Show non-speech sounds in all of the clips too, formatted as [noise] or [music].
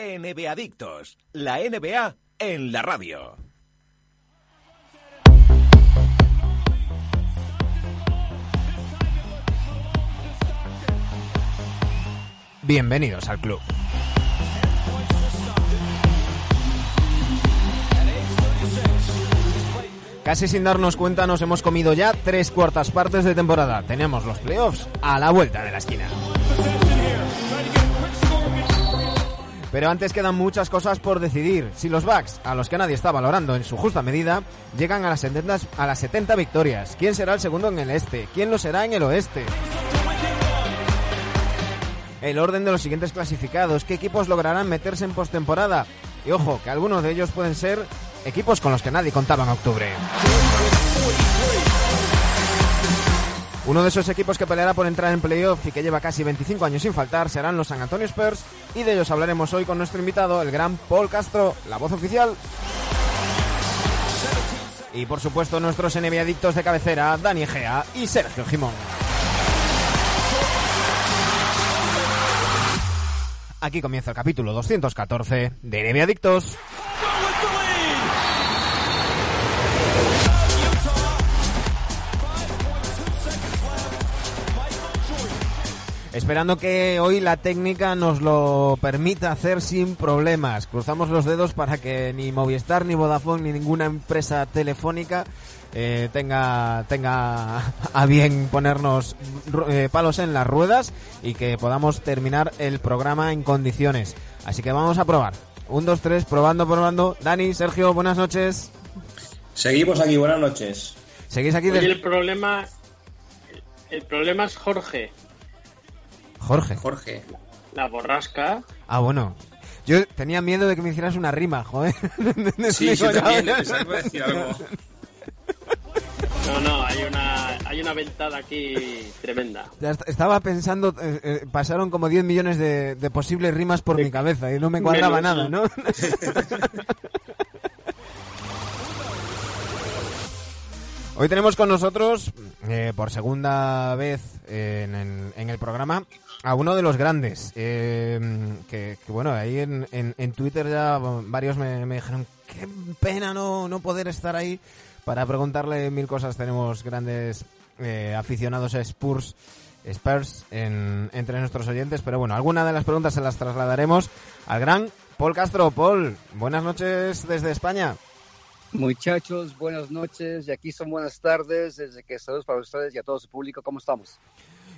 NBA Adictos, la NBA en la radio. Bienvenidos al club. Casi sin darnos cuenta nos hemos comido ya tres cuartas partes de temporada. Tenemos los playoffs a la vuelta de la esquina. Pero antes quedan muchas cosas por decidir. Si los Bucks, a los que nadie está valorando en su justa medida, llegan a las 70, a las 70 victorias, ¿quién será el segundo en el este? ¿Quién lo será en el oeste? El orden de los siguientes clasificados, ¿qué equipos lograrán meterse en postemporada? Y ojo, que algunos de ellos pueden ser equipos con los que nadie contaba en octubre. Uno de esos equipos que peleará por entrar en playoff y que lleva casi 25 años sin faltar serán los San Antonio Spurs y de ellos hablaremos hoy con nuestro invitado, el gran Paul Castro, la voz oficial. Y por supuesto nuestros enemigos de cabecera, Dani Egea y Sergio Jimón. Aquí comienza el capítulo 214 de NBA Adictos. Esperando que hoy la técnica nos lo permita hacer sin problemas. Cruzamos los dedos para que ni Movistar, ni Vodafone, ni ninguna empresa telefónica eh, tenga, tenga [laughs] a bien ponernos eh, palos en las ruedas y que podamos terminar el programa en condiciones. Así que vamos a probar. Un, dos, tres, probando, probando. Dani, Sergio, buenas noches. Seguimos aquí, buenas noches. ¿Seguís aquí? Oye, el problema, el problema es Jorge. Jorge. Jorge. La borrasca. Ah, bueno. Yo tenía miedo de que me hicieras una rima, joder. [laughs] Sí, yo también, pensaba que decir algo. No, no, hay una, hay una ventada aquí tremenda. Ya est- estaba pensando, eh, eh, pasaron como 10 millones de, de posibles rimas por mi cabeza y no me cuadraba Menos, nada, ¿no? [laughs] Hoy tenemos con nosotros, eh, por segunda vez eh, en el programa, a uno de los grandes. eh, que, bueno, ahí en, en- en Twitter ya varios me, me dijeron, qué pena no, no poder estar ahí para preguntarle mil cosas. Tenemos grandes eh, aficionados a Spurs, Spurs en- entre nuestros oyentes, pero bueno, alguna de las preguntas se las trasladaremos al gran Paul Castro. Paul, buenas noches desde España. Muchachos, buenas noches y aquí son buenas tardes. Desde que saludos para ustedes y a todo su público. ¿Cómo estamos?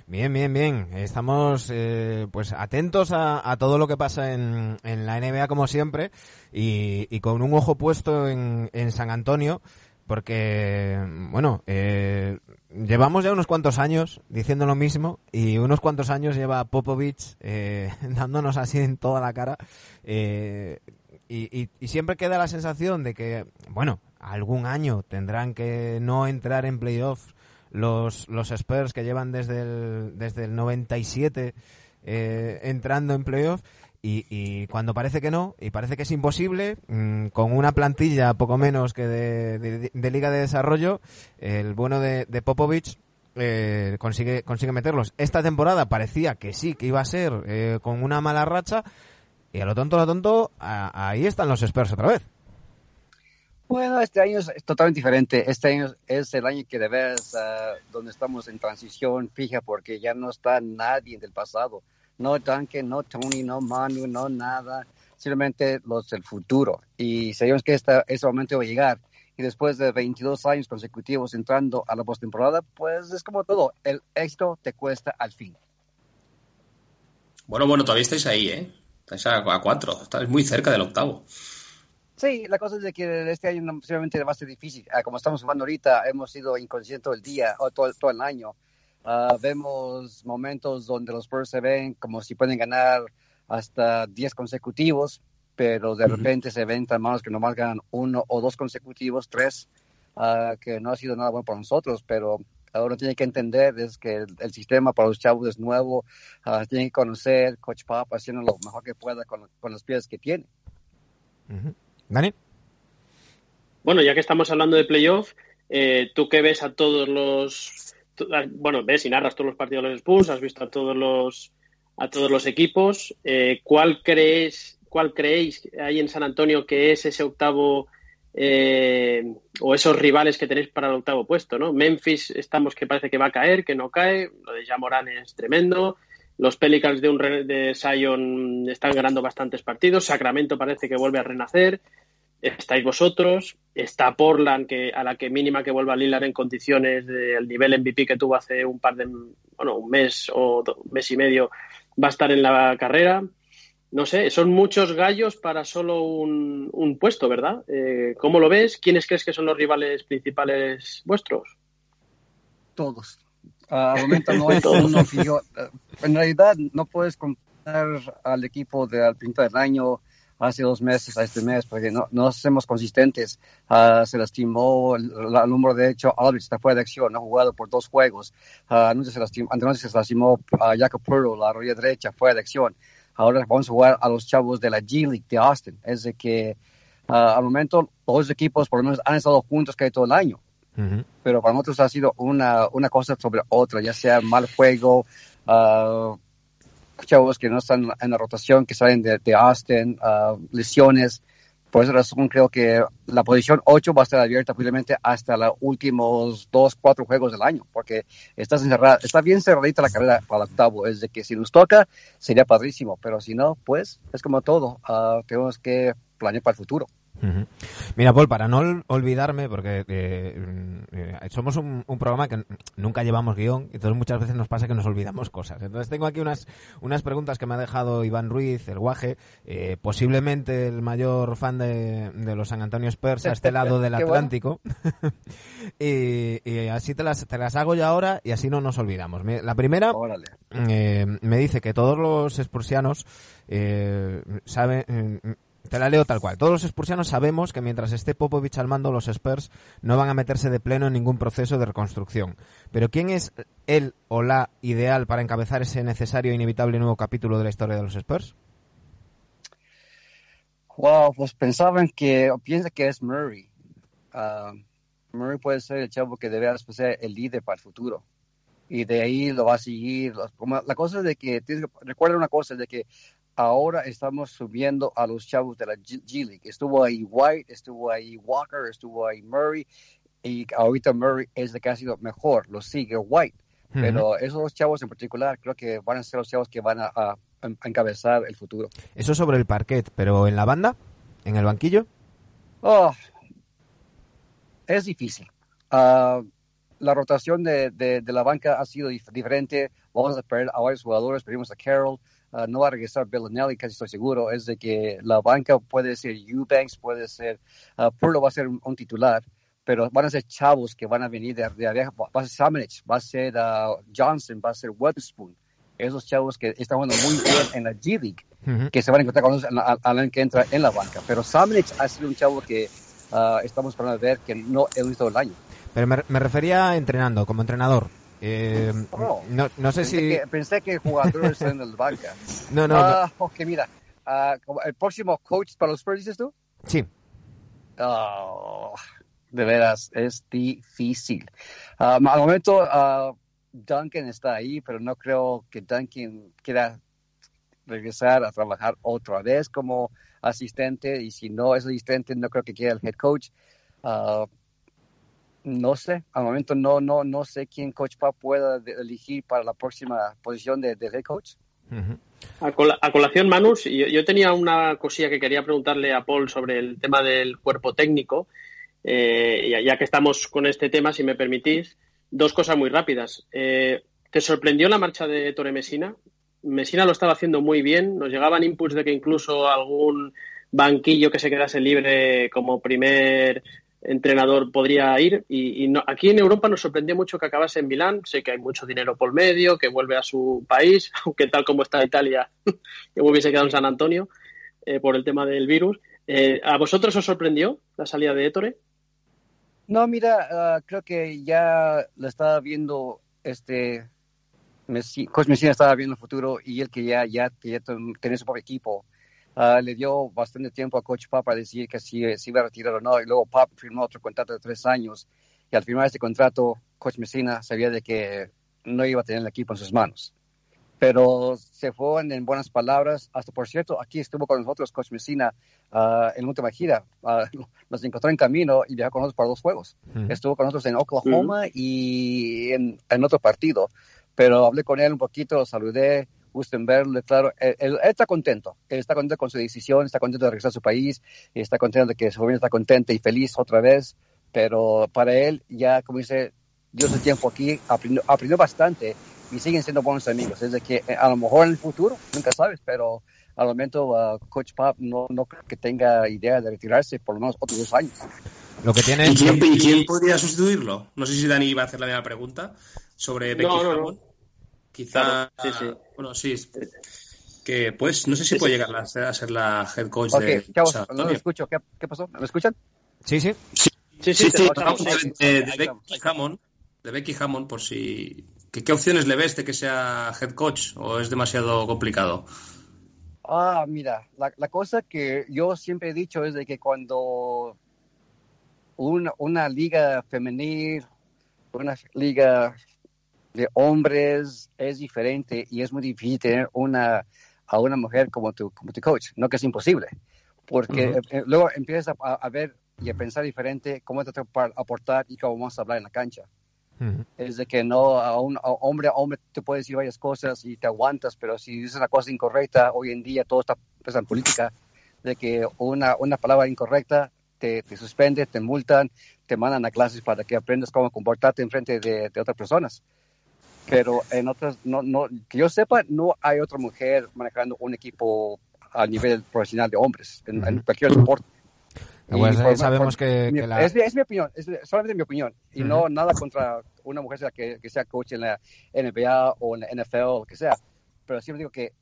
Bien, bien, bien. Estamos eh, pues atentos a, todo lo que pasa en, en la NBA como siempre y, con un ojo puesto en, en San Antonio porque, bueno, eh, llevamos ya unos cuantos años diciendo lo mismo y unos cuantos años lleva Popovich eh, [laughs] dándonos así en toda la cara eh, y siempre queda la sensación de que, bueno, algún año tendrán que no entrar en playoffs los, los Spurs que llevan desde el, desde el 97 eh, entrando en playoff y, y cuando parece que no, y parece que es imposible, mm, con una plantilla poco menos que de, de- Liga de Desarrollo, el bueno de, de Popovich eh, consigue, consigue meterlos. Esta temporada parecía que sí, que iba a ser eh, con una mala racha, y a lo tonto, a lo tonto, a- ahí están los Spurs otra vez. Bueno, este año es totalmente diferente. Este año es el año que de veras ah, donde estamos en transición fija porque ya no está nadie del pasado. No Duncan, no Tony, no Manu, no nada. Simplemente los del futuro. Y sabemos que esta, ese momento va a llegar. Y después de 22 años consecutivos entrando a la postemporada, pues es como todo. El éxito te cuesta al fin. Bueno, bueno, todavía estáis ahí, ¿eh? Estáis a, a cuatro, estáis muy cerca del octavo. Sí, la cosa es de que este año posiblemente va a ser difícil. Ah, como estamos jugando ahorita, hemos sido inconscientes todo el día o todo, todo el año. Ah, vemos momentos donde los Spurs se ven como si pueden ganar hasta 10 consecutivos, pero de Ujú. repente se ven tan malos que nomás ganan uno o dos consecutivos, tres, ah, que no ha sido nada bueno para nosotros, pero ahora tiene que entender es que el, el sistema para los chavos es nuevo, tienen que conocer Coach Pop haciendo lo mejor que pueda con, con los pies que tiene. Ujú. Dani. Bueno, ya que estamos hablando de playoff, eh, tú que ves a todos los. Bueno, ves y narras todos los partidos de los Spurs, has visto a todos los a todos los equipos. eh, ¿Cuál crees, cuál creéis ahí en San Antonio que es ese octavo eh, o esos rivales que tenéis para el octavo puesto, ¿no? Memphis estamos que parece que va a caer, que no cae, lo de Jamoran es tremendo, los Pelicans de, un, de Sion están ganando bastantes partidos, Sacramento parece que vuelve a renacer, estáis vosotros, está Portland, que a la que mínima que vuelva Lillard en condiciones del nivel MVP que tuvo hace un par de, bueno, un mes o un mes y medio, va a estar en la carrera. No sé, son muchos gallos para solo un, puesto, ¿verdad? Eh, ¿Cómo lo ves? ¿Quiénes crees que son los rivales principales vuestros? Todos. Al momento no es uno eh, En realidad no puedes comparar al equipo del principio del año hace dos meses a este mes, porque no, no somos consistentes. Uh, se lastimó el, el, número de hecho, Albert está fuera de acción, no ha jugado por dos juegos. Uh, anoche se lastimó, anoche se lastimó uh, Jacob Puro, la rodilla derecha, fuera de acción. Ahora vamos a jugar a los chavos de la G League de Austin. Es de que uh, al momento los equipos por lo menos han estado juntos casi todo el año. Pero para nosotros ha sido una, una cosa sobre otra, ya sea mal juego, uh, chavos que no están en la rotación, que salen de, de Austin, uh, lesiones. Por esa razón creo que la posición 8 va a estar abierta posiblemente hasta los últimos 2, 4 juegos del año, porque está, encerrada, está bien cerradita la carrera para el octavo. Es de que si nos toca, sería padrísimo, pero si no, pues es como todo. Uh, tenemos que planear para el futuro. Uh -huh. Mira, Paul, para no olvidarme, porque eh, eh, somos un, un, programa que nunca llevamos guion, entonces muchas veces nos pasa que nos olvidamos cosas. Entonces tengo aquí unas, unas preguntas que me ha dejado Iván Ruiz, el guaje, eh, posiblemente el mayor fan de, de, los San Antonio Spurs a este [laughs] lado del Atlántico. Bueno. [laughs] y, y, así te las, te las hago yo ahora y así no nos olvidamos. La primera eh, me dice que todos los spursianos saben te la leo tal cual. Todos los Spursianos sabemos que mientras esté Popovich al mando, los Spurs no van a meterse de pleno en ningún proceso de reconstrucción. Pero ¿quién es él o la ideal para encabezar ese necesario e inevitable nuevo capítulo de la historia de los Spurs? Wow, pues pensaban que, piensa que es Murray. Uh, Murray puede ser el chavo que debe ser el líder para el futuro. Y de ahí lo va a seguir. La cosa es de que, recuerda una cosa, de que ahora estamos subiendo a los chavos de la G League. Estuvo ahí White, estuvo ahí Walker, estuvo ahí Murray, y ahorita Murray es el que ha sido mejor, lo sigue White. Uh -huh. Pero esos chavos en particular creo que van a ser los chavos que van a, a, a, encabezar el futuro. Eso sobre el parquet, pero en la banda, en el banquillo. Oh, es difícil. Uh, la rotación de, de, de, la banca ha sido dif diferente. Vamos a perder a varios jugadores, perdimos a Carroll. Uh, no va a regresar Bellinelli, casi estoy seguro, es de que la banca puede ser Eubanks, puede ser, uh, Purlo va a ser un, un, titular, pero van a ser chavos que van a venir de, de, va a ser Samanich, va a ser uh, Johnson, va a ser Weatherspoon, esos chavos que están jugando muy bien en la G League, -huh. que se van a encontrar con nosotros al año que entra en la banca, pero Samanich ha sido un chavo que estamos esperando ver que no he visto el año. Pero me, me refería entrenando, como entrenador. Eh, oh, no, no, sé pensé si. Que, pensé que jugadores en el [laughs] banca. No, no. No. Ok, mira. Uh, ¿El próximo coach para los Spurs dices tú? Sí. Oh, de veras, es difícil. Um, al momento, uh, Duncan está ahí, pero no creo que Duncan quiera regresar a trabajar otra vez como asistente. Y si no es asistente, no creo que quiera el head coach. Uh, no sé, al momento no, no, no sé quién Coach Pop pueda elegir para la próxima posición de, de head coach. Uh -huh. a, col a, colación, Manus, yo, yo, tenía una cosilla que quería preguntarle a Paul sobre el tema del cuerpo técnico, eh, ya, ya, que estamos con este tema, si me permitís, dos cosas muy rápidas. Eh, ¿Te sorprendió la marcha de Torre Mesina? Mesina lo estaba haciendo muy bien, nos llegaban inputs de que incluso algún banquillo que se quedase libre como primer entrenador podría ir. Y, aquí en Europa nos sorprendió mucho que acabase en Milán. Sé que hay mucho dinero por medio, que vuelve a su país, [laughs] aunque tal como está Italia, [laughs] que hubiese quedado en San Antonio eh, por el tema del virus. Eh, ¿A vosotros os sorprendió la salida de Ettore? No, mira, uh, creo que ya lo estaba viendo este. Messi, Coach Messina estaba viendo el futuro y él que ya, ya, ya tenía su propio equipo. Uh, le dio bastante tiempo a Coach Pop para decir que si, si iba a retirar o no. Y luego Pop firmó otro contrato de tres años. Y al firmar este contrato, Coach Messina sabía de que no iba a tener el equipo en sus manos. pero se fueron en buenas palabras. Hasta por cierto, aquí estuvo con nosotros Coach Messina uh, en la última gira. Uh, nos encontró en camino y viajó con nosotros para dos juegos. Mm. Estuvo con nosotros en Oklahoma mm. y en, en, otro partido. Pero hablé con él un poquito, lo saludé, gusto en verle, claro. Él, está contento. Él está contento con su decisión, está contento de regresar a su país, y está contento de que su familia está contenta y feliz otra vez. Pero para él, ya, como dice, dio su tiempo aquí, aprendió, aprendió bastante y siguen siendo buenos amigos. Es de que eh, a lo mejor en el futuro, nunca sabes, pero al momento uh, Coach Pop no, no creo que tenga idea de retirarse por lo menos otros dos años. Lo que tiene... ¿Y, quién, ¿Y quién podría sustituirlo? No sé si Dani iba a hacer la misma pregunta sobre Becky no. Quizá... Claro, sí, sí. Bueno, sí. Que pues no sé si puede llegar a ser, a ser la head coach okay, de... chavos, no lo escucho. ¿Qué, ¿Qué, pasó? ¿Me escuchan? Sí, sí. Sí, sí, sí. sí, sí de, de, Becky Hammond, de Becky Hammond, por si ¿Qué, ¿Qué, opciones le ves de que sea head coach o es demasiado complicado? Ah, mira, la, la cosa que yo siempre he dicho es de que cuando una, una liga femenil, una liga de hombres es diferente y es muy difícil tener una, a una mujer como tu, como tu coach. No que es imposible, porque uh -huh. luego empiezas a, a, ver y a pensar diferente cómo te va a aportar y cómo vamos a hablar en la cancha. Uh -huh. Es de que no, a un a hombre a hombre te puedes decir varias cosas y te aguantas, pero si dices una cosa incorrecta, hoy en día todo está pues, en política, de que una, una palabra incorrecta te, te, suspende, te multan, te mandan a clases para que aprendas cómo comportarte en frente de, de otras personas. Pero en otras, no, no, que yo sepa, no hay otra mujer manejando un equipo a nivel profesional de hombres en, en cualquier deporte. Pues, por, sabemos por, que, mi, que la... es, es, mi opinión, es solamente mi opinión. Y uh -huh. no nada contra una mujer sea que, que, sea coach en la NBA o en la NFL o lo que sea. Pero siempre digo que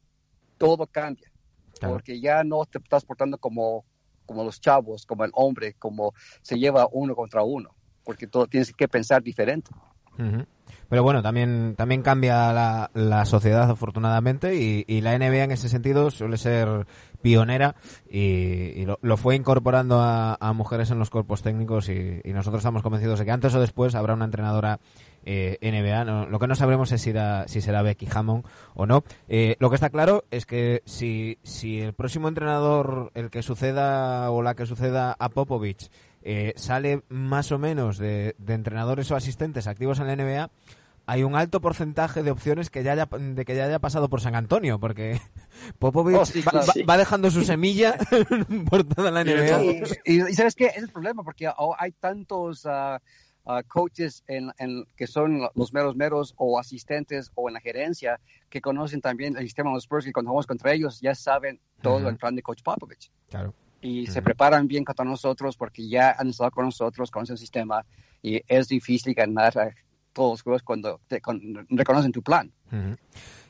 todo cambia. Claro. Porque ya no te estás portando como, como los chavos, como el hombre, como se lleva uno contra uno. Porque todo tienes que pensar diferente. Uh -huh. Pero bueno, también, también cambia la, la sociedad afortunadamente y, y, la NBA en ese sentido suele ser pionera y, y lo, lo, fue incorporando a, a, mujeres en los cuerpos técnicos y, y, nosotros estamos convencidos de que antes o después habrá una entrenadora eh, NBA. No, lo que no sabremos es si, si será Becky Hammond o no. Eh, lo que está claro es que si, si el próximo entrenador, el que suceda o la que suceda a Popovich, eh, sale más o menos de, de, entrenadores o asistentes activos en la NBA, hay un alto porcentaje de opciones que ya haya, de que ya haya pasado por San Antonio, porque [laughs] Popovich oh, sí, claro, va, sí. va, dejando su semilla [laughs] por toda la NBA. Y, sabes qué, es el problema, porque hay tantos uh, uh, coaches en, en, que son los meros meros o asistentes o en la gerencia que conocen también el sistema de los Spurs y cuando vamos contra ellos ya saben todo uh -huh. el plan de Coach Popovich. Claro y uh -huh. se preparan bien contra nosotros porque ya han estado con nosotros, con ese sistema y es difícil ganar todos los juegos cuando te con, reconocen tu plan.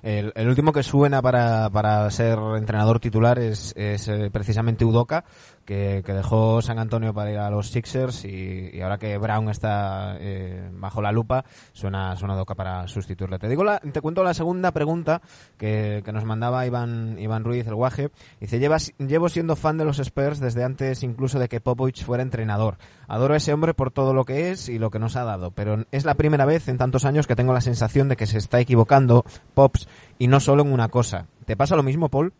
El, el, último que suena para, para ser entrenador titular es, es eh, precisamente Udoca, que, dejó San Antonio para ir a los Sixers y, y ahora que Brown está eh, bajo la lupa, suena, suena Udoca para sustituirle. Te digo la, te cuento la segunda pregunta que, que nos mandaba Iván, Iván Ruiz, el guaje. Dice, Llevas, llevo siendo fan de los Spurs desde antes incluso de que Popovich fuera entrenador. Adoro a ese hombre por todo lo que es y lo que nos ha dado, pero es la primera vez en tantos años que tengo la sensación de que se está equivocando Pops y no solo en una cosa. ¿Te pasa lo mismo, Paul?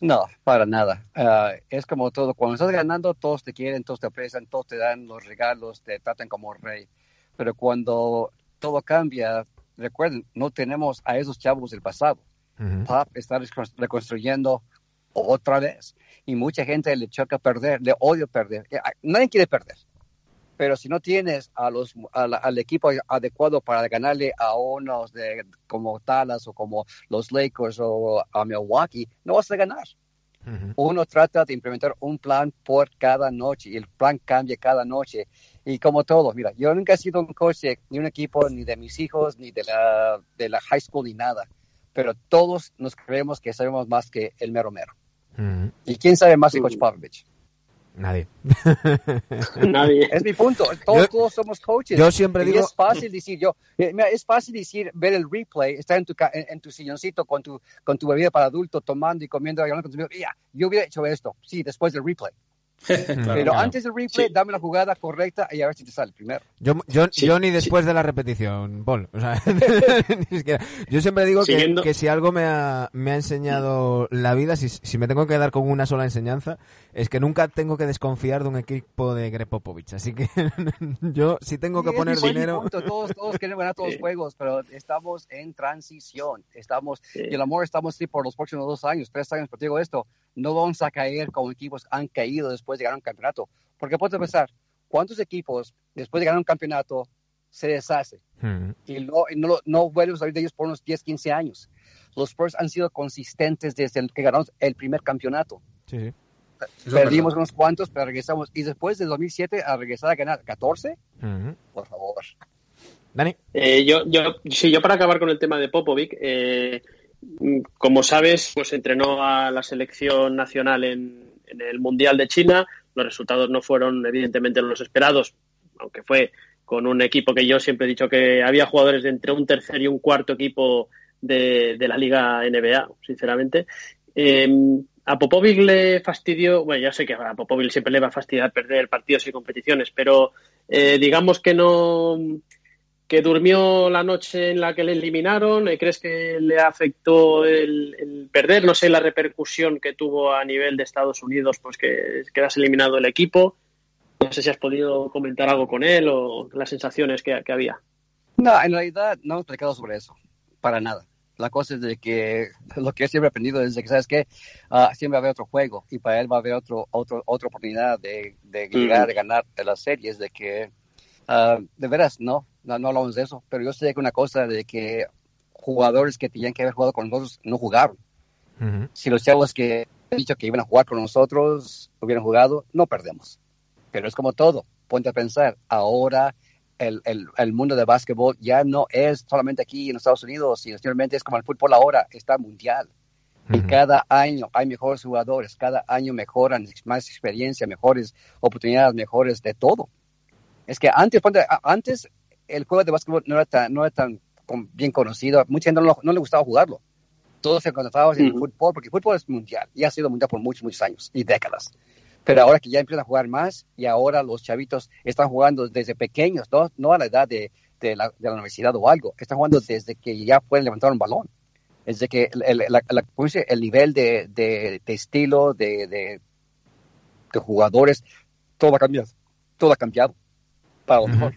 No, para nada. Uh, es como todo. Cuando estás ganando, todos te quieren, todos te aprecian, todos te dan los regalos, te tratan como rey. Pero cuando todo cambia, recuerden, no tenemos a esos chavos del pasado. Uh -huh. Pop está reconstruyendo otra vez. Y mucha gente le choca perder, le odio perder. Eh, nadie quiere perder pero si no tienes a los, a la, al equipo adecuado para ganarle a unos de, como Dallas o como los Lakers o a Milwaukee, no vas a ganar. Uh -huh. Uno trata de implementar un plan por cada noche y el plan cambia cada noche. Y como todo, mira, yo nunca he sido un coach de ni un equipo, ni de mis hijos, ni de la, de la high school, ni nada. Pero todos nos creemos que sabemos más que el mero mero. Uh -huh. ¿Y quién sabe más que Coach Popovich? Nadie. [laughs] Nadie. Es mi punto. Todos, yo, todos somos coaches. Yo siempre digo. Es fácil decir, yo, mira, es fácil decir, ver el replay, estar en tu, en, en, tu silloncito con tu, con tu bebida para adulto, tomando y comiendo, con tu, yeah, yo hubiera hecho esto, sí, después del replay. [laughs] Pero antes del replay, dame la jugada correcta y a ver si te sale primero. Yo, yo, yo ni después de la repetición, Paul. O sea, [laughs] [laughs] yo siempre digo que, que, si algo me ha, me ha enseñado la vida, si, si, me tengo que dar con una sola enseñanza, es que nunca tengo que desconfiar de un equipo de Greg Popovich. Así que yo, si tengo que poner dinero. Todos, todos queremos ganar todos los juegos, pero estamos en transición. Estamos, y el amor estamos sí, por los próximos dos años, tres años, pero digo esto, no vamos a caer como equipos han caído después de ganar un campeonato. Porque puedes pensar, ¿cuántos equipos después de ganar un campeonato se deshacen? Y no, no, no vuelven a salir de ellos por unos 10, 15 años. Los Spurs han sido consistentes desde el que ganamos el primer campeonato. Sí. Perdimos unos cuantos, pero regresamos. Y después de 2007 a regresar a ganar 14, por favor. Dani. Eh, yo, yo, sí, yo para acabar con el tema de Popovic, eh, como sabes, pues entrenó a la selección nacional en, el Mundial de China. Los resultados no fueron, evidentemente, los esperados, aunque fue con un equipo que yo siempre he dicho que había jugadores de entre un tercer y un cuarto equipo de, la Liga NBA, sinceramente. Em, a Popovic le fastidió, bueno, ya sé que a Popovic siempre le va a fastidiar perder partidos y competiciones, pero eh, digamos que no que durmió la noche en la que le eliminaron. ¿Crees que le afectó el, perder? No sé la repercusión que tuvo a nivel de Estados Unidos, pues que quedas eliminado el equipo. No sé si has podido comentar algo con él o las sensaciones que, había. No, en realidad no hemos explicado sobre eso, para nada. La cosa es de que lo que yo siempre he aprendido es de que, ¿sabes qué? Uh, siempre va a haber otro juego y para él va a haber otro, otro, otra oportunidad de, de llegar, de ganar las series, de que, uh, de veras, no, no, no hablamos de eso, pero yo sé que una cosa de que jugadores que tenían que haber jugado con nosotros no jugaron. Si los chavos que han dicho que iban a jugar con nosotros hubieran jugado, no perdemos. Pero es como todo, ponte a pensar, ahora el, el, el mundo de básquetbol ya no es solamente aquí en Estados Unidos, sino simplemente es como el fútbol ahora, está mundial. Y cada año hay mejores jugadores, cada año mejoran, más experiencia, mejores oportunidades, mejores de todo. Es que antes, antes el juego de básquetbol no era tan, no era tan bien conocido. Mucha gente no, le gustaba jugarlo. Todos se concentraban en el fútbol, porque el fútbol es mundial y ha sido mundial por muchos, muchos años y décadas. Pero ahora que ya empiezan a jugar más y ahora los chavitos están jugando desde pequeños, no, no a la edad de, de, la, de, la, universidad o algo, están jugando desde que ya pueden levantar un balón. Es de que el, el, el nivel de, de, estilo, de, de, jugadores, todo ha cambiado. Todo ha cambiado para lo mejor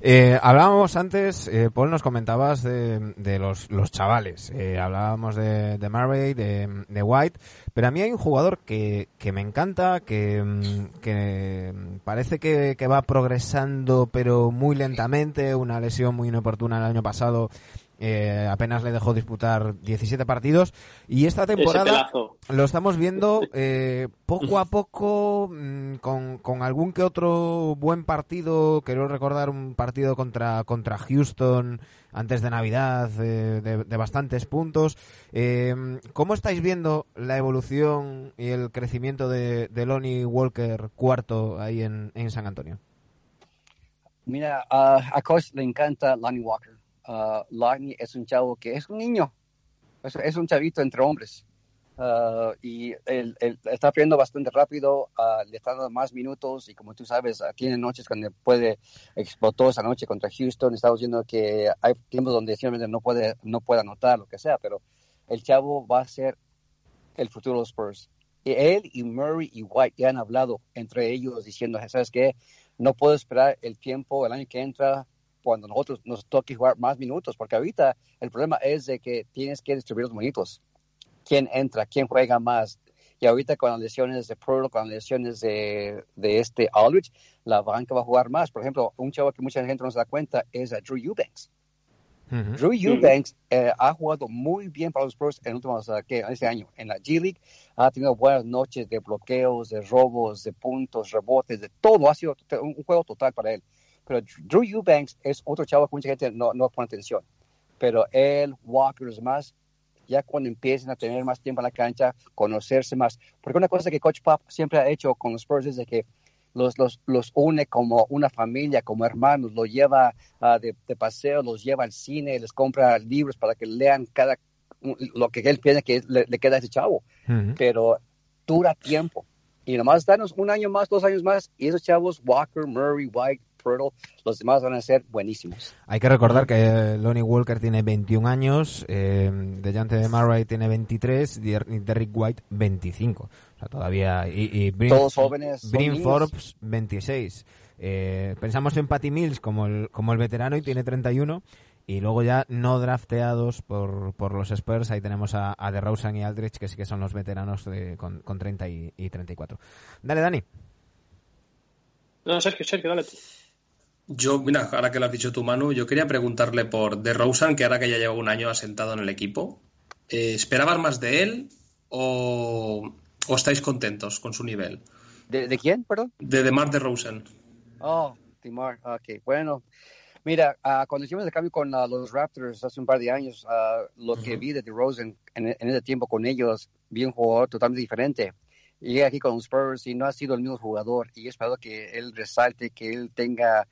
eh, hablábamos antes, eh, Paul, nos comentabas de, los, los, chavales. Eh, hablábamos de, de Murray, de, de, White, pero a mí hay un jugador que, que me encanta, que, mm, que parece que, que, va progresando, pero muy lentamente. Una lesión muy inoportuna el año pasado eh, apenas le dejó disputar 17 partidos y esta temporada lo estamos viendo [laughs] eh, poco a poco mm, con, con, algún que otro buen partido. Quiero recordar un partido contra, contra Houston antes de Navidad eh, de, bastantes puntos. ¿Cómo estáis viendo la evolución y el crecimiento de, de Lonnie Walker cuarto ahí en, en San Antonio? Mira, a Coach le encanta Lonnie Walker uh, es un chavo que es un niño, es, un chavito entre hombres. Uh, y él, está aprendiendo bastante rápido, uh, le está dando más minutos y como tú sabes, tiene noches cuando puede, explotó esa noche contra Houston, estamos viendo que hay tiempos donde simplemente no puede, no puede anotar lo que sea, pero el chavo va a ser el futuro de los Spurs. Y él y Murray y White ya han hablado entre ellos diciendo, ¿sabes qué? No puedo esperar el tiempo, el año que entra, cuando nosotros nos toque jugar más minutos, porque ahorita el problema es de que tienes que distribuir los minutos. ¿Quién entra? ¿Quién juega más? Y ahorita con las lesiones de Pearl, con las lesiones de, de este Aldrich, la banca va a jugar más. Por ejemplo, un chavo que mucha gente no se da cuenta es a Drew Eubanks. Drew Eubanks eh, ha jugado muy bien para los Spurs en últimos, ¿qué? este año. En la G League ha tenido buenas noches de bloqueos, de robos, de puntos, rebotes, de todo. Ha sido un juego total para él. Pero Drew Eubanks es otro chavo que mucha gente no, no pone atención. Pero él, Walker, los demás, ya cuando empiecen a tener más tiempo en la cancha, conocerse más. Porque una cosa que Coach Pop siempre ha hecho con los Spurs es de que los, los, los une como una familia, como hermanos, los lleva uh, de, de, paseo, los lleva al cine, les compra libros para que lean cada lo que él piensa que le, le queda a ese chavo. Pero dura tiempo Y nomás danos un año más, dos años más, y esos chavos, Walker, Murray, White, Purtle, los demás van a ser buenísimos. Hay que recordar que Lonnie Walker tiene 21 años, eh, Dejante de Murray tiene 23 y Derrick White 25. O sea, todavía... Y, y Brin, Todos jóvenes. Brin. Forbes 26. Eh, pensamos en Patty Mills como el, como el veterano y tiene 31. Y luego ya no drafteados por, por los Spurs, ahí tenemos a, a DeRozan y Aldrich, que sí que son los veteranos de- con, con 30 y, y 34. Dale, Dani. No, Sergio, Sergio, dale tú. Yo, mira, ahora que lo has dicho tú, Manu, yo quería preguntarle por DeRozan, que ahora que ya lleva un año asentado en el equipo, eh, ¿esperaban más de él o, o estáis contentos con su nivel? ¿De, de quién, perdón? De DeMar DeRozan. Oh, Timar, ok, bueno. Mira, ah, cuando hicimos el cambio con ah, los Raptors hace un par de años, ah, lo que Ujú. vi de DeRozan en, en ese tiempo con ellos, vi un jugador totalmente diferente. Llegué aquí con los Spurs y no ha sido el mismo jugador y he esperado que él resalte, que él tenga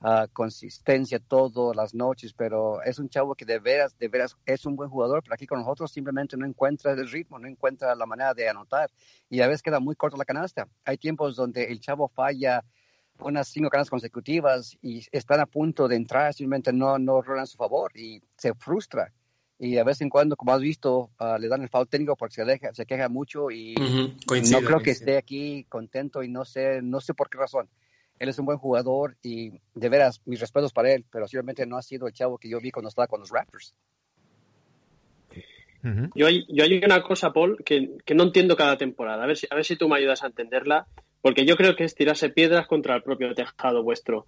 ah, consistencia todas las noches, pero es un chavo que de veras, de veras es un buen jugador, pero aquí con nosotros simplemente no encuentra el ritmo, no encuentra la manera de anotar y a veces queda muy corto la canasta. Hay tiempos donde el chavo falla unas cinco canastas consecutivas y están a punto de entrar, simplemente no, no rolan a su favor y se frustra. Y de vez en cuando, como has visto, ah, le dan el foul técnico porque se, deja, se queja mucho y Ujú, coincido, no creo que coincido. esté aquí contento y no sé, no sé por qué razón. Él es un buen jugador y de veras, mis respetos para él, pero simplemente no ha sido el chavo que yo vi cuando estaba con los Raptors. Yo hay, yo hay una cosa, Paul, que, que no entiendo cada temporada. A ver, si, a ver si tú me ayudas a entenderla, porque yo creo que es tirarse piedras contra el propio tejado vuestro.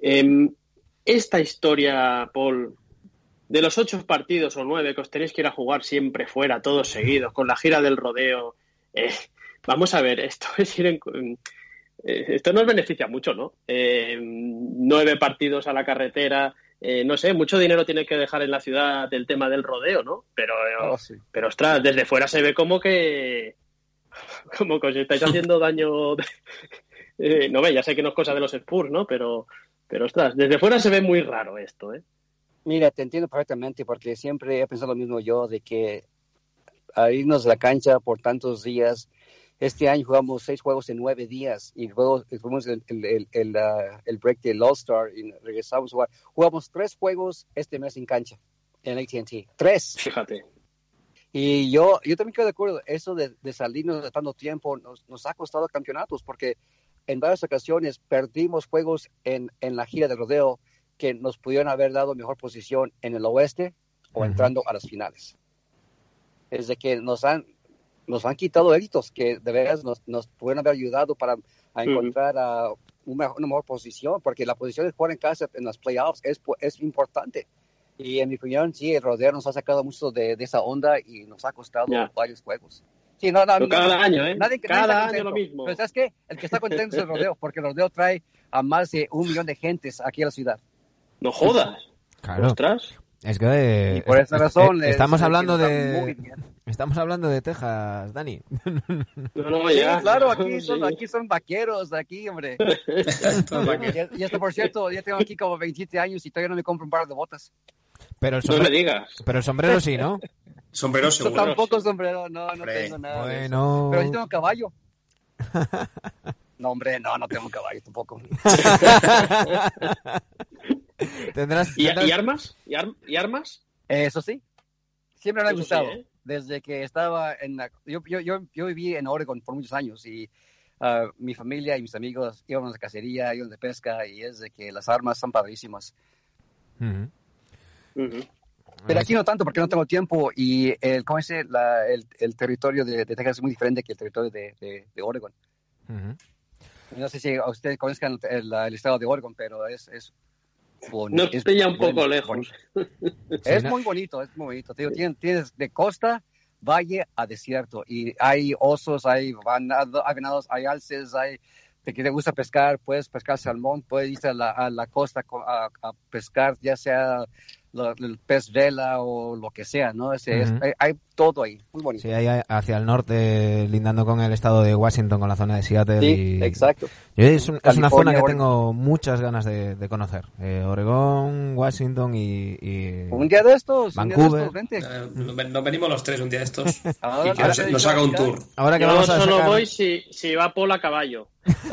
Em, esta historia, Paul, de los ocho partidos o nueve que os tenéis que ir a jugar siempre fuera, todos seguidos, con la gira del rodeo, eh, vamos a ver, esto [laughs] es ir en, eh, esto nos beneficia mucho, ¿no? Eh, nueve partidos a la carretera, eh, no sé, mucho dinero tiene que dejar en la ciudad del tema del rodeo, ¿no? Pero, eh, Oh, sí. pero ostras, desde fuera se ve como que como que os estáis haciendo daño. Eh, no ve, ya sé que no es cosa de los Spurs, ¿no? Pero, pero ostras, desde fuera se ve muy raro esto, ¿eh? Mira, te entiendo perfectamente porque siempre he pensado lo mismo yo de que a irnos a la cancha por tantos días. Este año jugamos seis juegos en nueve días y luego fuimos el, el, el, el, el break del All-Star y regresamos a jugar. Jugamos tres juegos este mes en cancha en AT&T. Tres. Fíjate. Y yo, yo también quedo de acuerdo. Eso de, de salirnos de tanto tiempo nos, nos ha costado campeonatos porque en varias ocasiones perdimos juegos en, en la gira de rodeo que nos pudieron haber dado mejor posición en el oeste o entrando a las finales. Es de que nos han, nos han quitado éxitos que de veras nos, nos pudieron haber ayudado para a encontrar ah, una, una mejor posición, porque la posición de jugar en casa en las playoffs es, es importante. Y en mi opinión, sí, el rodeo nos ha sacado mucho de, de esa onda y nos ha costado Ya. varios juegos. Sí, no, no, cada no, año, ¿eh? nadie- nadie cada está año lo mismo. Pero ¿sabes qué? El que está contento es el rodeo, porque el rodeo trae a más de un millón de gentes aquí a la ciudad. No jodas. Claro. Ostras. Es que eh, Y por esa es- razón eh, es- estamos hablando de estamos hablando de Texas, Dani. [laughs] No, no, Sí, ya. claro, aquí son, Sí. aquí son vaqueros, aquí, hombre. [laughs] Y, y esto, por cierto, ya tengo aquí como 27 años y todavía no me compro un par de botas. Pero el No me sombrero, digas. pero el sombrero sí, ¿no? [laughs] Sombrero Yo seguro. tampoco sombrero, no, no Hombre, tengo nada. Bueno. Pero sí tengo caballo. No, hombre, no, no tengo caballo tampoco. [laughs] tendrás, ¿Y, tendrás- y armas? ¿Y, ar- y armas? Eso sí, siempre me ha Eso sí, gustado. ¿eh? Desde que estaba en la... Yo, yo, yo, yo viví en Oregon por muchos años y ah, mi familia y mis amigos íbamos de cacería, íbamos de pesca y es de que las armas son padrísimas. Pero aquí no tanto porque no tengo tiempo y el, ¿cómo dice? La, el, el territorio de, de Texas es muy diferente que el territorio de, de, de Oregon. No sé si a ustedes conozcan el, el estado de Oregon, pero es... es bonito. Nos pilla un poco lejos. Es muy bonito, es muy bonito. Digo, tienes, tienes de costa, valle a desierto. Y hay osos, hay, vanado- hay venados, hay alces, hay... Te que te gusta pescar, puedes pescar salmón, puedes ir a la, a la costa co- a, a pescar, ya sea lo- el pez vela o lo que sea, ¿no? Ese es- Ujú. hay, hay todo ahí, muy bonito. Sí, ahí hacia el norte, lindando con el estado de Washington, con la zona de Seattle. Sí, y... exacto. Es, un- es una zona que Oregon. tengo muchas ganas de, de conocer. Eh, Oregón, Washington y... y- Un día de estos, un día de Vancouver. estos, vente. Eh, nos venimos los tres un día de estos [laughs] Ahora y que nos, haga un tour. Ahora que Yo vamos a solo sacar- voy si, si va Paul a caballo.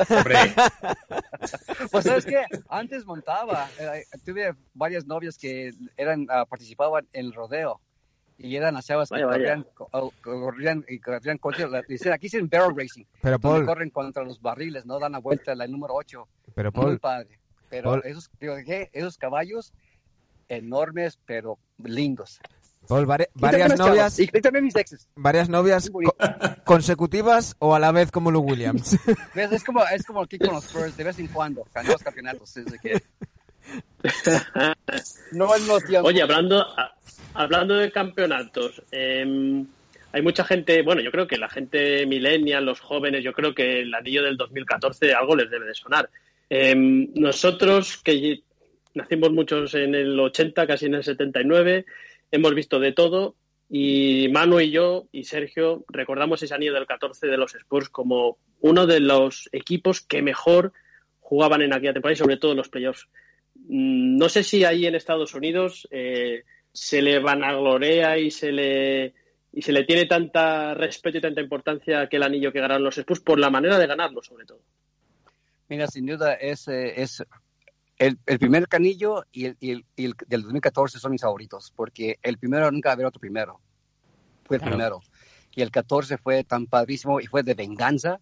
Hombre, [laughs] Pues sabes qué, antes montaba, eh, tuve varias novias que eran ah, participaban en el rodeo y eran las chavas que corrían, co- corrían y corrían contra, la- dicen, aquí dicen barrel racing, Pero Paul, corren contra los barriles, no dan la vuelta la número 8, pero muy Paul, padre. Pero Paul. esos, digo, ¿qué? esos caballos enormes pero lindos. Paul, vari- Y varias novias, chavas, Y, y también mis exes. varias novias consecutivas o a la vez como Lou Williams. [laughs] ¿Ves? Es como, es como aquí con los Spurs, de vez en cuando, ganamos campeonatos. Es de que... [laughs] no en los. Oye, hablando, a- hablando de campeonatos, eh, hay mucha gente, bueno, yo creo que la gente millennial, los jóvenes, yo creo que el anillo del 2014 algo les debe de sonar. Eh, nosotros, que nacimos muchos en el 80, casi en el 79, hemos visto de todo y Manu y yo y Sergio recordamos ese anillo del 14 de los Spurs como uno de los equipos que mejor jugaban en aquella temporada y sobre todo en los playoffs. Mm, No sé si ahí en Estados Unidos eh, se le vanaglorea y se le y se le tiene tanta respeto y tanta importancia a aquel anillo que ganaron los Spurs por la manera de ganarlo, sobre todo. Mira, sin duda es, eh, es el, el primer canillo y el, y el- y el del 2014 son mis favoritos, porque el primero nunca va a haber otro primero. Fue el Claro. primero. Y el 14 fue tan padrísimo y fue de venganza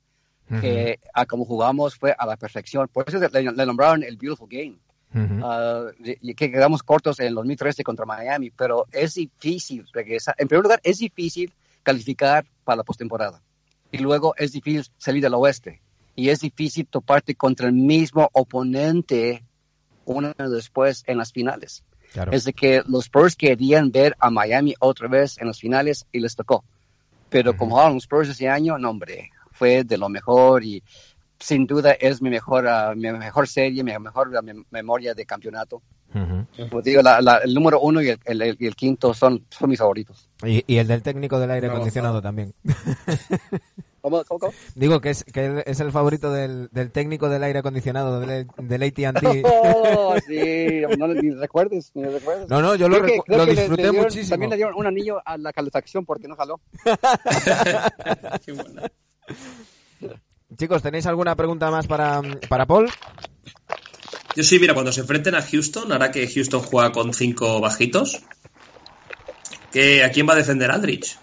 que a como jugamos fue a la perfección. Por eso le, le nombraron el Beautiful Game. Ujú. Ah, y que quedamos cortos en el 2013 contra Miami, pero es difícil regresar. En primer lugar, es difícil calificar para la postemporada. Y luego es difícil salir del oeste. Y es difícil toparte contra el mismo oponente un año después en las finales. Claro. Es de que los Spurs querían ver a Miami otra vez en las finales y les tocó. Pero como jugaron los Spurs ese año, no, hombre, fue de lo mejor y sin duda es mi mejor, ah, mi mejor serie, mi mejor ah, mem- memoria de campeonato. Como te digo, la- la- el número uno y el, el- el- el quinto son, son mis favoritos. y, y el del técnico del aire acondicionado gozada. también. [laughs] ¿Cómo, cómo, cómo? Digo que es, que es el favorito del, del técnico del aire acondicionado del, del AT&T. [laughs] Oh, sí, no ni recuerdes, ni recuerdes. No, no, yo lo, que- lo que le- le disfruté dieron- muchísimo. También le dieron un anillo a la calefacción porque no jaló. [laughs] qué bueno. Chicos, ¿tenéis alguna pregunta más para, para Paul? Yo sí, mira, cuando se enfrenten a Houston, ahora que Houston juega con cinco bajitos, ¿qué- ¿a quién va a defender Aldrich?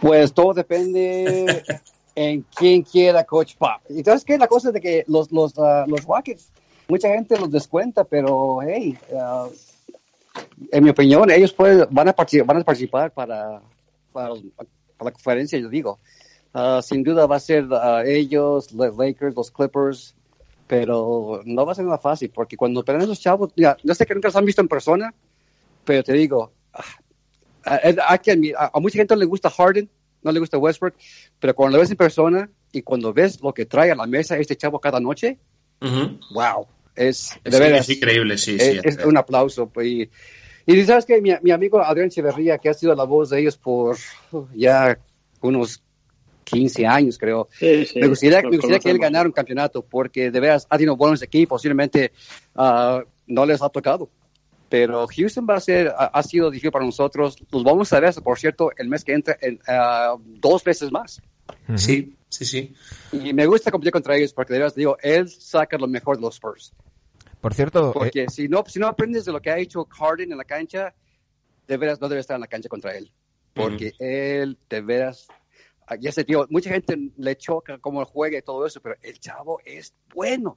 Pues todo depende en quién quiera Coach Pop. Sabes qué, la cosa es de que los, los, ah, los Rockets, mucha gente los descuenta, pero hey, ah, en mi opinión, ellos pueden, van, a van a participar para, para, para la conferencia, yo digo. Ah, sin duda va a ser ellos, los Lakers, los Clippers, pero no va a ser nada fácil, porque cuando pelean esos chavos, ya, yo sé que nunca los han visto en persona, pero te digo, a, a- a- a mucha gente no le gusta Harden, no le gusta Westbrook, pero cuando lo ves en persona y cuando ves lo que trae a la mesa este chavo cada noche, Ujú. wow, es de Es, veras, es increíble, sí, sí. es, es un aplauso. pues, Y, y sabes que mi, mi amigo Adrián Echeverría, que ha sido la voz de ellos por uh, ya unos 15 años, creo, Sí, sí, me gustaría, me gustaría que él ganara un campeonato, porque de veras ha tenido buenos equipos, posiblemente ah, no les ha tocado. Pero Houston va a ser, ha, ha sido difícil para nosotros. Los vamos a ver, por cierto, el mes que entra en, ah, dos veces más. Sí, sí, sí. Y me gusta competir contra ellos porque de veras digo, él saca lo mejor de los Spurs. Por cierto, eh, Porque si, no, si no aprendes de lo que ha hecho Harden en la cancha, de veras no debes estar en la cancha contra él. Porque él, de veras, ya sé, tío, mucha gente le choca cómo juega y todo eso, pero el chavo es bueno.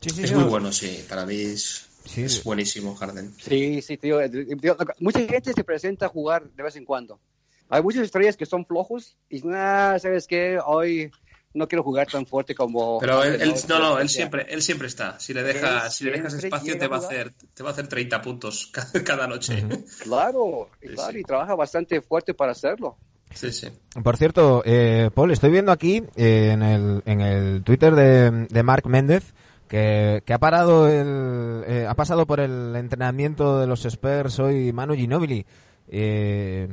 sí, sí, Es sí, muy no. bueno, sí. Para mí es, Sí. es buenísimo Harden. Sí, sí, tío. tío, Mucha gente se presenta a jugar de vez en cuando. Hay muchas estrellas que son flojos y ah, ¿sabes qué? Hoy no quiero jugar tan fuerte como... Pero él, él- no, no, él siempre, él siempre está. Si le dejas, si le dejas espacio, te va a hacer, te va a hacer 30 puntos cada, [laughs] cada noche. Claro, Sí, claro, sí. y trabaja bastante fuerte para hacerlo. Sí, sí. Por cierto, eh, Paul, estoy viendo aquí eh, en, el, en el Twitter de, de Mark Méndez que ha parado el, eh, ha pasado por el entrenamiento de los Spurs hoy Manu Ginobili. Eh,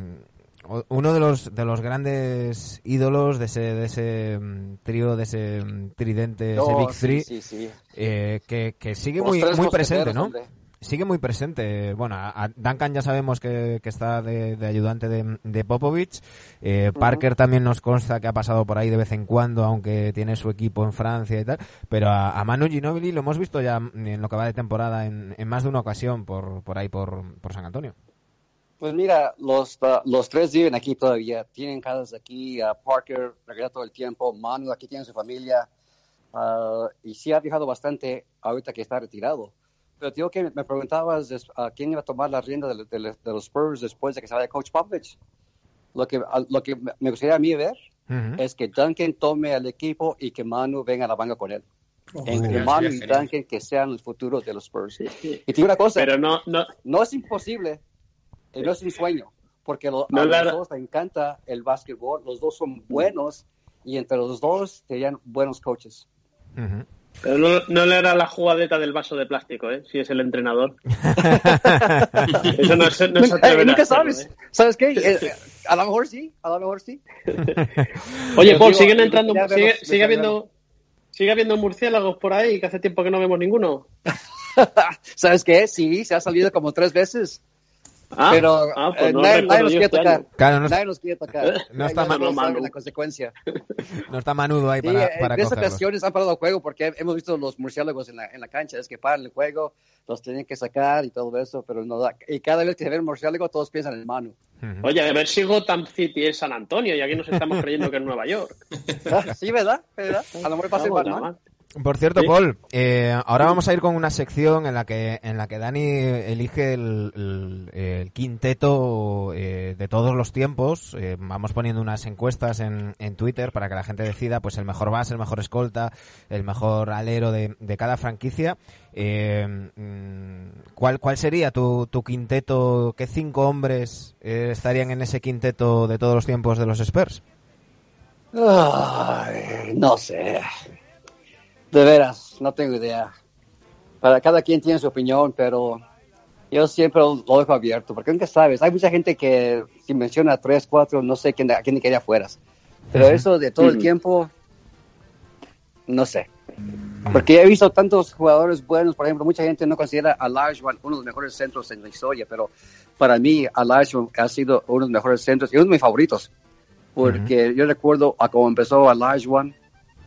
uno de los de los grandes ídolos de ese de ese mm, trío de ese mm, tridente ese No, big sí, three sí, sí. eh, que, que sigue Los muy muy presente no hombre. Sigue muy presente bueno a, Duncan ya sabemos que, que está de, de ayudante de, de Popovich Eh, Parker también nos consta que ha pasado por ahí de vez en cuando aunque tiene su equipo en Francia y tal pero a, a Manu Ginobili lo hemos visto ya en lo que va de temporada en, en más de una ocasión por por ahí por, por San Antonio Pues mira, los, uh, los tres viven aquí todavía. Tienen casas aquí. uh, Parker regresa todo el tiempo. Manu aquí tiene su familia. uh, y sí ha viajado bastante ahorita que está retirado. Pero digo que me preguntabas a quién iba a tomar la rienda de, de- de los Spurs después de que se vaya Coach Popovich. Lo que, a- lo que me gustaría a mí ver Ujú. es que Duncan tome al equipo y que Manu venga a la banca con él. Oh, Entre Manu y. Duncan que sean los futuros de los Spurs. Sí, sí. Y te digo una cosa, Pero no, no, no es imposible, no es un sueño, porque lo- No, a la- los dos les encanta el básquetbol, los dos son buenos y entre los dos serían buenos coaches. Ujú. Pero no, no le hará la jugadeta del vaso de plástico, ¿eh? Si es el entrenador. [laughs] Eso no, se- no Nunca, atreverá nunca sabes, ¿eh? ¿sabes qué? [laughs] Eh, a lo mejor sí, a lo mejor sí. [laughs] Oye, Paul, siguen entrando, sigue, sigue habiendo, sigue habiendo murciélagos por ahí que hace tiempo que no vemos ninguno. ¿Sabes qué? Sí, se ha salido como tres veces, Ah, pero ah, pues eh, no nadie, nadie nos yo quiere este tocar. año. Claro, no, Nadie nos quiere tocar. No está mal, no la consecuencia. no está manudo ahí Sí, para, eh, para en esas ocasiones han parado el juego porque hemos visto los murciélagos en la, en la cancha. Es que paran el juego, los tienen que sacar y todo eso, pero no da. Y cada vez que se ve el murciélago, todos piensan en Manu. Ujú. Oye, a ver si Gotham City es San Antonio y aquí nos estamos creyendo que es Nueva York. [laughs] Ah, Sí, ¿verdad? ¿verdad? A lo mejor pasa Vamos, Por cierto, Sí. Paul, eh, ahora vamos a ir con una sección en la que en la que Dani elige el, el- el quinteto eh, de todos los tiempos. Eh, vamos poniendo unas encuestas en, en Twitter para que la gente decida, pues el mejor base, el mejor escolta, el mejor alero de, de cada franquicia. Eh, mm, ¿cuál, ¿Cuál sería tu, tu quinteto? ¿Qué cinco hombres eh, estarían en ese quinteto de todos los tiempos de los Spurs? Ay, no sé. De veras, no tengo idea. Para cada quien tiene su opinión, pero yo siempre lo dejo abierto, porque nunca sabes. Hay mucha gente que si menciona tres, cuatro, no sé quién, a quién quería fueras. Pero eso de todo el tiempo, no sé. Porque he visto tantos jugadores buenos, por ejemplo, mucha gente no considera a Olajuwon uno de los mejores centros en la historia, pero para mí Olajuwon ha sido uno de los mejores centros y uno de mis favoritos. Porque yo recuerdo a cómo empezó Olajuwon,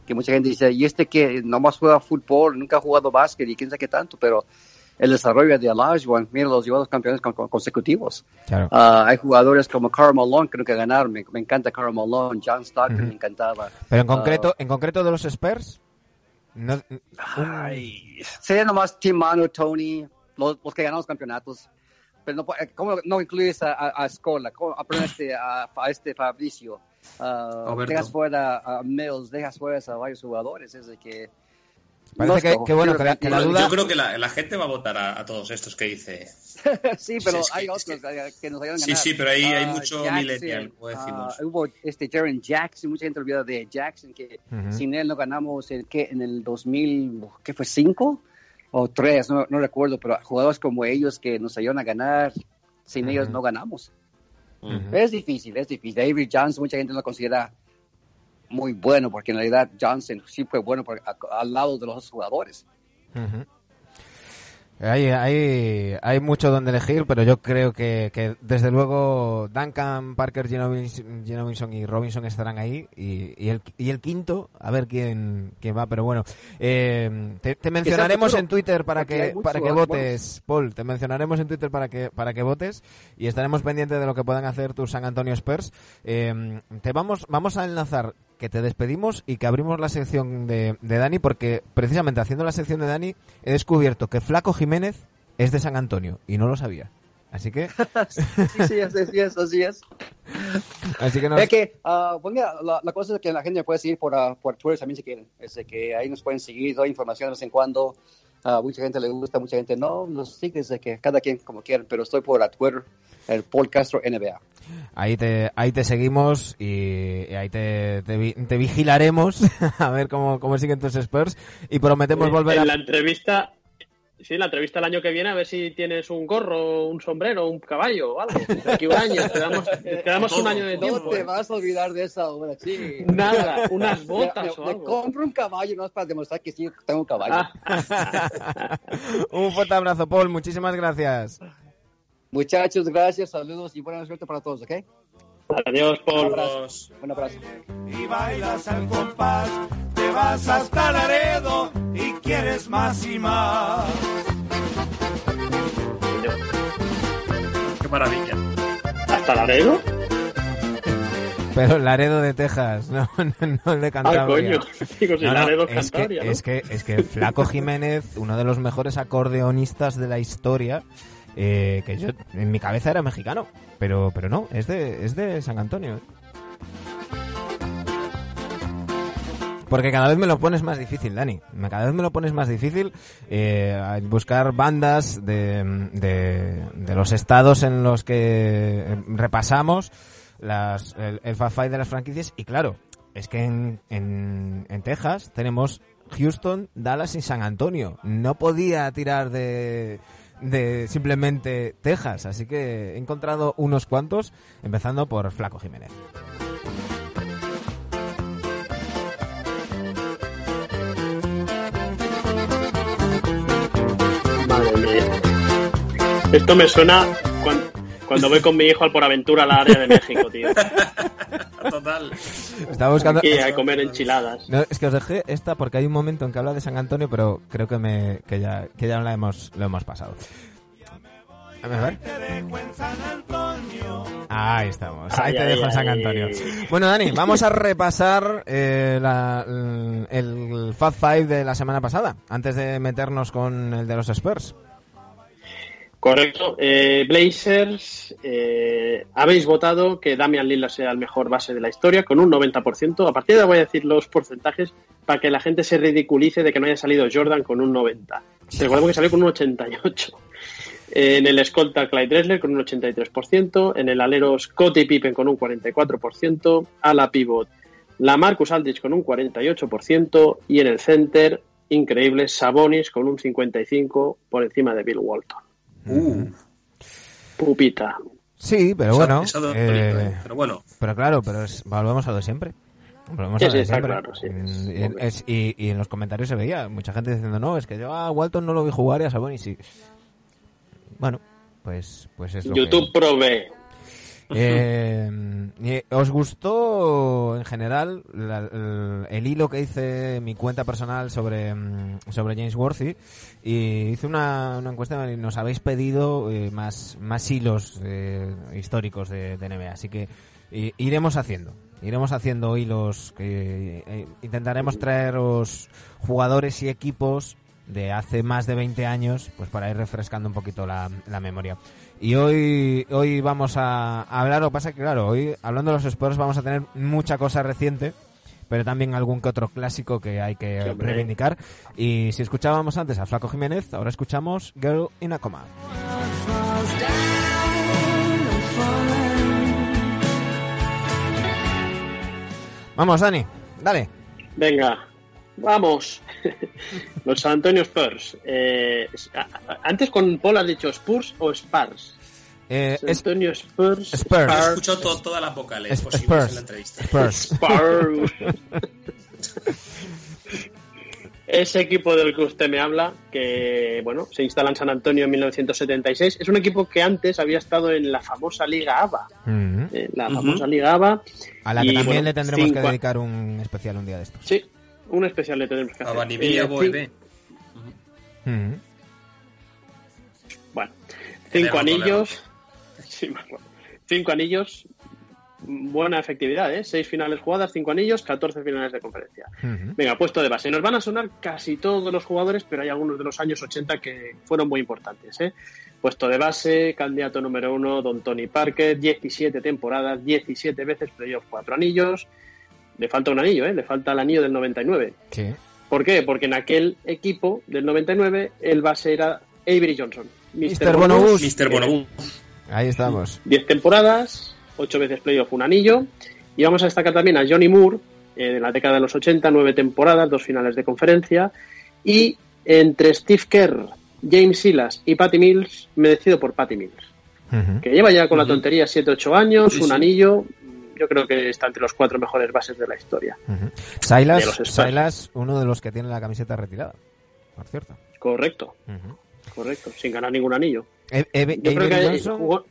que mucha gente dice, y este que nomás juega fútbol, nunca ha jugado básquet y quién sabe qué tanto, pero el desarrollo de Olajuwon, mira, los los campeones con- con- consecutivos. Claro. Ah, hay jugadores como Karl Malone que nunca ganaron, me, me encanta Karl Malone, John Stockton Ujú. me encantaba. Pero en Ah, concreto, en concreto de los Spurs, no, Ay, sería nomás Tim Manu, Tony, los, los que ganan los campeonatos. Pero no, ¿cómo no incluyes a, a, a Scola? ¿Cómo a, a este Fabricio? Ah, Roberto. dejas fuera a Mills, dejas fuera a varios jugadores. Es de que. Parece no que- que bueno, que la- que la duda- Yo creo que la, la gente va a votar a, a todos estos que dice. [laughs] sí, [laughs] pero hay otros que, que nos ayudan a Sí, ganar. sí, pero ahí hay Ah, mucho Jackson, millennial, como decimos. ah, hubo este Jaren Jackson, mucha gente olvida de Jackson, que Ujú. sin él no ganamos el, ¿qué? en el 2000, ¿qué fue? ¿Cinco? O tres, no, no recuerdo, pero jugadores como ellos que nos ayudan a ganar, sin ellos no ganamos. Es difícil, es difícil. David Johnson, mucha gente no lo considera muy bueno, porque en realidad Johnson sí fue bueno por- a- al lado de los otros jugadores. Hay, hay, hay mucho donde elegir, pero yo creo que, que desde luego Duncan, Parker, Ginobinson y Robinson estarán ahí. Y, y, el, y el quinto, a ver quién, quién va. Pero bueno, eh, te, te mencionaremos en Twitter para que, para que votes, Paul. Te mencionaremos en Twitter para que, para que votes y estaremos pendientes de lo que puedan hacer tus San Antonio Spurs. Eh, te vamos, vamos a enlazar que te despedimos y que abrimos la sección de, de Dani porque precisamente haciendo la sección de Dani he descubierto que Flaco Jiménez es de San Antonio y no lo sabía. Así que, [laughs] sí, sí, así es, así es. así que nos... Es que, ah, pues mira, la, la cosa es que la gente puede seguir por, ah, por Twitter también si quieren. Es de que ahí nos pueden seguir, doy información de vez en cuando. A mucha gente le gusta, mucha gente no. Nos sigue desde que cada quien como quieran, pero estoy por Twitter. El Paul Castro NBA. Ahí te, ahí te seguimos y, y ahí te, te, te vigilaremos [laughs] a ver cómo, cómo siguen tus Spurs y prometemos volver en a... la entrevista, sí, en la entrevista el año que viene a ver si tienes un gorro, un sombrero, un caballo o algo. Aquí un año, te damos, te damos un año de No tiempo. te ¿eh? vas a olvidar de esa obra, sí. Nada, unas botas me- o me algo. compro un caballo, no es para demostrar que sí tengo un caballo. Ah, [laughs] Un fuerte abrazo, Paul. Muchísimas gracias. Muchachos, gracias, saludos y buena suerte para todos, ¿ok? adiós, Un Paul. abrazo. Un abrazo. y bailas al compás, te vas hasta Laredo y quieres más y más. Qué maravilla. ¿Hasta Laredo? Pero Laredo de Texas, no, [laughs] no, no el de Ah, Cantabria. coño. [laughs] Digo, si No, es, que, es, que, es que Flaco Jiménez, uno de los mejores acordeonistas de la historia, eh, que yo en mi cabeza era mexicano, pero, pero no, es de, es de San Antonio. Porque cada vez me lo pones más difícil, Dani. Cada vez me lo pones más difícil eh, buscar bandas de, de, de los estados en los que eh, repasamos las, el, el Five de las franquicias. Y claro, es que en, en, en Texas tenemos Houston, Dallas y San Antonio. No podía tirar de, de simplemente Texas. Así que he encontrado unos cuantos, empezando por Flaco Jiménez. Esto me suena cuando, voy con mi hijo al por aventura a la área de México, tío. [laughs] Total. Estaba buscando... Aquí a comer enchiladas. No, es que os dejé esta porque hay un momento en que habla de San Antonio, pero creo que me que ya que ya la hemos lo hemos pasado. A ver. Ahí estamos. Ahí Ay, te ay, dejo en San ay. Antonio. Bueno, Dani, vamos a repasar eh, la- el Fab Five de la semana pasada, antes de meternos con el de los Spurs. Correcto. Eh, Blazers, eh, habéis votado que Damian Lillard sea el mejor base de la historia con un 90%. A partir de ahora voy a decir los porcentajes para que la gente se ridiculice de que no haya salido Jordan con un 90. Recordemos que salió con un 88. Eh, En el escolta Clyde Drexler con un 83%, en el alero Scottie Pippen con un 44%, a la pivot la Marcus Aldridge con un 48% y en el center, increíble, Sabonis con un 55% por encima de Bill Walton. Uh, Pupita. Sí, pero esa- bueno. eh, ¿eh? Pero bueno, Pero claro, pero es- volvemos a lo de siempre. Volvemos Sí, a lo sí, de está siempre. claro, sí, es y, y- y en los comentarios se veía mucha gente diciendo, no, es que yo a Walton no lo vi jugar y a Sabonis sí. Bueno, pues, pues es lo YouTube que... provee. Eh, y, ¿Os gustó en general la- el, hilo que hice mi cuenta personal sobre, mm, sobre James Worthy? Y hice una, una encuesta y nos habéis pedido eh, más, más hilos eh, históricos de, de NBA. Así que iremos haciendo. Iremos haciendo hilos que eh, intentaremos traeros jugadores y equipos de hace más de 20 años, pues para ir refrescando un poquito la, la memoria. Y hoy, hoy vamos a hablar, que pasa que claro, hoy hablando de los Spurs vamos a tener mucha cosa reciente, pero también algún que otro clásico que hay que Sí, reivindicar. Y si escuchábamos antes a Flaco Jiménez, ahora escuchamos Girl in a Coma. Vamos, Dani, dale. Venga, vamos. Los San Antonio Spurs. Eh, antes con Paul has dicho Spurs o Spurs. Eh, Antonio Spurs. Spurs. he escuchado to- todas las vocales es- posibles Spurs. en la entrevista. Spurs. Spurs. [laughs] Ese equipo del que usted me habla, que bueno, se instala en San Antonio en 1976, es un equipo que antes había estado en la famosa Liga ABA. Mm. eh, la Ujú. famosa Liga ABA. A la que Y, también bueno, le tendremos cinco que a- dedicar un especial un día de estos. Sí, un especial le tenemos que A hacer. Vanivilla, Eh, Boebe. Mm. Bueno, cinco anillos. Sí, cinco anillos. Buena efectividad, ¿eh? Seis finales jugadas, cinco anillos, 14 finales de conferencia. Venga, puesto de base. Nos van a sonar casi todos los jugadores, pero hay algunos de los años 80 que fueron muy importantes, ¿eh? Puesto de base, candidato número uno, Don Tony Parker, 17 temporadas, 17 veces playoff, cuatro anillos. Le falta un anillo, ¿eh? Le falta el anillo del 99. Sí. ¿Por qué? Porque en aquel equipo del 99 el base era Avery Johnson. Mr. Mr. Bonobú. Ahí estamos. 10 temporadas, 8 veces playoff, un anillo. Y vamos a destacar también a Johnny Moore, eh, en la década de los 80, 9 temporadas, dos finales de conferencia. Y entre Steve Kerr, James Silas y Patty Mills, me decido por Patty Mills. Que lleva ya con la tontería 7-8 años, Sí, un sí. anillo. Yo creo que está entre los cuatro mejores bases de la historia. Silas. Silas, uno de los que tiene la camiseta retirada, por cierto. Correcto, correcto, sin ganar ningún anillo. E- Eve- Yo creo Avery que Johnson, jugó-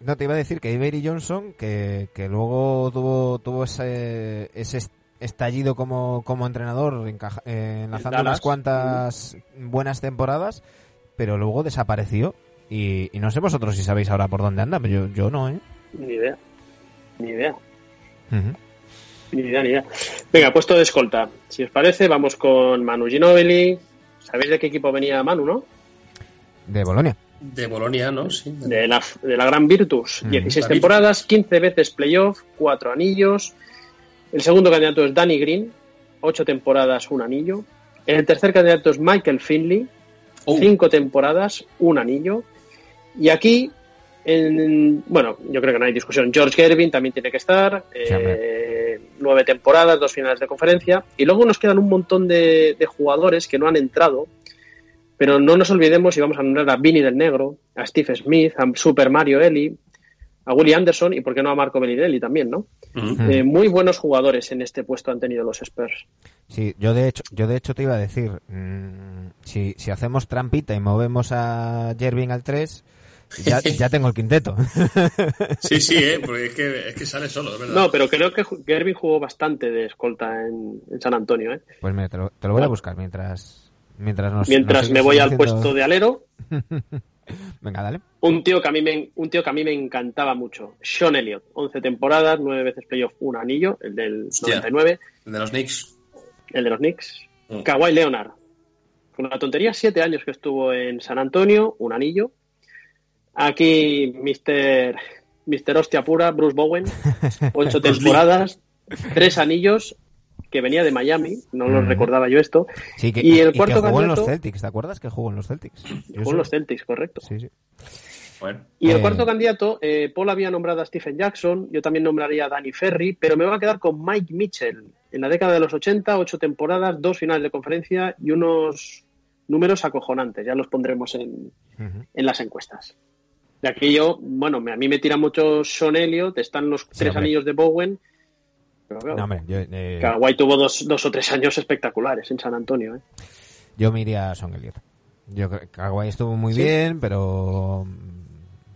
no te iba a decir que Avery Johnson, que, que luego tuvo, tuvo ese, ese est- estallido como, como entrenador, encaja- eh, enlazando unas cuantas buenas temporadas, pero luego desapareció. Y, y no sé vosotros si sabéis ahora por dónde anda, pero yo, yo no, ¿eh? Ni idea, ni idea. Ni idea, ni idea. Venga, puesto de escolta. Si os parece, vamos con Manu Ginobili. ¿Sabéis de qué equipo venía Manu, no? De Bolonia. De Bolonia, ¿no? Sí. De la, de la Gran Virtus. Mm. 16 La temporadas, 15 veces playoff, 4 anillos. El segundo candidato es Danny Green, 8 temporadas, un anillo. El tercer candidato es Michael Finley, Oh, 5 temporadas, un anillo. Y aquí, en- bueno, yo creo que no hay discusión. George Gervin también tiene que estar. Sí, eh, nueve temporadas, dos finales de conferencia. Y luego nos quedan un montón de, de jugadores que no han entrado. Pero no nos olvidemos y vamos a nombrar a Vinny del Negro, a Steve Smith, a Super Mario Eli, a Willie Anderson y, por qué no, a Marco Bellinelli también, ¿no? Eh, muy buenos jugadores en este puesto han tenido los Spurs. Sí, yo de hecho, yo de hecho te iba a decir, mm, si, si hacemos trampita y movemos a Jervin al 3, ya, [laughs] ya tengo el quinteto. [laughs] Sí, sí, ¿eh? Porque es que, es que sale solo, es verdad. No, pero creo que Gervin jugó bastante de escolta en, en San Antonio, ¿eh? Pues mira, te lo, te lo voy a buscar mientras, mientras nos. Mientras nos me voy al puesto de alero, [laughs] Venga, dale. un tío que a mí me, un tío que a mí me encantaba mucho, Sean Elliott, 11 temporadas, 9 veces playoff, un anillo, el del Hostia. 99, El de los Knicks. el de los Knicks. Mm. Kawhi Leonard, una tontería, 7 años que estuvo en San Antonio, un anillo. Aquí Mr. Mr. Hostia Pura, Bruce Bowen, [laughs] 8 Bruce Lee. temporadas, 3 anillos, que venía de Miami, no lo recordaba yo esto, Sí, que, Y el que cuarto jugó en los candidato- Celtics, ¿te acuerdas que jugó en los Celtics? Con sé- los Celtics, correcto. Sí, sí. Bueno. Y el Eh, cuarto candidato, eh, Paul había nombrado a Stephen Jackson, yo también nombraría a Danny Ferry, pero me voy a quedar con Mike Mitchell. En la década de los 80, ocho temporadas, dos finales de conferencia y unos números acojonantes. Ya los pondremos en, en las encuestas. De aquí yo, bueno, me- a mí me tira mucho Sean Elliott, están los tres hombre. anillos de Bowen. Pero claro, No, hombre, yo, eh, Kawhi tuvo dos, dos o tres años espectaculares en San Antonio. ¿eh? yo me iría a Son Elliott. Yo creo que Kawhi estuvo muy Sí. bien, pero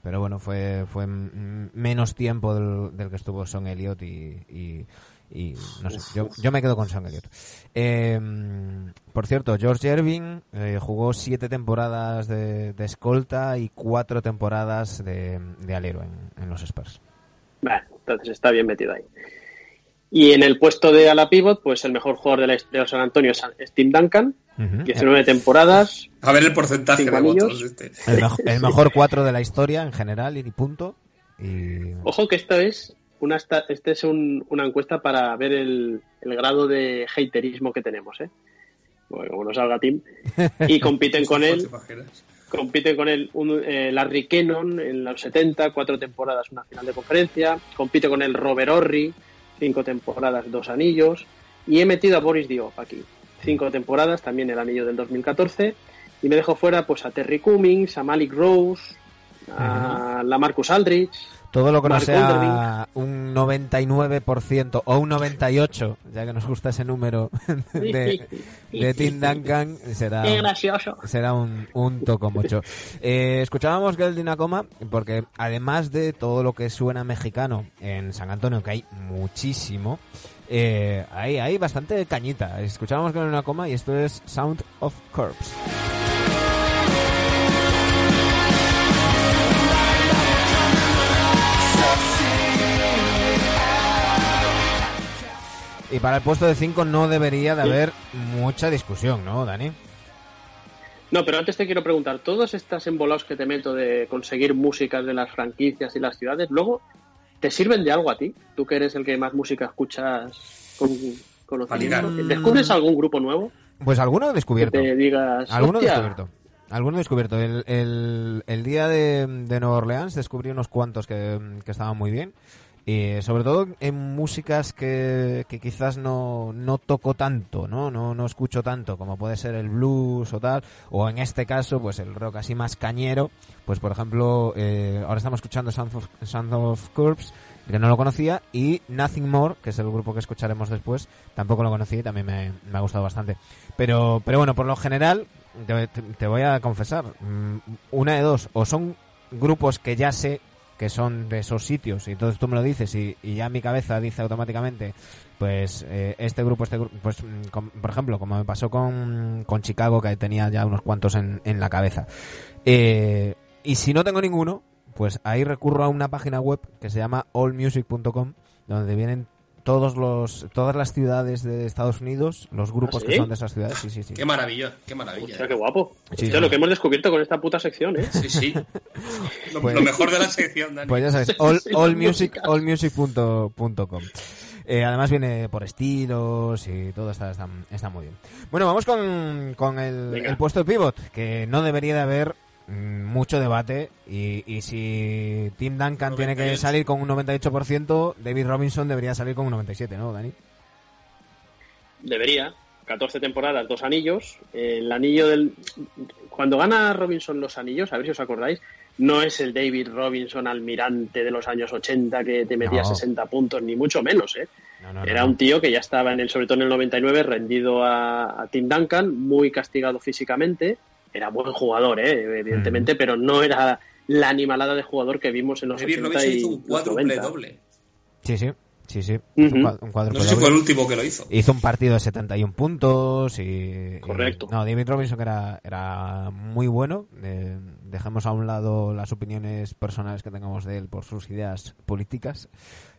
pero bueno, fue fue menos tiempo del, del que estuvo Son Elliott y, y, y no sé, yo, yo me quedo con Son Elliott. Eh, por cierto, George Irving eh, jugó siete temporadas de, de escolta y cuatro temporadas de, de alero en, en los Spurs. Bueno, entonces está bien metido ahí. Y en el puesto de ala pivot, pues el mejor jugador de, la, de los San Antonio es Tim Duncan, Ujú. 19 temporadas, A ver el porcentaje de votos. Este. El, mejo- el [laughs] mejor cuatro de la historia en general y punto. Y Ojo que esta es una esta, este es un- una encuesta para ver el, el grado de haterismo que tenemos, ¿eh? Bueno, como no salga Tim. Y [laughs] compiten con él, compiten con él un, eh, Larry Kennon en los 70, cuatro temporadas, una final de conferencia. Compite con él Robert Horry, cinco temporadas, dos anillos. Y he metido a Boris Diop aquí, cinco temporadas, también el anillo del 2014. Y me dejo fuera pues a Terry Cummings, a Malik Rose, a la Marcus Aldridge. Todo lo que no sea un 99% o un 98%, ya que nos gusta ese número [laughs] de, de Tim Duncan, será, Qué gracioso. será un, un toco mucho. Eh, escuchábamos que el Dinacoma, porque además de todo lo que suena mexicano en San Antonio, que hay muchísimo, eh, hay, hay bastante cañita. Escuchábamos que el Dinacoma y esto es Sound of Corpse. Y para el puesto de 5 no debería de haber mucha discusión, ¿no, Dani? No, pero antes te quiero preguntar, todos estos embolados que te meto de conseguir músicas de las franquicias y las ciudades, luego, ¿te sirven de algo a ti? Tú que eres el que más música escuchas con conocimiento. ¿Descubres algún grupo nuevo? Pues alguno he Que descubierto. te digas, Alguno he "Hostia, descubierto. alguno descubierto. El, el, el día de, de Nueva Orleans descubrí unos cuantos que, que estaban muy bien. Y sobre todo en músicas que, que quizás no, no toco tanto, ¿no? ¿no? No escucho tanto, como puede ser el blues o tal, o en este caso, pues el rock así más cañero. Pues por ejemplo, eh, ahora estamos escuchando Sound of, of Corpse, que no lo conocía, y Nothing More, que es el grupo que escucharemos después, tampoco lo conocí y también me, me ha gustado bastante. Pero, pero bueno, por lo general, te, te- te voy a confesar, mm, una de dos, o son grupos que ya sé que son de esos sitios. Y entonces tú me lo dices y, y ya mi cabeza dice automáticamente pues eh, este grupo este grupo pues mm, por ejemplo como me pasó con, con Chicago que tenía ya unos cuantos en, en la cabeza. Eh, y si no tengo ninguno pues ahí recurro a una página web que se llama allmusic.com donde vienen todos los todas las ciudades de Estados Unidos los grupos ¿Ah, que son de esas ciudades sí sí sí Qué maravilla, qué maravilla. Hostia, qué guapo. Sí, Hostia, sí. lo que hemos descubierto con esta puta sección, ¿eh? Sí, sí. [laughs] Lo, Pues- lo mejor de la sección, Dani. Pues ya sabes, all, allmusic, allmusic.com. Eh, además viene por estilos y todo está, está, está muy bien. Bueno, vamos con, con el, puesto de pivot, que no debería de haber mucho debate y, y si Tim Duncan tiene que 98. salir con un 98%, David Robinson debería salir con un 97%, ¿no, Dani? Debería. 14 temporadas, dos anillos. El anillo del. Cuando gana Robinson los anillos, a ver si os acordáis, no es el David Robinson almirante de los años 80 que te metía No. 60 puntos, ni mucho menos, ¿eh? No, no, no, Era no. un tío que ya estaba en el, sobre todo en el 99, rendido a, a Tim Duncan, muy castigado físicamente. Era buen jugador, ¿eh? evidentemente, pero no era la animalada de jugador que vimos en los David 80 Robinson y hizo un cuádruple 90. doble. Sí, sí, sí, sí. Hizo un Ujú. cua- un cuádruple No sé si doble. fue el último que lo hizo. Hizo un partido de 71 puntos y... y- Correcto. no, David Robinson era, era muy bueno. eh, dejamos a un lado las opiniones personales que tengamos de él por sus ideas políticas.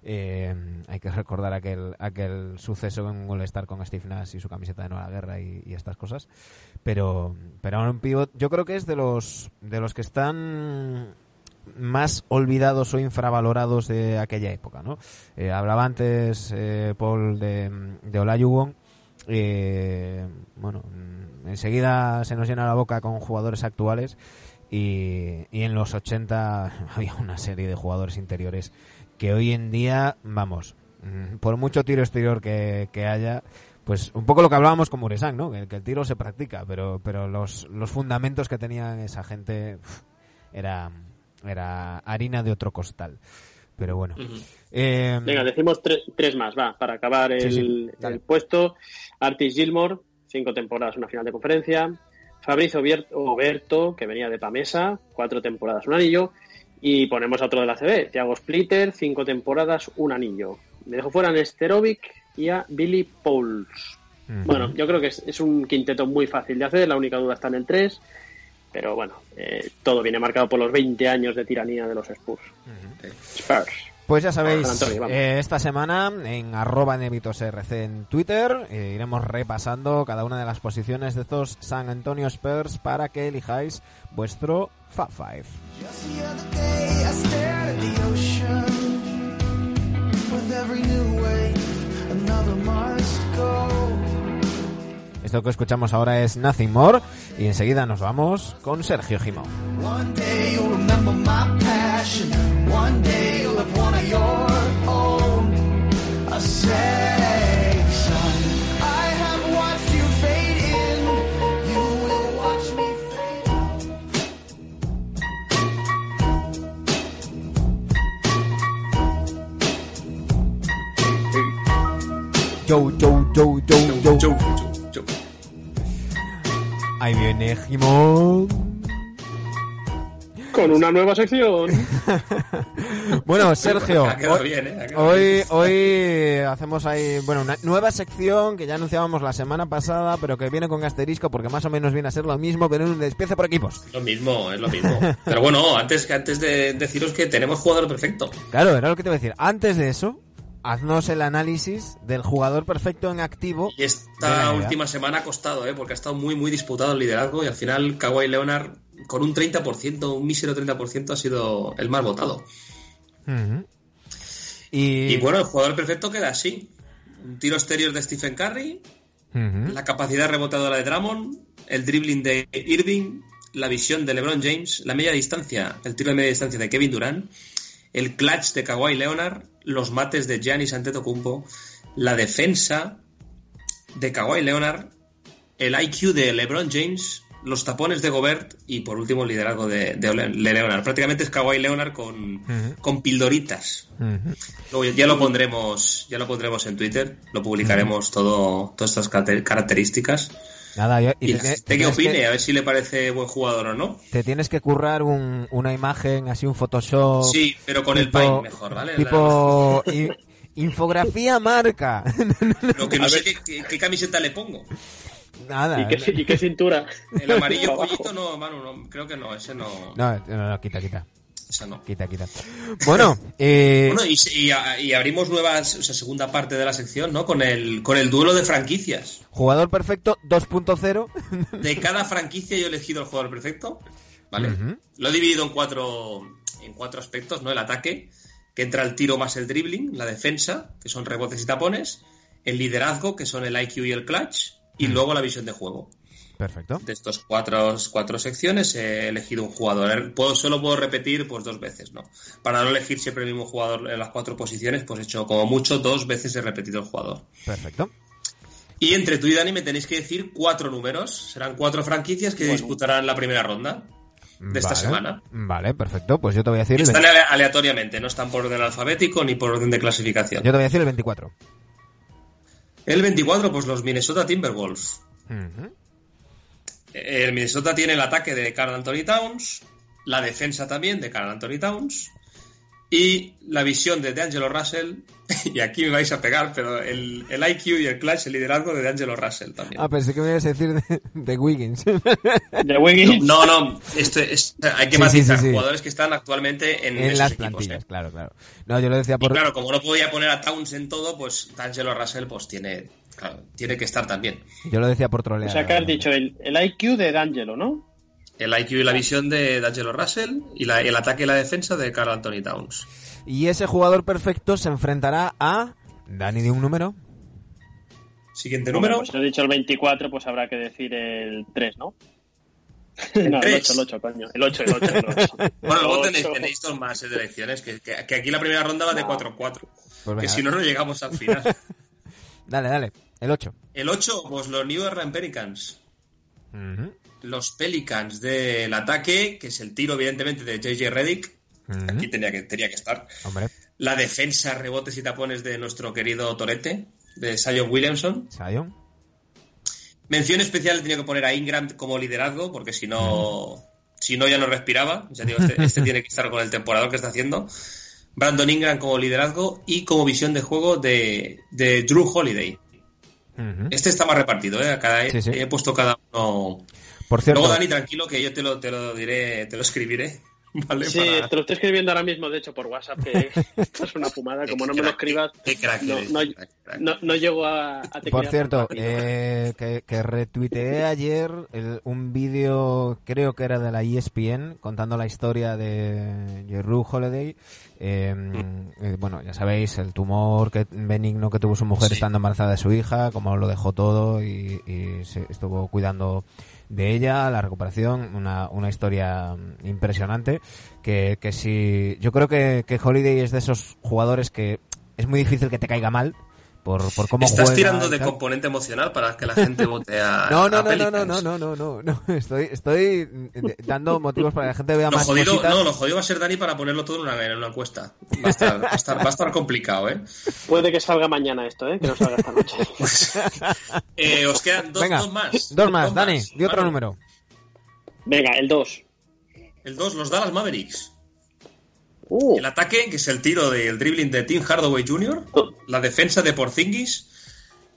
Eh, hay que recordar aquel, aquel suceso en All Star con Steve Nash y su camiseta de Nueva Guerra y, y estas cosas. Pero, pero ahora un pivot, yo creo que es de los, de los que están más olvidados o infravalorados de aquella época, ¿no? Eh, hablaba antes eh, Paul de, de Olajuwon. eh, bueno, mm, enseguida se nos llena la boca con jugadores actuales y, y en los 80 [laughs] había una serie de jugadores interiores que hoy en día, vamos, mm, por mucho tiro exterior que, que haya, pues un poco lo que hablábamos con Muresan, ¿no? Que, que el tiro se practica, pero, pero los, los fundamentos que tenían esa gente uf, era, era harina de otro costal. Pero bueno. Eh, Venga, decimos tre- tres más, va, para acabar el, Sí, sí, dale. el puesto. Artis Gilmore, cinco temporadas, una final de conferencia. Fabrizio Oberto, que venía de Pamesa, cuatro temporadas, un anillo. Y ponemos a otro de la CB, Thiago Splitter, cinco temporadas, un anillo. Me dejo fuera a Nesterovic y a Billy Pauls. Bueno, yo creo que es, es un quinteto muy fácil de hacer, la única duda está en el 3, pero bueno, eh, todo viene marcado por los 20 años de tiranía de los Spurs. Spurs. Pues ya sabéis, Antonio, eh, esta semana en arroba nevitos.rc en Twitter eh, iremos repasando cada una de las posiciones de estos San Antonio Spurs para que elijáis vuestro Fab Five. Just Esto que escuchamos ahora es Nothing More y enseguida nos vamos con Sergio Gimón. One day you'll remember my passion. One day you'll have one of your own. I say, son, I have watched you fade in. You will watch me fade out. Yo, yo, yo, yo, yo. Ahí viene Gimón. Con una nueva sección. [laughs] Bueno, Sergio, Ha quedado hoy, bien, ¿eh? Ha quedado hoy, bien. hoy hacemos ahí, bueno, una nueva sección que ya anunciábamos la semana pasada, pero que viene con asterisco porque más o menos viene a ser lo mismo, pero en un despiece por equipos. Lo mismo, es lo mismo. Pero bueno, antes, antes de deciros que tenemos jugador perfecto. Claro, era lo que te iba a decir. Antes de eso, haznos el análisis del jugador perfecto en activo. Y esta última semana ha costado, ¿eh? porque ha estado muy, muy disputado el liderazgo y al final Kawhi Leonard con un 30%, un mísero 30% ha sido el más votado. Y, Y bueno, el jugador perfecto queda así. Un tiro exterior de Stephen Curry, la capacidad rebotadora de Drummond, el dribbling de Irving, la visión de LeBron James, la media distancia, el tiro de media distancia de Kevin Durant, el clutch de Kawhi Leonard, los mates de Giannis Antetokounmpo, la defensa de Kawhi Leonard, el IQ de LeBron James, los tapones de Gobert y por último el liderazgo de, Leonard. Prácticamente es Kawhi Leonard con, con pildoritas. Luego ya lo pondremos, ya lo pondremos en Twitter, lo publicaremos todo, todas estas caracter- características. Nada, yo- y Y te que tienes opine, a ver si le parece buen jugador o no. te tienes que currar un- una imagen, así un Photoshop. Sí, pero con el tipo- Paint mejor, ¿vale? Tipo i- infografía marca. [laughs] Lo que no sé qué, qué- qué camiseta le pongo. Nada. ¿Y qué, y qué cintura? El amarillo [laughs] pollito no, Manu, no, creo que no, ese no, No, no, no, quita, quita. Esa no. Quita, quita. Bueno, eh, Bueno, y, y- y abrimos nuevas, o sea, segunda parte de la sección, ¿no? Con el, con el duelo de franquicias. jugador perfecto 2.0. De cada franquicia yo he elegido el jugador perfecto, ¿vale? Lo he dividido en cuatro, en cuatro aspectos, ¿no? El ataque, que entra el tiro más el dribbling, la defensa, que son rebotes y tapones, el liderazgo, que son el IQ y el clutch, y luego la visión de juego. Perfecto. De estos cuatro, cuatro secciones he elegido un jugador. Puedo, solo puedo repetir pues dos veces, ¿no? Para no elegir siempre el mismo jugador en las cuatro posiciones, pues he hecho como mucho dos veces he repetido el jugador. Perfecto. Y entre tú y Dani me tenéis que decir cuatro números. Serán cuatro franquicias que Bueno. disputarán la primera ronda de esta Vale. semana. Vale, perfecto. Pues yo te voy a decir Están 20 ale- aleatoriamente, no están por orden alfabético ni por orden de clasificación. yo te voy a decir el 24. El 24, pues los Minnesota Timberwolves. El Minnesota tiene el ataque de Carl Anthony Towns, la defensa también de Carl Anthony Towns y la visión de D'Angelo Russell. [laughs] Y aquí me vais a pegar, pero el, el IQ y el clutch, el liderazgo de D'Angelo Russell también. Ah, pensé que me ibas a decir de, de Wiggins. [laughs] De Wiggins. No, no, este es- hay que Sí, matizar sí, sí. jugadores que están actualmente en, en esos las equipos, plantillas, ¿eh? claro, claro. No, yo lo decía Y por... claro, como no podía poner a Towns en todo, pues D'Angelo Russell pues tiene, claro, tiene que estar también. Yo lo decía por trolear. O sea que has dicho el, el IQ de D'Angelo, ¿no? El IQ y la visión de D'Angelo Russell y la- el ataque y la defensa de Carl Anthony Towns. Y ese jugador perfecto se enfrentará a... Dani de un número. Siguiente número. Pues si he dicho el 24, pues habrá que decir el 3, ¿no? [laughs] no, el tres. 8, el 8, coño. El 8, el 8, el 8. [laughs] Bueno, luego tenéis, 8. tenéis dos más eh, de elecciones, que, que- que aquí la primera ronda va de No. 4 en 4. Pues Que si no, no llegamos al final. [laughs] Dale, dale. El 8. El 8, pues los New Orleans Pelicans. Ujú, Los Pelicans del ataque, que es el tiro, evidentemente, de JJ Reddick. Aquí tenía que, tenía que estar. Hombre, La defensa, rebotes y tapones de nuestro querido Torete, de Sion Williamson. Sion. Mención especial tenido que poner a Ingram como liderazgo, porque si no, si no ya no respiraba. Ya digo, este, este tiene que estar con el temporador que está haciendo. Brandon Ingram como liderazgo y como visión de juego de, de Drew Holiday. Este está más repartido, ¿eh? Cada, Sí, sí. He puesto cada uno. Por cierto, Luego, Dani, tranquilo, que yo te lo, te lo diré, te lo escribiré. [laughs] ¿Vale? Sí, Para- te lo estoy escribiendo ahora mismo, de hecho, por WhatsApp, que [laughs] esto es una fumada. Como no me lo escribas, Qué crack no, no, no, no llego a, a por cierto, eh, que, que retuiteé ayer el- un vídeo, creo que era de la ESPN, contando la historia de Jeru Holiday. Eh, eh, bueno, ya sabéis, el tumor que, benigno que tuvo su mujer Sí. estando embarazada de su hija, como lo dejó todo y, y se estuvo cuidando de ella, la recuperación, una, una historia mm, impresionante. Que, que si. Yo creo que, que Holiday es de esos jugadores que es muy difícil que te caiga mal. Por, por cómo Estás juega tirando de tal. componente emocional para que la gente vote a. [laughs] No, no, a no, no, no, no, no, no, no, no. Estoy, estoy eh, dando motivos para que la gente vea Lo más jodido, cositas. no, lo jodido va a ser Dani para ponerlo todo en una, en una encuesta. Va a, estar, va, a estar, va a estar complicado, ¿eh? Puede que salga mañana esto, ¿eh? Que no salga esta noche. [laughs] Eh, Os quedan dos, Venga, dos más. Dos más, Dani, di otro Manu. número. Venga, el 2. El 2, los Dallas Mavericks. Uh, El ataque, que es el tiro del dribbling de Tim Hardaway Jr., la defensa de Porzingis,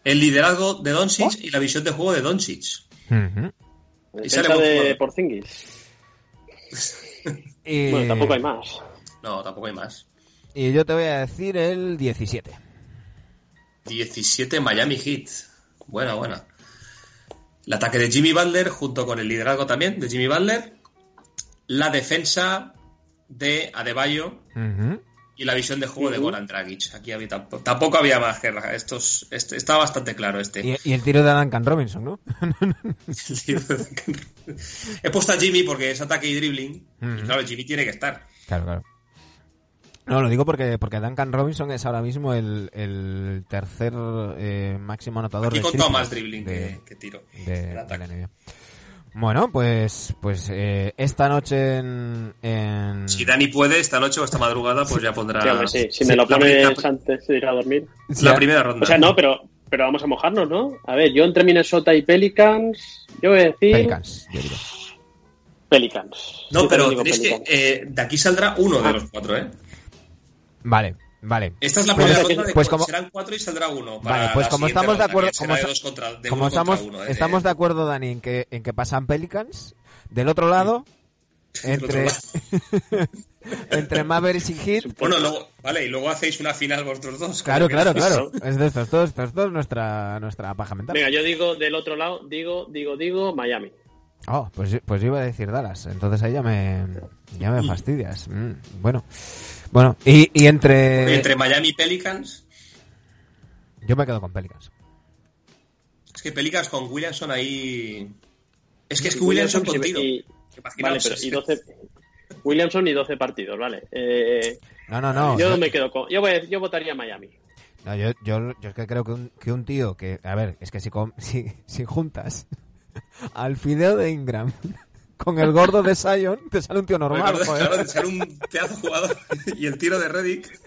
el liderazgo de Doncic y la visión de juego de Doncic. Ujú. y sale defensa buen de jugador. Porzingis. Y, [laughs] Bueno, tampoco hay más. No, tampoco hay más. y yo te voy a decir el 17. 17 Miami Heat. Buena, buena. El ataque de Jimmy Butler junto con el liderazgo también de Jimmy Butler. La defensa de Adebayo Ujú. y la visión de juego de Goran Dragic. Aquí había, tampoco, tampoco había más guerra. Estos, este, estaba bastante claro este. Y, y el tiro de Duncan Robinson, ¿no? [laughs] He puesto a Jimmy porque es ataque y dribbling. Y claro, Jimmy tiene que estar. Claro, claro. No, lo digo porque, porque Duncan Robinson es ahora mismo el, el tercer eh, máximo anotador Aquí de triples más dribbling de, que, que tiro. de- de la ataque. NBA. Bueno, pues, pues eh, esta noche en, en- Si Dani puede, esta noche o esta madrugada, pues ya pondrá Sí, hombre, sí. Si me lo pones antes de ir a dormir. la primera ronda. O sea, no, pero, pero vamos a mojarnos, ¿no? A ver, yo entre Minnesota y Pelicans, yo voy a decir Pelicans, yo digo. Pelicans. No, Yo pero tenéis que. Eh, de aquí saldrá uno de Ah. los cuatro, ¿eh? Vale, vale. Esta es la Pues- primera ronda de pues como- serán cuatro y saldrá uno. Para Vale, pues como estamos de acuerdo, como, será de sa- dos contra- de como uno contra estamos, uno, ¿eh? estamos de acuerdo, Dani, en que, en que pasan Pelicans, del otro lado, [laughs] entre, lado. [laughs] entre Mavericks y [laughs] Heat, Bueno, luego, vale, y luego hacéis una final vosotros dos. claro, claro, claro, es de estos dos, estos dos nuestra, nuestra paja mental. Venga, yo digo del otro lado, digo, digo, digo, Miami. Oh, pues, yo- pues iba a decir Dallas, entonces ahí ya me, ya me fastidias. Mm, bueno, bueno, y, y entre, Entre Miami y Pelicans. yo me quedo con Pelicans. Es que Pelicans con Williamson ahí. Es que es que Y Williamson Williamson, contigo. y- Vale, pero y que- 12. Williamson y 12 partidos, vale. Eh, No, no, no. yo me quedo con. Yo, voy, yo votaría Miami. No, yo, yo, yo es que creo que un, que un tío que, a ver, es que si, com- [laughs] si, si juntas al fideo de Ingram con el gordo de Sion, te sale un tío normal, joder. claro, de ser un pedazo jugador y el tiro de Reddick.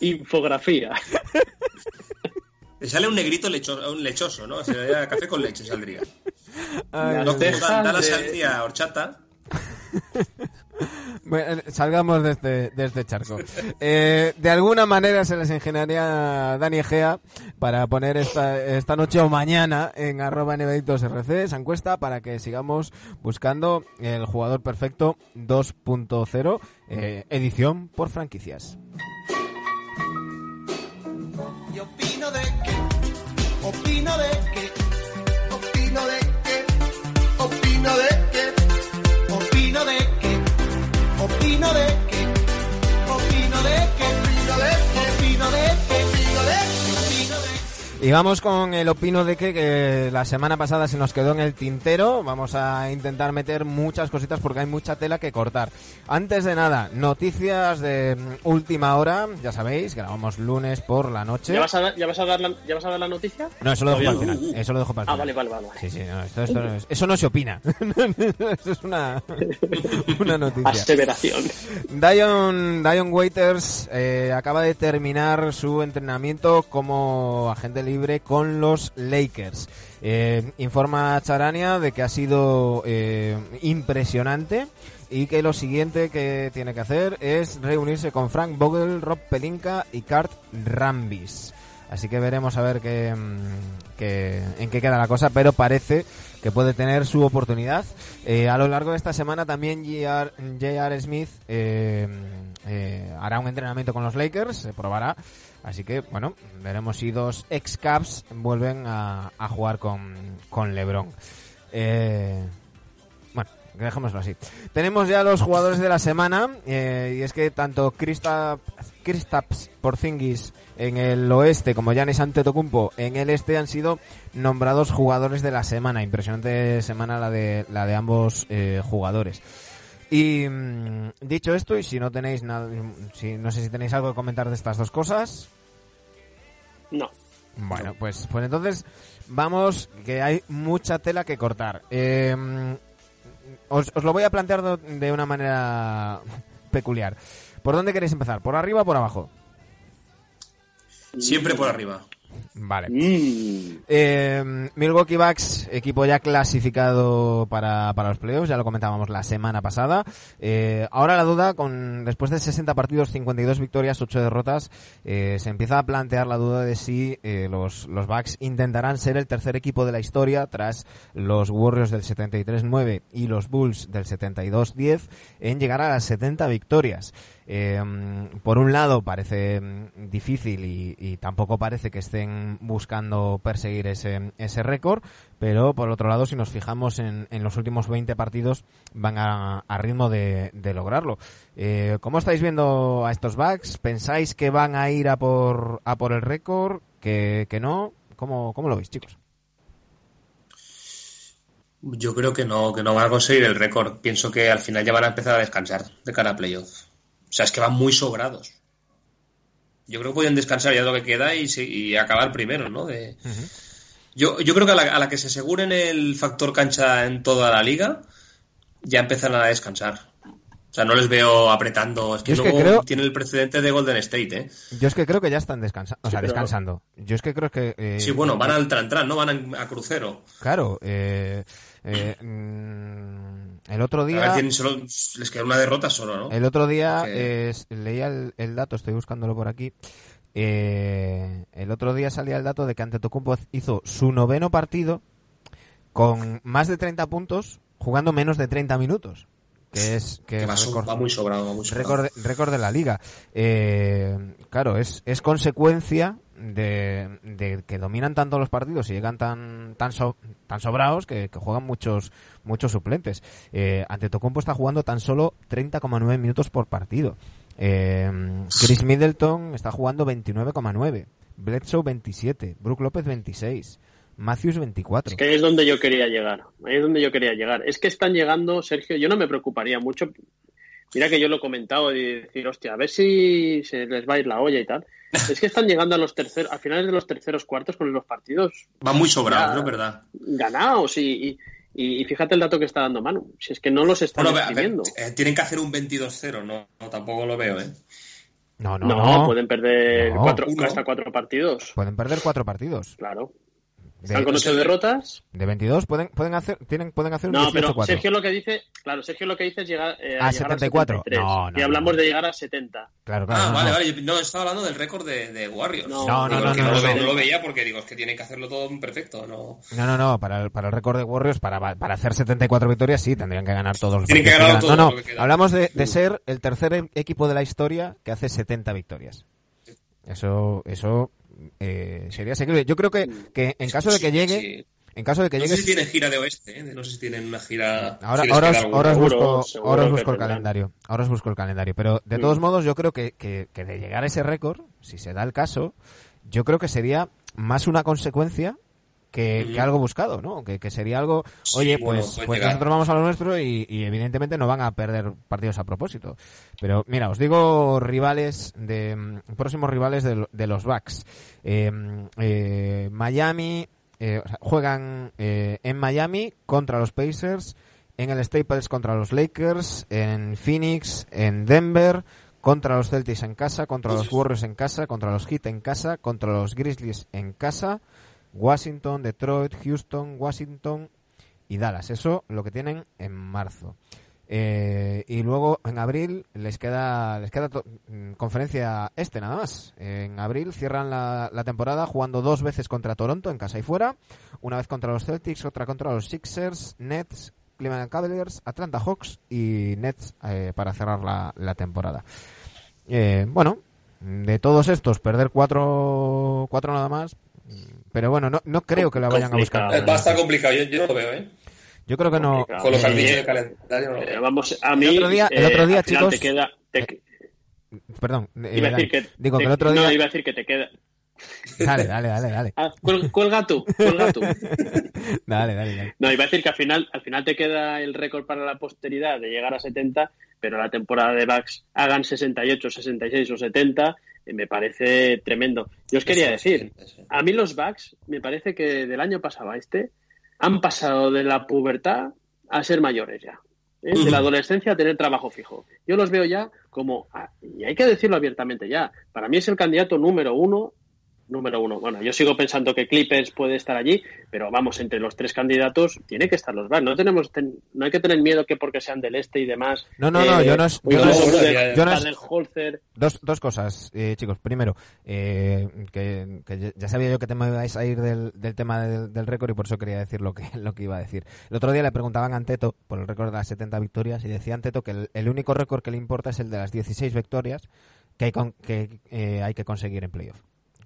Infografía. Le sale un negrito lecho- un lechoso, ¿no? Sería café con leche saldría. Dan- Dan la de- saldría horchata. Bueno, salgamos de este, este charco. Eh, de alguna manera se les ingeniaría Dani Egea para poner esta, esta noche o mañana en arroba NB2RC esa encuesta para que sigamos buscando el jugador perfecto 2.0 eh, edición por franquicias. Opino de que, opino de que, opino de que, opino de que, opino de Y vamos con el opino de que, que la semana pasada se nos quedó en el tintero. Vamos a intentar meter muchas cositas porque hay mucha tela que cortar. Antes de nada, noticias de mm, última hora. Ya sabéis, grabamos lunes por la noche. ¿Ya vas, a dar, ya, vas a dar la, ¿Ya vas a dar la noticia? No, eso lo dejo para el final. Eso lo dejo para el Ah, final. vale, vale, vale. vale. Sí, sí, no, esto, esto no es- eso no se opina. [laughs] eso es una, [laughs] una noticia. Aseveración. Dion, Dion Waiters eh, acaba de terminar su entrenamiento como agente libre con los Lakers. Eh, informa Charania de que ha sido eh, impresionante y que lo siguiente que tiene que hacer es reunirse con Frank Vogel, Rob Pelinka y Kurt Rambis. Así que veremos a ver qué, mm, en qué queda la cosa, pero parece que puede tener su oportunidad. Eh, a lo largo de esta semana también. J.R. Smith eh, eh, hará un entrenamiento con los Lakers, se probará. Así que, bueno, veremos si dos ex-Caps vuelven a, a jugar con, con LeBron. Eh, bueno, dejémoslo así. Tenemos ya los jugadores de la semana eh, y es que tanto Kristaps, Porzingis en el oeste como Giannis Antetokounmpo en el este han sido nombrados jugadores de la semana. Impresionante semana la de la de ambos eh, jugadores. Y mm, dicho esto, y si no tenéis nada, si no sé si tenéis algo que comentar de estas dos cosas, No. bueno, pues, pues entonces vamos, que hay mucha tela que cortar. Eh, os, os lo voy a plantear de, de una manera [laughs] peculiar. ¿Por dónde queréis empezar? ¿Por arriba o por abajo? Siempre por arriba. Vale. Mm. Eh, Milwaukee Bucks, equipo ya clasificado para, para los playoffs, ya lo comentábamos la semana pasada. Eh, ahora la duda, con después de 60 partidos, 52 victorias, 8 derrotas, eh, se empieza a plantear la duda de si los, los Bucks intentarán ser el tercer equipo de la historia tras los Warriors del 73-9 y los Bulls del 72-10 en llegar a las 70 victorias. Eh, por un lado parece mm, difícil y, y tampoco parece que estén buscando perseguir ese, ese récord, pero por otro lado si nos fijamos en, los últimos 20 partidos van a, ritmo de, de lograrlo. Eh, ¿Cómo estáis viendo a estos backs? ¿Pensáis que van a ir a por, a por el récord? ¿Que, que no? ¿Cómo, ¿Cómo lo veis chicos? Yo creo que no, que no van a conseguir el récord. Pienso que al final ya van a empezar a descansar de cara a playoff. O sea, es que van muy sobrados. Yo creo que pueden descansar ya lo que queda y, y acabar primero, ¿no? De... yo, yo creo que a la, a la que se aseguren el factor cancha en toda la liga, ya empezarán a descansar. O sea, no les veo apretando. Es que Yo es que luego creo- tiene el precedente de Golden State, ¿eh? Yo es que creo que ya están descansando, o sea, pero- descansando. Yo es que creo que... eh, Sí, bueno, van al tran, ¿no? Van a, a crucero. Claro, eh, eh, mm, el otro día... tienen solo, les queda una derrota solo, ¿no? El otro día eh, leía el, el dato, estoy buscándolo por aquí. Eh, el otro día salía el dato de que Antetokounmpo hizo su noveno partido con más de 30 puntos jugando menos de 30 minutos. Que es que Que va, muy sobrado, va muy sobrado. récord, de, récord de la liga. Eh, claro, es, es consecuencia de, que dominan tanto los partidos y llegan tan tan tan sobrados que, juegan muchos muchos suplentes. Eh, Antetokounmpo está jugando tan solo 30,9 minutos por partido. Eh, Chris Middleton está jugando 29,9. Bledsoe 27. Brook López 26. Matthews 24. Es que es donde yo quería llegar. Ahí es donde yo quería llegar. Es que están llegando, Sergio, yo no me preocuparía mucho. Mira que yo lo he comentado y decir, hostia, a ver si se les va a ir la olla y tal. Es que están llegando a los terceros, a finales de los terceros cuartos con los partidos Va muy sobrado, Ya. ¿no? ¿Verdad? ganados y, y, y fíjate el dato que está dando Manu. Si es que no los están Bueno, eh, tienen que hacer un 22-0, no, no, tampoco lo veo, ¿eh? No, no, No, no. pueden perder No. cuatro, hasta cuatro partidos. Pueden perder cuatro partidos. Claro. De, Están con ocho derrotas. de 22 pueden pueden hacer tienen pueden hacer un No, pero 18-4. Sergio lo que dice, claro, Sergio lo que dice es llegar, eh, A llegar 74. a 73. No, no, y hablamos no. de llegar a 70. Claro, claro. Ah, no, vale, no. vale. yo- No, estaba hablando del récord de, de Warriors. No, No, no, Digo, no, es que no, lo, no, lo veía porque digo, es que tienen que hacerlo todo perfecto, ¿no? No, no, no, para el, para el récord de Warriors, para, para hacer 74 victorias, sí, tendrían que ganar todos los Tienen que ganar quedan. todo No, lo no, que hablamos de, de ser el tercer e- equipo de la historia que hace 70 victorias. Eso, eso eh, sería asequible. Yo creo que, que en caso de que llegue, Sí. en caso de que No llegue, sé si tienen gira de oeste, ¿eh? No sé si tienen una gira. Ahora, si ahora, os, ahora os busco, seguro ahora os busco el tendrán. calendario. Ahora os busco el calendario. Pero de Mm. todos modos, yo creo que, que, que de llegar a ese récord, si se da el caso, yo creo que sería más una consecuencia que, que algo buscado, ¿no? Que, que sería algo, Sí, oye, bueno, pues, pues llegar. nosotros vamos a lo nuestro y, y evidentemente no van a perder partidos a propósito. Pero mira, os digo rivales de mm, próximos rivales de, de los Bucks. Eh, eh, Miami eh, o sea, juegan eh, en Miami contra los Pacers, en el Staples contra los Lakers, en Phoenix, en Denver, contra los Celtics en casa, contra los Warriors en casa, contra los Heat en casa, contra los Grizzlies en casa, Washington, Detroit, Houston, Washington y Dallas. Eso lo que tienen en marzo. Eh, y luego en abril les queda les queda mm, conferencia este nada más. En abril cierran la, la temporada jugando dos veces contra Toronto en casa y fuera, una vez contra los Celtics, otra contra los Sixers, Nets, Cleveland Cavaliers, Atlanta Hawks y Nets eh, para cerrar la, la temporada. Eh, bueno, de todos estos perder cuatro cuatro nada más, mm, pero bueno no, no creo que la vayan a buscar. Complicado. Eh, Va a estar complicado, yo, yo no lo veo, ¿eh? Yo creo que no. Complicado. Con los eh, de calendario no lo Eh, vamos, a mí. otro día- el eh, otro día, final chicos, Te queda, te- Perdón, eh, iba a decir que. digo te- que el otro no, día. iba a decir que te queda. [laughs] Dale, dale, dale, dale. Ah, cuel- cuelga tú, cuelga tú. [laughs] Dale, dale, dale. No, iba a decir que al final, al final te queda el récord para la posteridad de llegar a 70, pero la temporada de Bucks hagan 68, 66 o 70, eh, me parece tremendo. Yo os quería decir, a mí los Bucks me parece que del año pasado a este han pasado de la pubertad a ser mayores ya. ¿eh? De la adolescencia a tener trabajo fijo. Yo los veo ya como, ah, y hay que decirlo abiertamente ya, para mí es el candidato número uno número uno. Bueno, yo sigo pensando que Clippers puede estar allí, pero vamos, entre los tres candidatos tiene que estar los Bucks. No tenemos, ten- no hay que tener miedo que porque sean del este y demás. No, no, no, yo no es- un yo no es- de- yo no es-. Dos, dos cosas, eh, chicos. Primero, eh, que, que ya- sabía yo que te me ibais a ir del, del tema del, del récord y por eso quería decir lo que, [laughs] lo que iba a decir. El otro día le preguntaban a Anteto por el récord de las 70 victorias y decía Anteto que el, el único récord que le importa es el de las 16 victorias que hay, con- que, eh, hay que conseguir en playoff.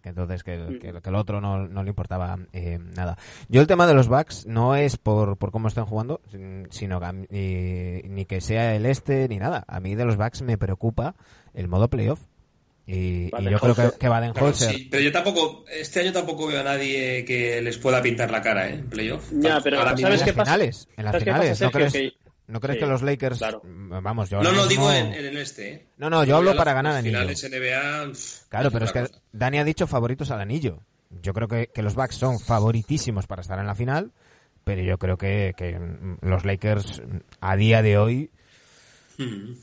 Que entonces que, el- que, que el otro no, no le importaba eh, nada. Yo el tema de los Bucks no es por, por cómo están jugando, sin- sino que a mí- ni, ni que sea el este ni nada. A mí de los Bucks me preocupa el modo playoff. Y, y yo creo que, que Claro, Baden-Holzer... sí, pero yo tampoco, este año tampoco veo a nadie que les pueda pintar la cara, ¿eh? En playoff. Ya, pero Ahora ¿sabes qué las pasa? finales, en las ¿Sabes qué finales, pasa, ¿no crees, Que- ¿no crees Sí, que los Lakers... claro. Vamos, yo No, no, digo en, en el este, ¿eh? No, no, yo hablo para ganar las anillo. NBA. pff, Claro, pero es que cosa. Dani ha dicho favoritos al anillo. Yo creo que, que los Bucks son favoritísimos para estar en la final, pero yo creo que, que mm, los Lakers mm, a día de hoy, Mm. mm,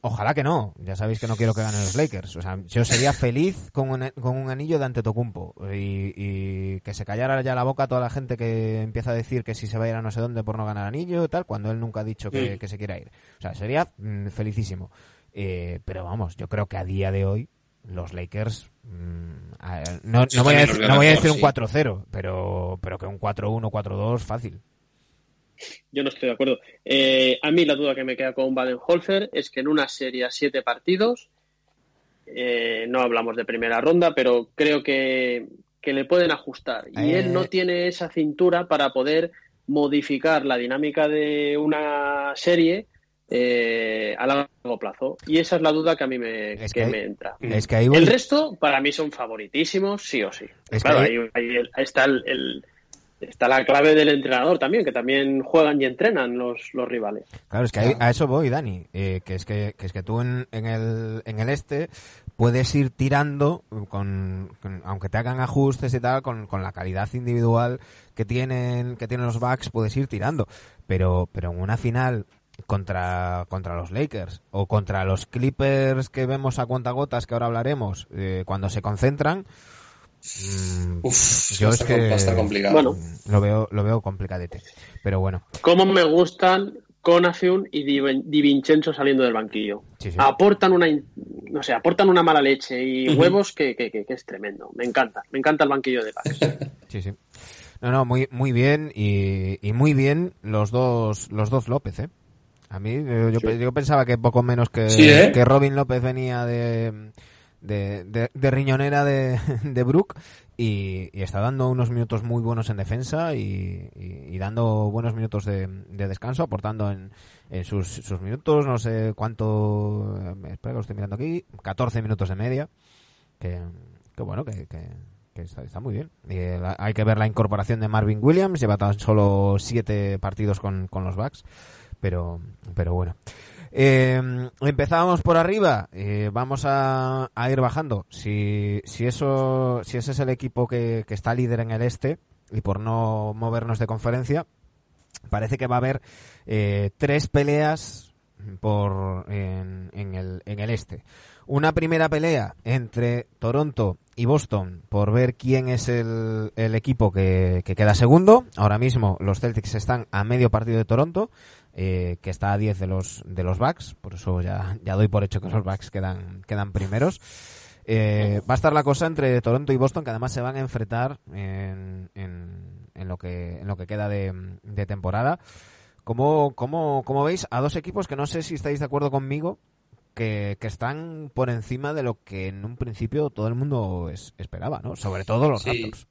ojalá que no. Ya sabéis que no quiero que ganen los Lakers. O sea, yo sería feliz con un, con un anillo de Antetokounmpo y, y que se callara ya la boca toda la gente que empieza a decir que si se va a ir a no sé dónde por no ganar anillo y tal, cuando él nunca ha dicho que, Mm. que se quiera ir. O sea, sería mm, felicísimo. Eh, pero vamos, yo creo que a día de hoy los Lakers mm, a- no, no voy a, decir, no voy a decir un sí. 4-0, pero, pero que un 4-1, 4-2 fácil. Yo no estoy de acuerdo. Eh, a mí la duda que me queda con Baden-Holzer es que en una serie a siete partidos, eh, no hablamos de primera ronda, pero creo que, que le pueden ajustar. Y Eh. él no tiene esa cintura para poder modificar la dinámica de una serie eh, a largo plazo. Y esa es la duda que a mí me, Es que que- me entra. Es que ahí voy- El resto, para mí, son favoritísimos, sí o sí. Es claro, ahí, ahí está el, el- está la clave del entrenador también, que también juegan y entrenan los, los rivales. Claro, es que ahí- a eso voy, Dani. eh, que es que, que es que tú en, en el, en el este puedes ir tirando, con, con- aunque te hagan ajustes y tal, con, con la calidad individual que tienen, que tienen los Bucks, puedes ir tirando. Pero, pero en una final contra, contra los Lakers o contra los Clippers que vemos a cuentagotas, que ahora hablaremos, eh, cuando se concentran, Uf, yo es estar- que va a estar complicado. Bueno. lo veo, lo veo complicadete. Pero bueno, Cómo me gustan Conafiun y Di, Vincenzo saliendo del banquillo. sí, sí. Aportan una, no sé, aportan una mala leche y huevos que, que- que- que es tremendo. Me encanta, me encanta el banquillo de Bucks. [laughs] Sí, sí. No, no, muy, muy bien y, y muy bien los dos, los dos López, ¿eh? A mí, yo, yo, Sí. yo pensaba que poco menos que, Sí, ¿eh? que Robin López venía de, de, de- de riñonera de, [laughs] de Brook y, y está dando unos minutos muy buenos en defensa y, y- dando buenos minutos de, de descanso, aportando en, en sus, sus minutos, no sé cuánto, eh, espera que lo estoy mirando aquí, 14 minutos de media, que, que bueno, que, que, que está, está muy bien. Eh, la- hay que ver la incorporación de Marvin Williams, lleva tan solo siete partidos con, con los Bucks, pero, pero bueno. Eh, empezábamos por arriba, eh, vamos a, a ir bajando. Si, si eso, si ese es el equipo que, que está líder en el este y por no movernos de conferencia, parece que va a haber eh, tres peleas por en, en el, en el este. Una primera pelea entre Toronto y Boston por ver quién es el, el equipo que, que queda segundo. Ahora mismo los Celtics están a medio partido de Toronto, eh, que está a 10 de los, de los Bucks. Por eso ya, ya doy por hecho que los Bucks quedan, quedan primeros. Eh, va a estar la cosa entre Toronto y Boston, que además se van a enfrentar en, en, en lo, que, en lo que queda de, de temporada. ¿Cómo, cómo, cómo veis a dos equipos que no sé si estáis de acuerdo conmigo, que, que están por encima de lo que en un principio todo el mundo es- esperaba, ¿no? Sobre todo los Sí. Raptors.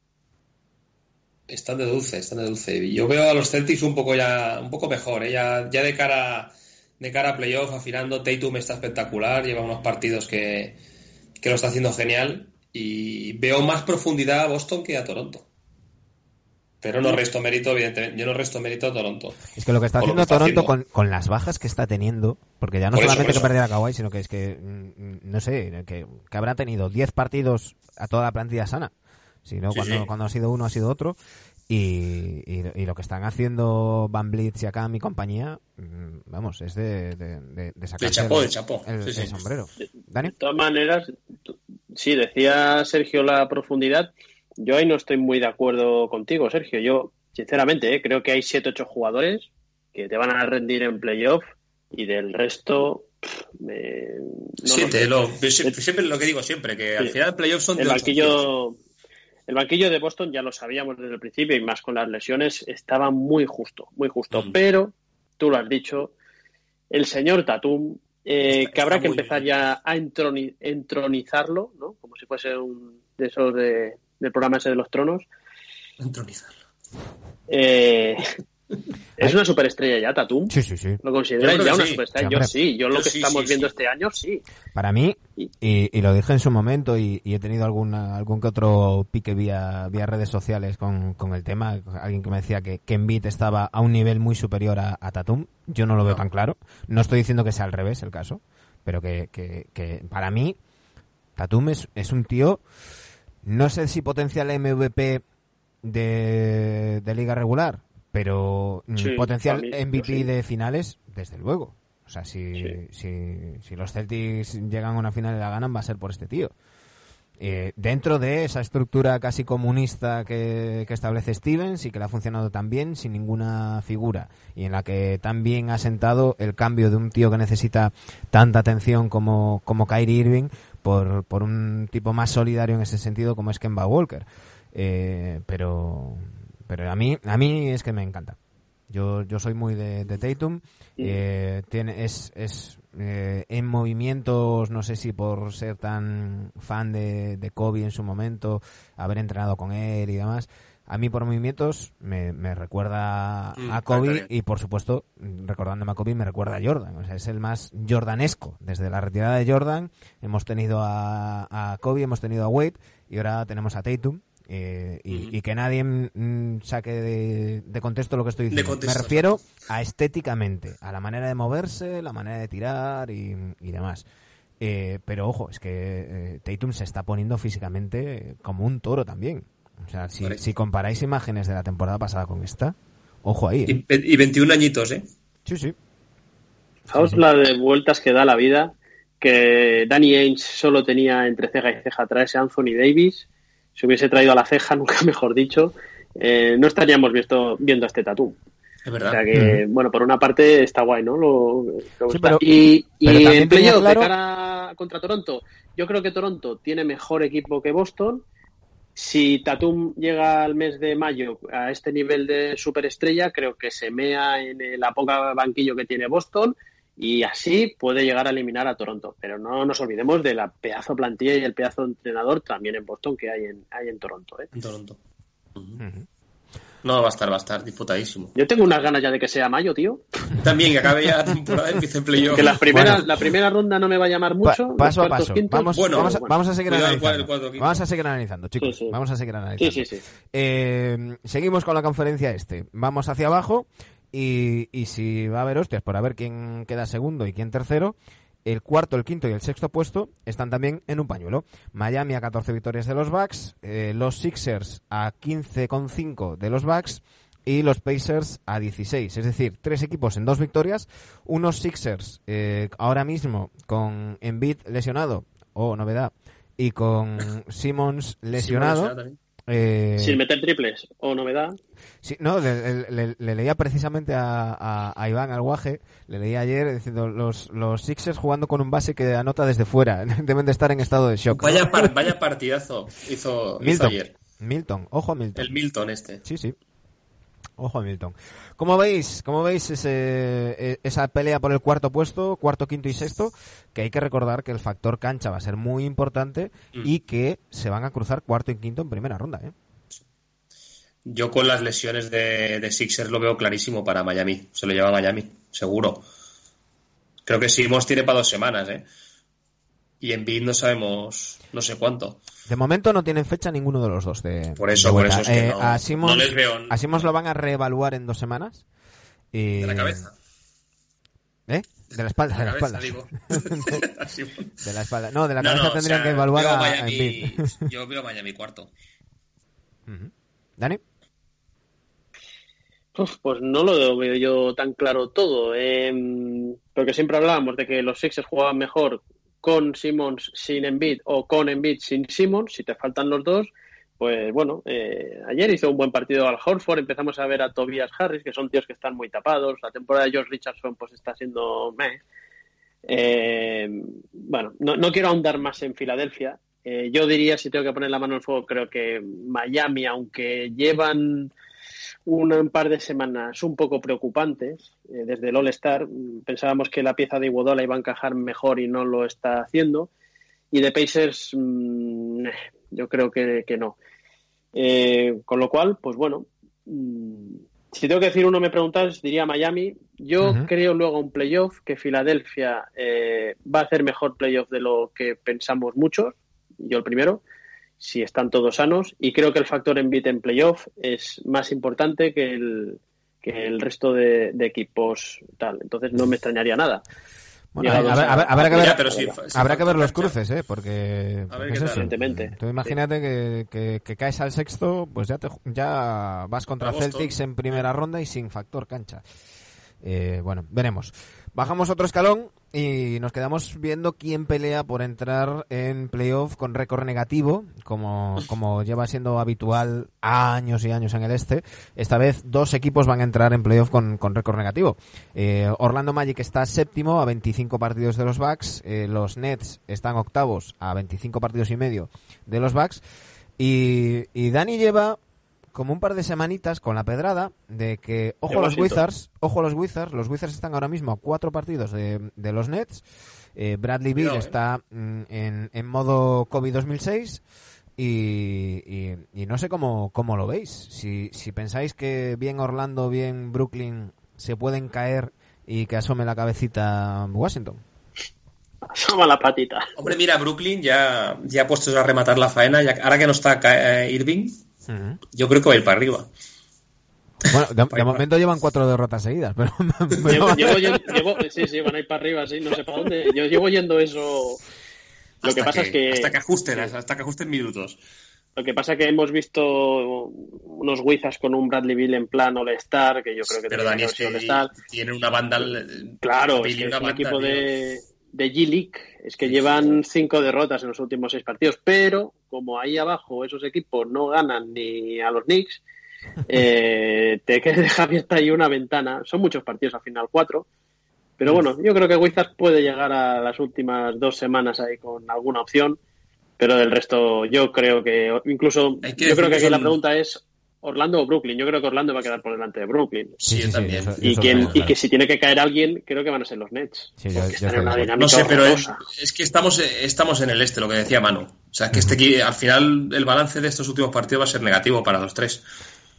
Están de dulce, están de dulce. Yo veo a los Celtics un poco ya, un poco mejor, ¿eh? ya, ya de cara, de cara a playoff, afinando. Tatum está espectacular, lleva unos partidos que, que lo está haciendo genial. Y veo más profundidad a Boston que a Toronto. Pero no resto mérito, evidentemente. Yo no resto mérito a Toronto. Es que lo que está haciendo que está Toronto haciendo. con, con las bajas que está teniendo, porque ya no Por solamente que perder a Kawhi, sino que es que, mm, no sé, que, que habrá tenido 10 partidos a toda la plantilla sana. Si no, Sí, cuando, sí. cuando ha sido uno, ha sido otro. Y, y, y lo que están haciendo Van Blitz y acá mi compañía, mm, vamos, es de, de, de, de chapó, el, de chapó. el- Sí, sí. el sombrero. ¿Dani? De todas maneras, sí, decía Sergio la profundidad. Yo ahí no estoy muy de acuerdo contigo, Sergio. Yo, sinceramente, ¿eh? creo que hay 7-8 jugadores que te van a rendir en playoff y del resto. me- no Siete, lo- siempre, siempre lo que digo siempre, que al final playoffs son de El ocho. banquillo, el banquillo de Boston ya lo sabíamos desde el principio y más con las lesiones estaba muy justo, muy justo. Mm. Pero tú lo has dicho, el señor Tatum, eh, que habrá que empezar bien. ya a entroni- entronizarlo, ¿no? Como si fuese un de esos de, del programa ese de los tronos. Entronizarlo. Eh, es una superestrella ya, Tatum. Sí, sí, sí. ¿Lo consideráis ya una sí. superestrella? Sí, yo sí, yo lo Yo que sí, estamos sí, viendo sí. este año, sí. Para mí, Y- lo dije en su momento y, y he tenido alguna, algún que otro pique vía, vía redes sociales con, con el tema, alguien que me decía que, que Embiid estaba a un nivel muy superior a, a Tatum, yo no lo veo tan claro, no estoy diciendo que sea al revés el caso, pero que, que, que para mí Tatum es, es un tío, no sé si potencial MVP de, de liga regular, pero mm, Sí, potencial mí, MVP sí. de finales, desde luego. O sea, si, Sí. si, si los Celtics llegan a una final y la ganan, va a ser por este tío. Eh, dentro de esa estructura casi comunista que, que establece Stevens y que le ha funcionado tan bien sin ninguna figura y en la que también ha sentado el cambio de un tío que necesita tanta atención como, como Kyrie Irving por, por un tipo más solidario en ese sentido como es Kemba Walker. Eh, pero pero a mí a mí es que me encanta. Yo, yo soy muy de, de Tatum. Eh, tiene, es, es eh, en movimientos, no sé si por ser tan fan de, de Kobe en su momento, haber entrenado con él y demás. A mí por movimientos me, me recuerda Mm, a Kobe y por supuesto, recordándome a Kobe, me recuerda a Jordan. O sea, es el más jordanesco. Desde la retirada de Jordan hemos tenido a, a Kobe, hemos tenido a Wade y ahora tenemos a Tatum. Eh, y, que nadie mm, saque de, de contexto lo que estoy diciendo. contexto, me refiero a estéticamente, a la manera de moverse, la manera de tirar y, y demás. Eh, pero ojo, es que eh, Tatum se está poniendo físicamente como un toro también. O sea, si, comparáis imágenes de la temporada pasada con esta, ojo ahí. ¿eh? Y, ve- y 21 añitos, ¿eh? Sí, sí. Fijaos la de vueltas que da la vida, que Danny Ainge solo tenía entre ceja y ceja traerse a Anthony Davis, se hubiese traído a la ceja, [laughs] nunca mejor dicho, eh, no estaríamos visto, viendo a este tatú. Es O verdad. sea que, bueno, por una parte está guay, ¿no? Lo, lo Sí, está. pero- y pero en playoff, claro- de cara contra Toronto, yo creo que Toronto tiene mejor equipo que Boston. Si Tatum llega al mes de mayo a este nivel de superestrella, creo que se mea en el- la poca banquillo que tiene Boston y así puede llegar a eliminar a Toronto. Pero no nos olvidemos de la pedazo plantilla y el pedazo de entrenador también en Boston que hay en, hay en Toronto. ¿eh? En Toronto. No, va a estar, va a estar disputadísimo. Yo tengo unas ganas ya de que sea mayo, tío. [laughs] También que acabe ya la temporada y empiece el playoff. Que la primera, Bueno. la primera ronda no me va a llamar mucho. paso a paso. quintos. Vamos, Bueno, vamos, a, vamos a seguir Cuidado, el analizando. Vamos a seguir analizando, chicos. Sí, sí. Vamos a seguir analizando. Sí, sí, sí. Eh, seguimos con la conferencia este. Vamos hacia abajo y, y si va a haber hostias por a ver quién queda segundo y quién tercero, el cuarto, el quinto y el sexto puesto están también en un pañuelo. Miami a 14 victorias de los Bucks, eh, los Sixers a 15,5 de los Bucks y los Pacers a 16. Es decir, tres equipos en dos victorias. Unos Sixers eh, ahora mismo con Embiid lesionado, o novedad, y con [laughs] Simmons lesionado. Sí, bueno, eh, Sin meter triples o novedad. Sí, no, le, le- le- le leía precisamente a, a- a Iván Alguaje, le leía ayer diciendo los, los Sixers jugando con un base que anota desde fuera, [laughs] deben de estar en estado de shock. Vaya, par- vaya partidazo hizo, hizo Milton. ayer. Milton, ojo a Milton. El Milton este. Sí, sí. Ojo a Milton. ¿Cómo veis, cómo veis ese, e- esa pelea por el cuarto puesto, cuarto, quinto y sexto? Que hay que recordar que el factor cancha va a ser muy importante Mm. y que se van a cruzar cuarto y quinto en primera ronda. ¿eh? Yo con las lesiones de, de Sixers lo veo clarísimo para Miami. Se lo lleva a Miami, seguro. Creo que Simons tiene para dos semanas, ¿eh? Y en Bid no sabemos, no sé cuánto. De momento no tienen fecha ninguno de los dos. De, Por eso, de por eso es que Eh, no- a les veo a Simmons lo van a reevaluar en dos semanas. Y- De la cabeza. ¿Eh? De la espalda, de la, cabeza, [laughs] [laughs] espalda. De la espalda. No, de la No, cabeza no, o tendrían sea, que evaluar veo a, a Miami- Embiid. [laughs] Yo veo Miami cuarto. ¿Dani? Uf, pues no lo veo yo tan claro todo. eh, porque siempre hablábamos de que los Sixers jugaban mejor con Simmons sin Embiid o con Embiid sin Simmons, si te faltan los dos, pues bueno, eh, ayer hizo un buen partido al Horford, empezamos a ver a Tobias Harris, que son tíos que están muy tapados, la temporada de George Richardson pues está siendo meh. Eh, bueno, no, no quiero ahondar más en Filadelfia. Eh, yo diría, si tengo que poner la mano en fuego, creo que Miami, aunque llevan un, par de semanas un poco preocupantes, eh, desde el All-Star, mm, pensábamos que la pieza de Iguodala iba a encajar mejor y no lo está haciendo. Y de Pacers, mm, yo creo que, que no. Eh, con lo cual, pues bueno, mm, si tengo que decir uno, me preguntas, diría Miami. Yo creo luego un playoff que Filadelfia eh, va a hacer mejor playoff de lo que pensamos muchos. Yo el primero, si están todos sanos. Y creo que el factor Embiid en playoff es más importante que el, que el resto de, de equipos tal. Entonces no me extrañaría nada. Bueno, habrá, a- habrá- habrá que ver, pero sí, sí habrá que falta ver los cruces, ¿eh? Porque A ver porque qué es tal. eso. Evidentemente. Tú imagínate que, que- que caes al sexto, pues ya, te, ya vas contra A Boston. Celtics en primera ronda y sin factor cancha. Eh, bueno, veremos. Bajamos otro escalón y nos quedamos viendo quién pelea por entrar en playoff con récord negativo, como, como lleva siendo habitual años y años en el este. Esta vez dos equipos van a entrar en playoff con, con récord negativo. Eh, Orlando Magic está séptimo a 25 partidos de los Bucks, eh, los Nets están octavos a 25 partidos y medio de los Bucks y, y Dani lleva como un par de semanitas con la pedrada de que, ojo a los. Wizards, ojo a los Wizards, los Wizards están ahora mismo a cuatro partidos de, de los Nets, eh, Bradley Beal eh. está mm, en, en modo COVID 2006 y, y- y no sé cómo, cómo lo veis, si, si pensáis que bien Orlando, bien Brooklyn se pueden caer y que asome la cabecita Washington. Asoma la patita. Hombre, mira, Brooklyn ya, ya puestos a rematar la faena, ya, ahora que no está eh, Irving, Yo creo que va a ir para arriba. Bueno, de, [laughs] de momento llevan cuatro derrotas seguidas, pero... [laughs] Llevo, llevo, llevo- sí, sí, van a ir para arriba, sí, no sé para dónde. Yo llevo yendo eso. Lo Hasta que pasa es que. Hasta que ajusten, hasta que ajusten minutos. Lo que pasa es que hemos visto unos Wizards con un Bradley Bill en plan All-Star, que yo creo que Pero Dani, que es que tienen una banda... Claro, es, que es un banda, equipo tío. de, de G-League, es que llevan cinco derrotas en los últimos seis partidos, pero como ahí abajo esos equipos no ganan ni a los Knicks, [laughs] eh, te dejar [laughs] abierta ahí una ventana. Son muchos partidos al final, cuatro. Pero bueno, yo creo que Wizards puede llegar a las últimas dos semanas ahí con alguna opción, pero del resto yo creo que incluso yo creo que aquí la pregunta es Orlando o Brooklyn. Yo creo que Orlando va a quedar por delante de Brooklyn. Sí, yo también. eso- Y, eso y claro. que si tiene que caer alguien, creo que van a ser los Nets. Sí, yo- yo en una No sé, pero es, que estamos, estamos en el este, lo que decía Manu. O sea, que este al final el balance de estos últimos partidos va a ser negativo para los tres.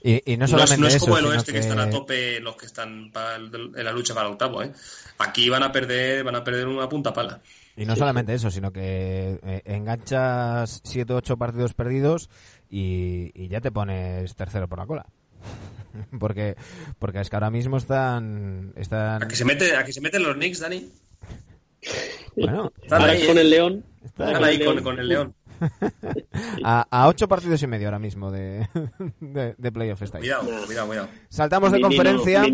Y, y no No, solamente es, no es eso, como el oeste que... que- están a tope los que están para el- en la lucha para el octavo, ¿eh? Aquí van a perder, van a perder una punta pala. Y no solamente eso, sino que eh, enganchas 7 o 8 partidos perdidos y, y ya te pones tercero por la cola. [laughs] porque porque es que ahora mismo están están ¿A que se mete, a que se meten los Knicks, Dani? bueno, Están ahí, con el León. Están ahí con, con el León. [laughs] a, a 8 partidos y medio ahora mismo de, [laughs] de, de playoff estáis. Cuidado, cuidado, cuidado. Saltamos de conferencia.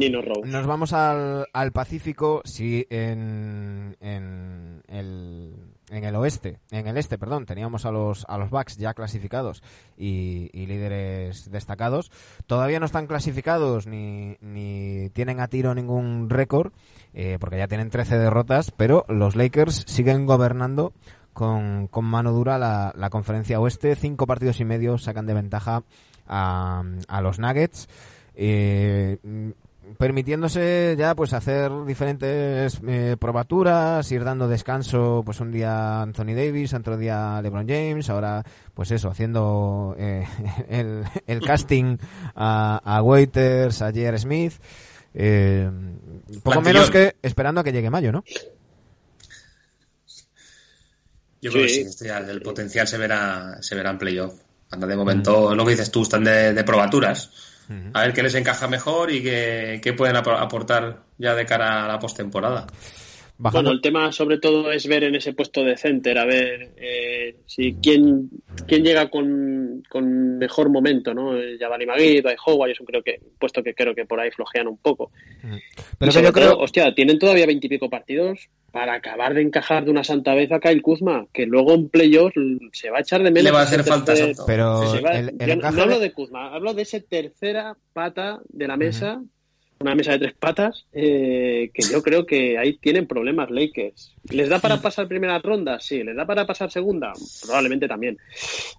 Nos vamos al, al Pacífico, sí, en, en, el, en el oeste, en el este, perdón, teníamos a los, a los Bucks ya clasificados y, y líderes destacados. Todavía no están clasificados ni, ni tienen a tiro ningún récord, eh, porque ya tienen 13 derrotas, pero los Lakers siguen gobernando con, con mano dura la, la conferencia oeste. Cinco partidos y medio sacan de ventaja a, a los Nuggets. Eh, permitiéndose ya pues hacer diferentes eh, probaturas, ir dando descanso pues un día a Anthony Davis, otro día a LeBron James, ahora pues eso, haciendo eh, [laughs] el, el casting a, a Waiters, a J.R. Smith, eh, poco menos que esperando a que llegue mayo, ¿no? Yo creo que Sí. este el potencial se verá, se verá en playoff. Anda, de momento, lo que dices tú, están de, de probaturas. A ver qué les encaja mejor y qué, qué pueden apor- aportar ya de cara a la postemporada. Bajando. Bueno, el tema sobre todo es ver en ese puesto de center, a ver eh, si quién, quién llega con, con mejor momento, ¿no? Yavani Magui, Dwight Howard, es un creo que, puesto que creo que por ahí flojean un poco. Pero que yo creo... hostia, tienen todavía veintipico partidos para acabar de encajar de una santa vez a Kyle Kuzma, que luego en playoffs se va a echar de menos. Le va a hacer falta. Pero se va- el, el yo encaje no hablo de- de Kuzma, hablo de esa tercera pata de la mesa, una mesa de tres patas, eh, que yo creo que ahí tienen problemas Lakers. ¿Les da para pasar primera ronda? Sí. ¿Les da para pasar segunda? Probablemente también.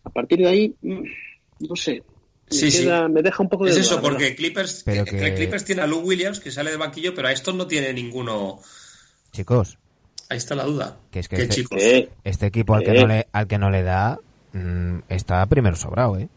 A partir de ahí, mm, no sé. Me, Sí, sí. queda- me deja un poco de Es duda, eso, porque Clippers, Pero que- que- que Clippers tiene a Lou Williams que sale de banquillo, pero a estos no tiene ninguno. Chicos, Ahí está la duda. Que es que Qué este- chicos. Eh, este equipo al que Eh. no le, al que no le da mm, está primero sobrado, ¿eh?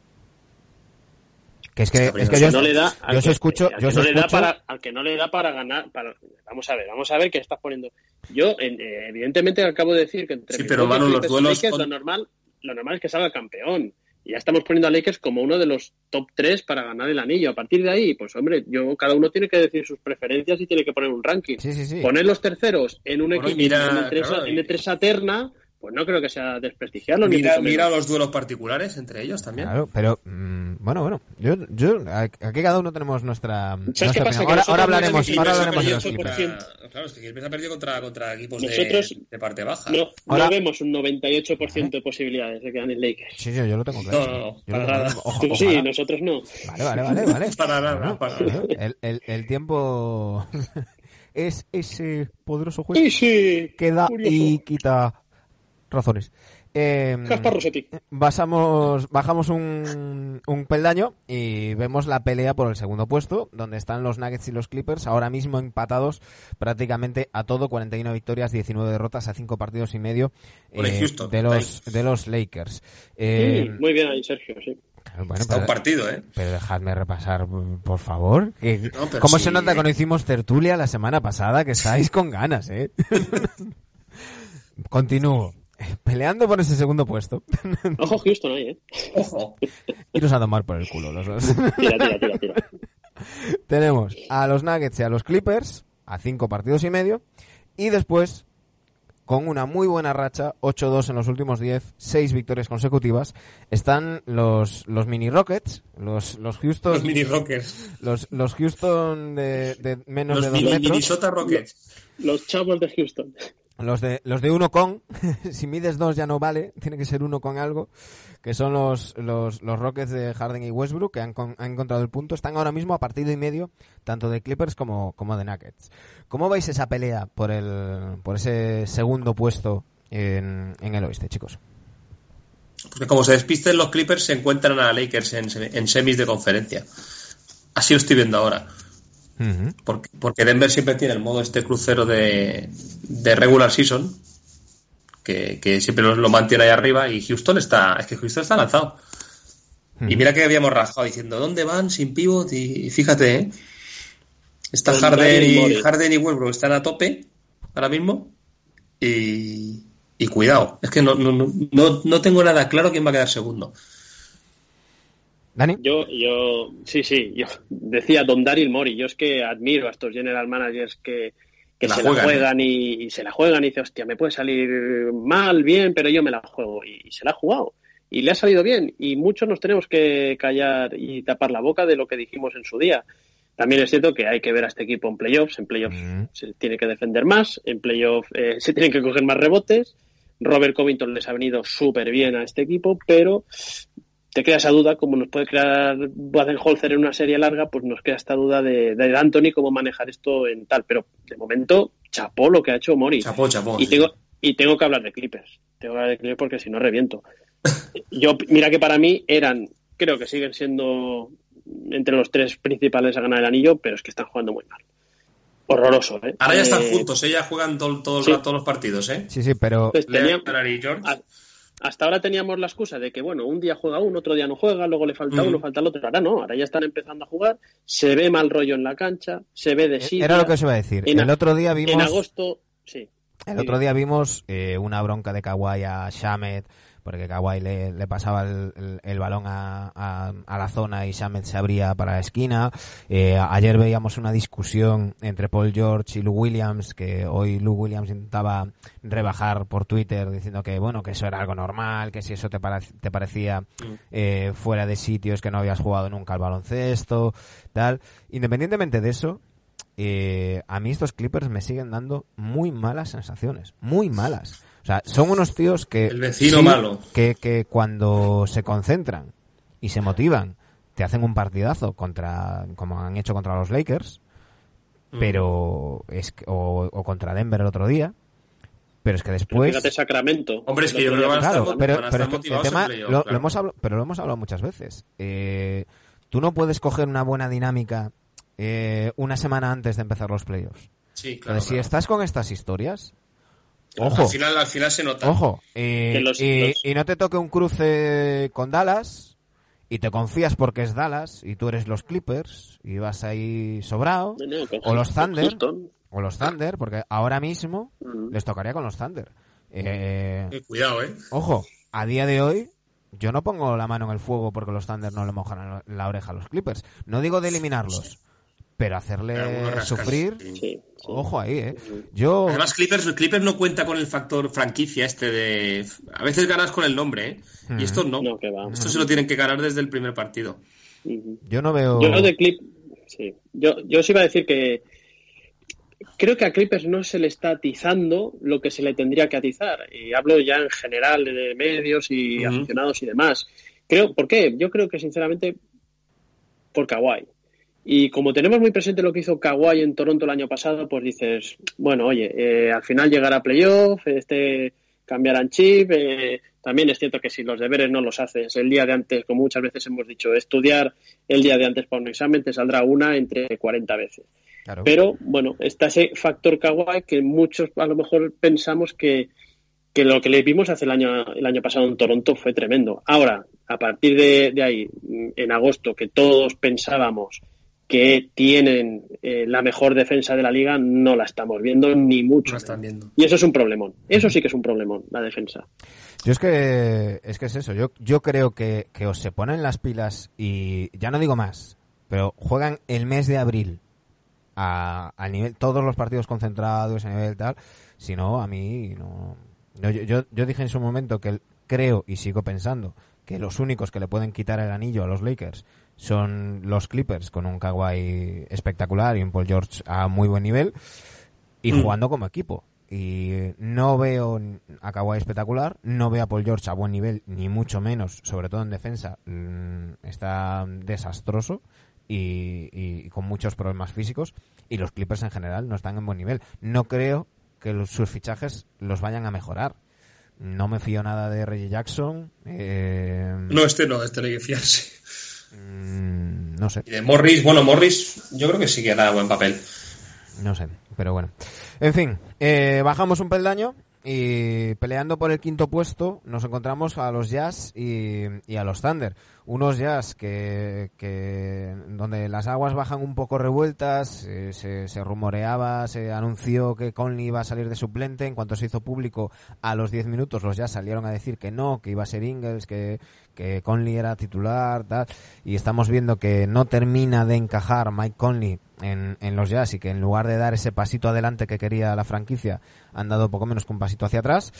Que es que, es yo, no le da yo os escucho, yo os no le da para al que no le da para ganar para vamos a ver vamos a ver qué estás poniendo. Yo en- eh, evidentemente acabo de decir que entre Sí, pero, Manu, los duelos Lakers, con- lo normal lo normal es que salga campeón. Y ya estamos poniendo a Lakers como uno de los top 3 para ganar el anillo. A partir de ahí pues hombre yo cada uno tiene que decir sus preferencias y tiene que poner un ranking. Sí, sí, sí. poner los terceros en un Bueno, equipo mira, en, entre esa, claro, terna pues no creo que sea desprestigiarlo ni Mira, menos. mira los duelos particulares entre ellos también. Claro, pero mm, bueno, bueno, yo, yo aquí cada uno tenemos nuestra, nuestra qué pasa? Ahora, hablaremos, ahora ha hablaremos de los contra-. Claro, es que Clippers ha perdido contra, contra equipos de, Nosotros- de parte baja. no, Ahora- no vemos un 98% de posibilidades de que ganen Lakers Sí, yo, yo lo tengo claro. No, no, no, Yo lo para tengo nada. Tú sí, ojalá. nosotros no. Vale, vale, vale, vale. [laughs] Para nada, Bueno, para nada. El, el, el tiempo [laughs] es ese poderoso juez Sí, sí. que da curioso. y quita razones. Eh, basamos, bajamos un, un peldaño y vemos la pelea por el segundo puesto, donde están los Nuggets y los Clippers, ahora mismo empatados prácticamente a todo, 41 victorias, 19 derrotas a 5 partidos y medio eh, Houston, de, los, de los Lakers. Eh, Sí, muy bien ahí, Sergio, sí. bueno, Está un partido, ¿eh? pero dejadme repasar, por favor. que- No, pero ¿Cómo sí. se nota que no hicimos tertulia la semana pasada? Que estáis con ganas, ¿eh? [laughs] Continúo. [laughs] Peleando por ese segundo puesto. [laughs] Ojo Houston ahí, ¿eh? Ojo. [laughs] Iros a tomar por el culo los dos. Tira, tira, tira, tira. Tenemos a los Nuggets y a los Clippers a cinco partidos y medio. Y después, con una muy buena racha, 8-2 en los últimos 10, 6 victorias consecutivas, están los, los mini Rockets, los, los Houston, Los mini Rockers. los, los Houston de, de menos Los de 2 mini, metros. Minnesota Rockets. Los chavos de Houston. Los de, los de uno con, [laughs] si mides dos ya no vale, tiene que ser uno con algo, que son los, los, los Rockets de Harden y Westbrook, que han, han encontrado el punto. Están ahora mismo a partido y medio, tanto de Clippers como, como de Nuggets. ¿Cómo veis esa pelea por, el, por ese segundo puesto en, en el oeste, chicos? Porque como se despisten los Clippers, se encuentran a Lakers en, en semis de conferencia. Así lo estoy viendo ahora. Porque, porque Denver siempre tiene el modo este crucero de, de regular season, que, que siempre lo, lo mantiene ahí arriba, y Houston está, es que Houston está lanzado. Y mira que habíamos rajado diciendo, ¿dónde van sin pivot? Y fíjate, ¿eh? Está Harden y. Harden y Westbrook están a tope ahora mismo. Y, y cuidado, es que no, no, no, no, no tengo nada claro quién va a quedar segundo. Dani. Yo, yo, sí, sí, yo decía Don Daryl Mori. Yo es que admiro a estos general managers que, que La se juegan, la juegan y, y se la juegan y dice, hostia, me puede salir mal, bien, pero yo me la juego. Y, se la ha jugado. Y le ha salido bien. Y muchos nos tenemos que callar y tapar la boca de lo que dijimos en su día. También es cierto que hay que ver a este equipo en playoffs. En playoffs Mm. se tiene que defender más. En playoffs eh, se tienen que coger más rebotes. Robert Covington les ha venido súper bien a este equipo, pero te queda esa duda, como nos puede crear Baden-Holzer en una serie larga, pues nos queda esta duda de, de Anthony cómo manejar esto en tal. Pero de momento, chapó lo que ha hecho Mori. Chapó, chapó. Y sí. tengo, y tengo que hablar de Clippers. Tengo que hablar de Clippers porque si no reviento. Yo, mira que para mí eran, creo que siguen siendo entre los tres principales a ganar el anillo, pero es que están jugando muy mal. Horroroso, ¿eh? Ahora ya están Eh, juntos, ¿eh? ya juegan todo, todo sí. todos los partidos, ¿eh? Sí, sí, pero pues tenían- Leonard y George. a- hasta ahora teníamos la excusa de que, bueno, un día juega uno, otro día no juega, luego le falta uno, falta el otro. Ahora no, ahora ya están empezando a jugar, se ve mal rollo en la cancha, se ve de sí. era lo que os iba a decir. En El otro día vimos... En agosto, sí. El otro día vimos eh, una bronca de Kawhi a Shamet porque Kawhi le, le pasaba el, el- el balón a, a- a la zona y Shamet se abría para la esquina. Eh, ayer veíamos una discusión entre Paul George y Lou Williams, que hoy Lou Williams intentaba rebajar por Twitter diciendo que, bueno, que eso era algo normal, que si eso te, te parecía eh, fuera de sitios que no habías jugado nunca al baloncesto, tal. Independientemente de eso, eh, a mí estos Clippers me siguen dando muy malas sensaciones, muy malas. O sea, son unos tíos que... El vecino malo. Que, que cuando se concentran y se motivan, te hacen un partidazo contra, como han hecho contra los Lakers, Mm. pero es que- o, o contra Denver el otro día, pero es que Pero después... fíjate Sacramento. Hombre, es que yo creo que van a estar Claro, mo- pero, van a pero estar es que el motivados en tema playoff, lo, lo claro. hemos hablado, pero lo hemos hablado muchas veces. Eh, tú no puedes coger una buena dinámica eh, una semana antes de empezar los playoffs. Sí, claro. Entonces, si estás con estas historias, ojo, Al final, al final se nota. ojo, eh, los- y, los- y no te toque un cruce con Dallas y te confías porque es Dallas y tú eres los Clippers y vas ahí sobrado, No, no, con o los. Thunder, Houston. o los Thunder, porque ahora mismo les tocaría con los Thunder. Eh, Eh, cuidado, ¿eh? Ojo, a día de hoy yo no pongo la mano en el fuego porque los Thunder no le mojan la- la oreja a los Clippers. No digo de eliminarlos, pero hacerle sufrir. sí. Sí, sí. Ojo ahí, ¿eh? Yo... Además, Clippers, Clippers no cuenta con el factor franquicia este de... A veces ganas con el nombre, ¿eh? Y estos no. No, que va. Estos se lo tienen que ganar desde el primer partido. Yo no veo... Yo de Clip, sí. Yo, yo os iba a decir que creo que a Clippers no se le está atizando lo que se le tendría que atizar. Y hablo ya en general de medios y aficionados y demás. Creo, ¿por qué? Yo creo que sinceramente por Kawhi. Y como tenemos muy presente lo que hizo Kawhi en Toronto el año pasado, pues dices, bueno, oye, eh, al final llegará a playoff, este cambiarán chip. eh, también es cierto que si los deberes no los haces el día de antes, como muchas veces hemos dicho, estudiar el día de antes para un examen te saldrá una entre 40 veces. Claro. Pero bueno, está ese factor Kawhi que muchos a lo mejor pensamos que, que lo que le vimos hace el año, el año pasado en Toronto fue tremendo. Ahora, a partir de, de ahí, en agosto, que todos pensábamos que tienen eh, la mejor defensa de la liga, no la estamos viendo ni mucho. No están viendo. Y eso es un problemón. Eso sí que es un problemón, la defensa. Yo es que es que es eso. Yo, yo creo que, que os se ponen las pilas y ya no digo más, pero juegan el mes de abril a, a nivel todos los partidos concentrados a nivel tal. Si no, a mí no. no, yo, yo, yo dije en su momento que creo y sigo pensando que los únicos que le pueden quitar el anillo a los Lakers son los Clippers con un Kawhi espectacular y un Paul George a muy buen nivel y Mm. jugando como equipo. Y no veo a Kawhi espectacular, no veo a Paul George a buen nivel, ni mucho menos, sobre todo en defensa, mm, está desastroso y, y con muchos problemas físicos. Y los Clippers en general no están en buen nivel. No creo que los- sus fichajes los vayan a mejorar. No me fío nada de Reggie Jackson. eh, No, este no, este no hay que fiarse. Mm, no sé. Y de Morris, bueno, Morris yo creo que sí que da buen papel. No sé, pero bueno. En fin, eh, bajamos un peldaño y peleando por el quinto puesto nos encontramos a los Jazz y, y a los Thunder. Unos Jazz que, que donde las aguas bajan un poco revueltas, eh, se, se rumoreaba, se anunció que Conley iba a salir de suplente. En cuanto se hizo público, a los 10 minutos los Jazz salieron a decir que no, que iba a ser Ingles, que, que Conley era titular, tal. Y estamos viendo que no termina de encajar Mike Conley en, en los Jazz y que en lugar de dar ese pasito adelante que quería la franquicia, han dado poco menos que un pasito hacia atrás.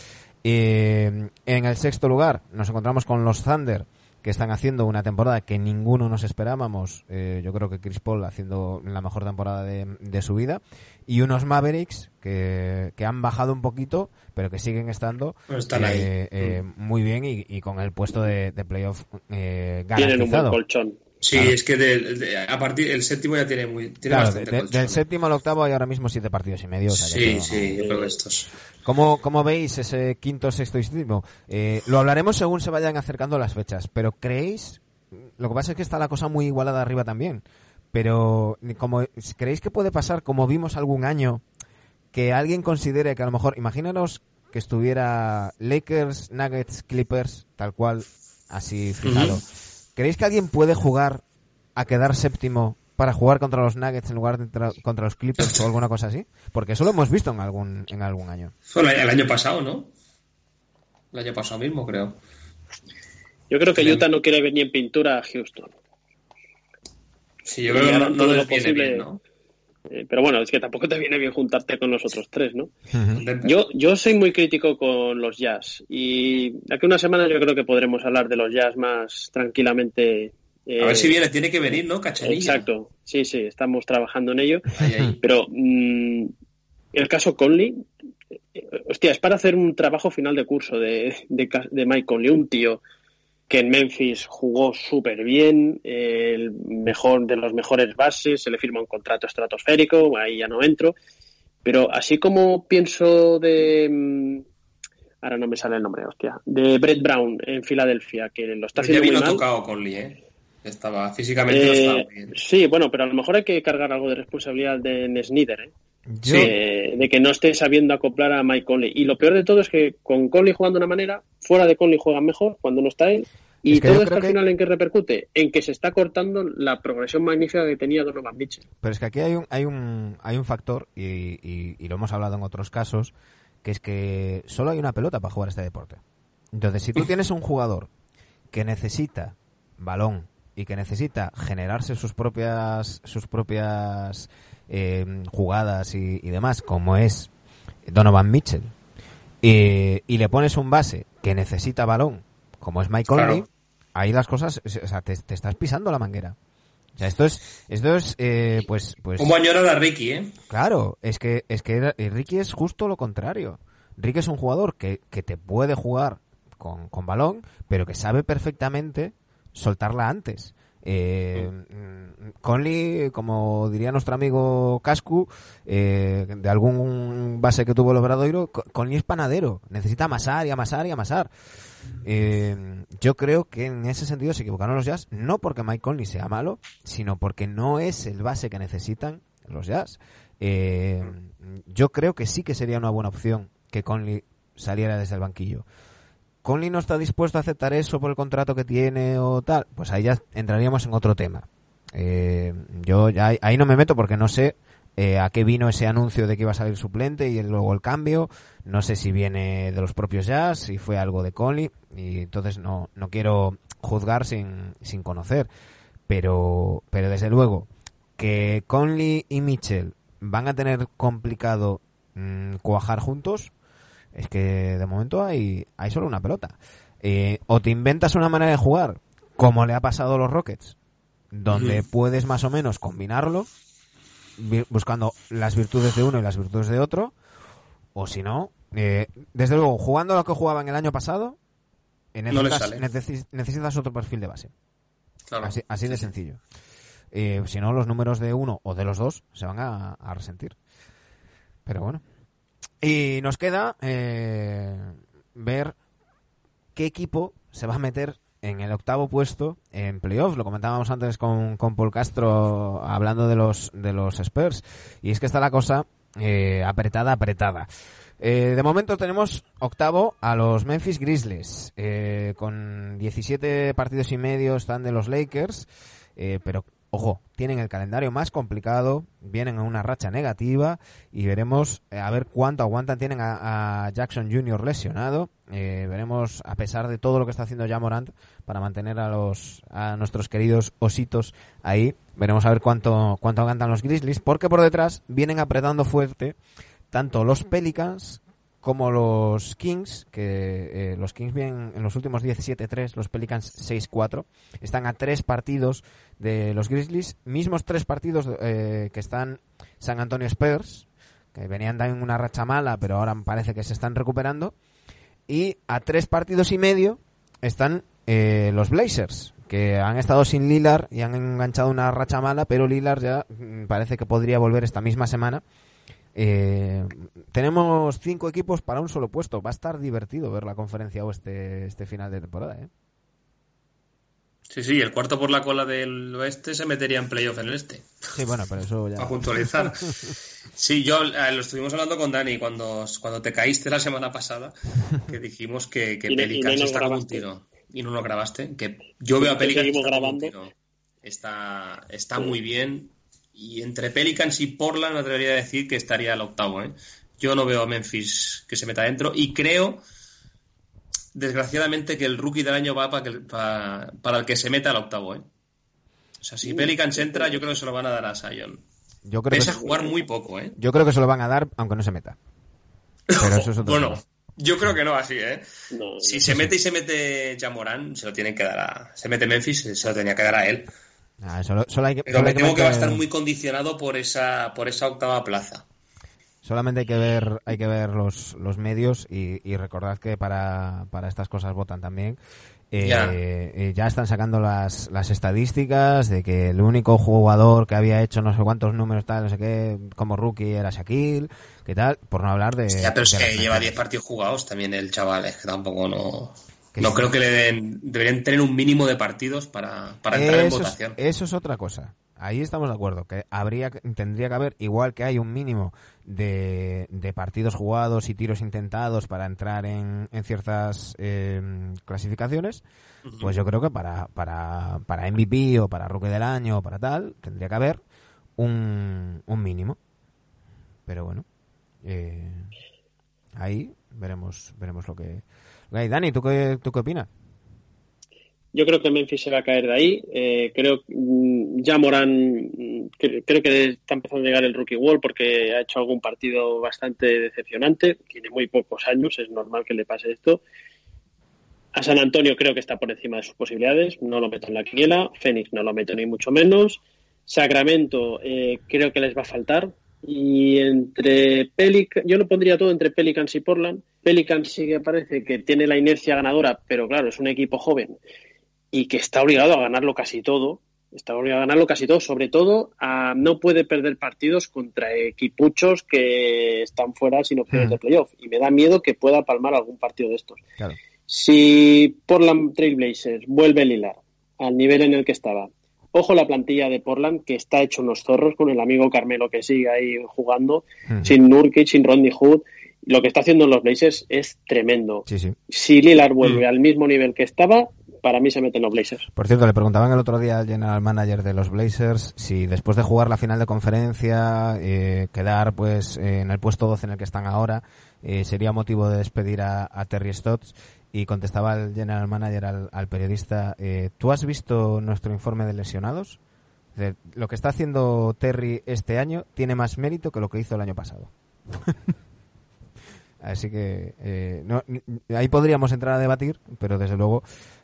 Eh, en el sexto lugar nos encontramos con los Thunder, que están haciendo una temporada que ninguno nos esperábamos. Eh, yo creo que Chris Paul haciendo la mejor temporada de, de su vida. Y unos Mavericks que, que han bajado un poquito, pero que siguen estando están eh, ahí. eh, muy bien y, y con el puesto de, de playoff eh, Tienen un buen garantizado. colchón. Sí, Claro. es que de- de- a partir el séptimo ya tiene muy tiene Claro, bastante de- colchón. del séptimo al octavo hay ahora mismo siete partidos y medio. o sea Sí, eso no- sí, yo creo que estos. ¿Cómo, cómo veis ese quinto, sexto y séptimo? Eh, lo hablaremos según se vayan acercando las fechas, pero ¿creéis? Lo que pasa es que está la cosa muy igualada arriba también, pero como ¿creéis que puede pasar como vimos algún año que alguien considere que a lo mejor, imagínanos que estuviera Lakers, Nuggets, Clippers, tal cual, así fijado. ¿Creéis que alguien puede jugar a quedar séptimo para jugar contra los Nuggets en lugar de tra- contra los Clippers o alguna cosa así? Porque eso lo hemos visto en algún en algún año. Fue el año pasado, ¿no? el año pasado mismo, creo. Yo creo que. Utah no quiere ver ni en pintura a Houston. Sí, yo creo que no, no les lo viene posible. bien, ¿no? Eh, pero bueno, es que tampoco te viene bien juntarte con los otros tres, ¿no? Yo, yo soy muy crítico con los jazz y de aquí a una semana yo creo que podremos hablar de los jazz más tranquilamente. eh, A ver si viene, tiene que venir, ¿no? Cachanilla. Exacto, sí, sí, estamos trabajando en ello. Ahí, ahí. Pero mm, el caso Conley, eh, hostia, es para hacer un trabajo final de curso de, de Mike Conley, un tío que en Memphis jugó súper bien, el mejor de los mejores bases, se le firma un contrato estratosférico, ahí ya no entro. Pero así como pienso de. mm, Ahora no me sale el nombre, hostia. De Brett Brown en Filadelfia, que lo está Pues ya haciendo muy mal. tocado con Lee, ¿eh? Estaba, físicamente no Eh, estaba muy bien. sí, bueno, pero a lo mejor hay que cargar algo de responsabilidad de Snyder, ¿eh? Yo, Eh, de que no esté sabiendo acoplar a Mike Conley. Y lo peor de todo es que con Conley jugando de una manera, fuera de Conley juegan mejor cuando no está él. Y Es que yo todo esto al que- final en qué repercute? En que se está cortando la progresión magnífica que tenía Donovan Mitchell. pero es que aquí hay un, hay un, hay un factor, y, y- y lo hemos hablado en otros casos, que es que solo hay una pelota para jugar este deporte. Entonces, si tú [laughs] tienes un jugador que necesita balón y que necesita generarse sus propias, sus propias eh, jugadas y, y demás, como es Donovan Mitchell, eh, y le pones un base que necesita balón, como es Mike Claro. Conley, ahí las cosas, o sea, te, te estás pisando la manguera. O sea, esto es, esto es, eh, pues, pues, ¿Cómo añorar a Ricky, eh? claro, es que, es que eh, Ricky es justo lo contrario. Ricky es un jugador que, que te puede jugar con, con balón, pero que sabe perfectamente soltarla antes. Eh, mm, Conley, como diría nuestro amigo Cascu, eh, de algún base que tuvo el Obradoiro, Co- Conley es panadero, necesita amasar y amasar y amasar. Eh, yo creo que en ese sentido se equivocaron los Jazz, no porque Mike Conley sea malo, sino porque no es el base que necesitan los Jazz. Eh, yo creo que sí que sería una buena opción que Conley saliera desde el banquillo. Conley no está dispuesto a aceptar eso por el contrato que tiene o tal, pues ahí ya entraríamos en otro tema. Eh, yo ya ahí, no me meto porque no sé eh, a qué vino ese anuncio de que iba a salir suplente y luego el cambio. No sé si viene de los propios Jazz, si fue algo de Conley, y entonces no, no quiero juzgar sin, sin conocer. Pero, pero desde luego, que Conley y Mitchell van a tener complicado mm, cuajar juntos, es que de momento hay, hay solo una pelota. Eh, o te inventas una manera de jugar, como le ha pasado a los Rockets, donde puedes más o menos combinarlo, buscando las virtudes de uno y las virtudes de otro, o si no, eh, desde luego, jugando lo que jugaban el año pasado, eh, No le necesitas, sale. necesi- necesitas otro perfil de base. Claro. Así, así de sencillo. Eh, si no, los números de uno o de los dos se van a, a resentir. Pero bueno. Y nos queda eh, ver qué equipo se va a meter en el octavo puesto en playoffs. Lo comentábamos antes con, con Paul Castro hablando de los, de los Spurs. Y es que está la cosa eh, apretada, apretada. Eh, de momento tenemos octavo a los Memphis Grizzlies. eh, con 17 partidos y medio están de los Lakers. eh, pero, ojo, tienen el calendario más complicado. Vienen en una racha negativa. Y veremos eh, a ver cuánto aguantan. Tienen a, Jackson Jr. lesionado. eh, veremos, a pesar de todo lo que está haciendo ya Morant para mantener a los a nuestros queridos ositos ahí. Veremos a ver cuánto, cuánto aguantan los Grizzlies. Porque por detrás vienen apretando fuerte tanto los Pelicans como los Kings, que eh, los Kings vienen en los últimos 17-3, los Pelicans 6-4, están a tres partidos de los Grizzlies, mismos tres partidos eh, que están San Antonio Spurs, que venían en una racha mala, pero ahora parece que se están recuperando, y a tres partidos y medio están eh, los Blazers, que han estado sin Lillard y han enganchado una racha mala, pero Lillard ya mm, parece que podría volver esta misma semana. Eh, tenemos cinco equipos para un solo puesto. Va a estar divertido ver la conferencia oeste este final de temporada. ¿eh? Sí, sí, el cuarto por la cola del oeste se metería en playoff en el este. Sí, bueno, pero eso ya. [laughs] A puntualizar. [laughs] Sí, yo eh, lo estuvimos hablando con Dani cuando, cuando te caíste la semana pasada, que dijimos que, que [laughs] no- Pelicans está como un grabaste. tiro. Y no lo grabaste. Que yo veo a Que Pelicans seguimos está como un grabando. tiro. Está, está muy bien. Y entre Pelicans y Portland me atrevería a decir que estaría al octavo. ¿eh? Yo no veo a Memphis que se meta dentro. Y creo desgraciadamente, que el rookie del año va para, que- pa- para el que se meta al octavo, ¿eh? O sea, si Pelicans entra, yo creo que se lo van a dar a Sion. Yo creo, Pese a que, jugar muy poco, ¿eh? yo creo que se lo van a dar, aunque no se meta. Pero eso es otro Bueno, tema. yo creo que no así, ¿eh? No, Si no. se mete y se mete Jamorán, se lo tienen que dar a... Se mete Memphis, se lo tenía que dar a él. Ah, solo, solo hay que, Pero solo me hay que temo que va a estar muy condicionado por esa, por esa octava plaza. Solamente hay que ver, hay que ver los, los medios y, y recordad que para, para estas cosas votan también. Eh, Ya. eh, ya están sacando las, las estadísticas de que el único jugador que había hecho no sé cuántos números tal, no sé qué, como rookie era Shaquille, que tal, por no hablar de... Ya, pero es que lleva 10 menciones. partidos jugados también el chaval, es que tampoco no... No sí. creo que le den... Deberían tener un mínimo de partidos para, para entrar en es, votación. eso es otra cosa. Ahí estamos de acuerdo, que habría tendría que haber, igual que hay un mínimo de, de partidos jugados y tiros intentados para entrar en, en ciertas eh, clasificaciones, pues yo creo que para, para, para MVP o para Rookie del Año o para tal, tendría que haber un, un mínimo. Pero bueno, eh, ahí veremos veremos lo que, Dani, ¿tú qué, ¿tú qué opinas? Yo creo que Memphis se va a caer de ahí. Eh, creo mm, ya Morán mm, cre- creo que está empezando a llegar el rookie wall porque ha hecho algún partido bastante decepcionante. Tiene muy pocos años, es normal que le pase esto. A San Antonio creo que está por encima de sus posibilidades. No lo meto en la quiniela. Phoenix no lo meto ni mucho menos. Sacramento eh, creo que les va a faltar. Y entre Pelicans, yo lo pondría todo entre Pelicans y Portland. Pelicans sí que parece que tiene la inercia ganadora, pero claro, es un equipo joven y que está obligado a ganarlo casi todo. Está obligado a ganarlo casi todo, sobre todo a, no puede perder partidos contra equipuchos que están fuera sin opciones Mm. de playoff. Y me da miedo que pueda palmar algún partido de estos. Claro. Si Portland Trailblazers vuelve Lilar al nivel en el que estaba, ojo la plantilla de Portland que está hecho unos zorros con el amigo Carmelo que sigue ahí jugando, sin Nurkic, sin Rodney Hood. Lo que está haciendo los Blazers es tremendo. Sí, sí. Si Lillard vuelve Mm. al mismo nivel que estaba, para mí se meten los Blazers. Por cierto, le preguntaban el otro día al general manager de los Blazers si después de jugar la final de conferencia, eh, quedar pues eh, en el puesto 12 en el que están ahora, eh, sería motivo de despedir a, a Terry Stotts. Y contestaba el general manager al, periodista, eh, ¿tú has visto nuestro informe de lesionados? Lo que está haciendo Terry este año tiene más mérito que lo que hizo el año pasado. [laughs] Así que eh, no- ahí podríamos entrar a debatir, pero desde luego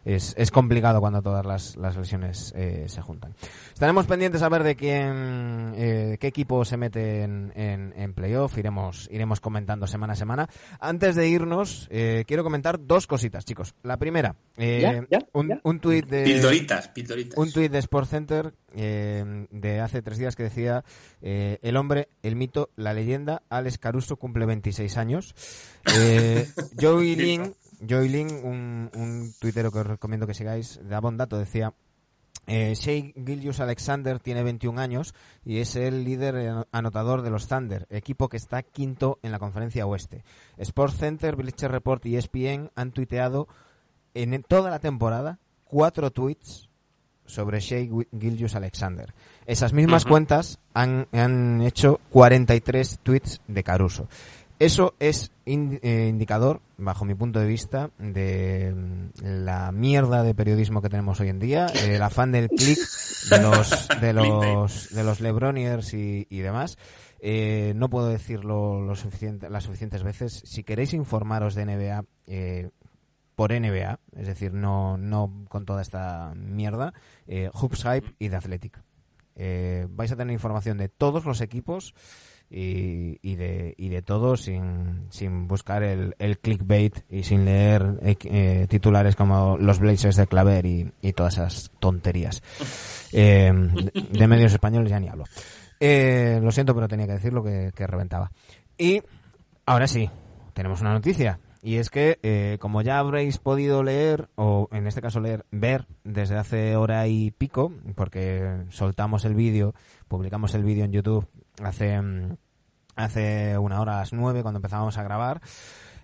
es, es complicado cuando todas las, las lesiones eh, se juntan. Estaremos pendientes a ver de quién, eh, qué equipo se mete en, en, en playoff. Iremos, iremos comentando semana a semana. Antes de irnos, eh, quiero comentar dos cositas, chicos. La primera, eh, ¿Ya? ¿Ya? un, ¿Ya? un tuit de Pildoritas, pildoritas. un tuit de Sports Center eh, de hace tres días que decía eh, el hombre, el mito, la leyenda, Alex Caruso cumple 26 años. Eh, [laughs] Joey Lin, Joey Lin, un, un tuitero que os recomiendo que sigáis, daba un dato, decía eh, Shea Gilgius Alexander tiene 21 años y es el líder ano- anotador de los Thunder, equipo que está quinto en la conferencia oeste. Sports Center, Bleacher Report y E ESPN han tuiteado en toda la temporada cuatro tweets sobre Shea Gilgius Alexander. Esas mismas cuentas han, han hecho 43 tweets de Caruso. Eso es in- eh, indicador, bajo mi punto de vista, de mm, la mierda de periodismo que tenemos hoy en día, el afán del click de [laughs] los de los de los Lebroniers y, y demás. Eh, no puedo decirlo lo suficiente, las suficientes veces. Si queréis informaros de NBA eh, por NBA, es decir, no no con toda esta mierda, eh, Hoops Hype y The Athletic. Eh, vais a tener información de todos los equipos y, y de, y de todo sin, sin buscar el, el clickbait y sin leer eh, eh, titulares como los Blazers de Claver y, y todas esas tonterías. [laughs] Eh, de, de medios españoles ya ni hablo. Eh, lo siento, pero tenía que decirlo que, que reventaba. Y ahora sí, tenemos una noticia. Y es que, eh, como ya habréis podido leer, o en este caso leer, ver desde hace hora y pico, porque soltamos el vídeo, publicamos el vídeo en YouTube hace, hace una hora a las nueve cuando empezábamos a grabar,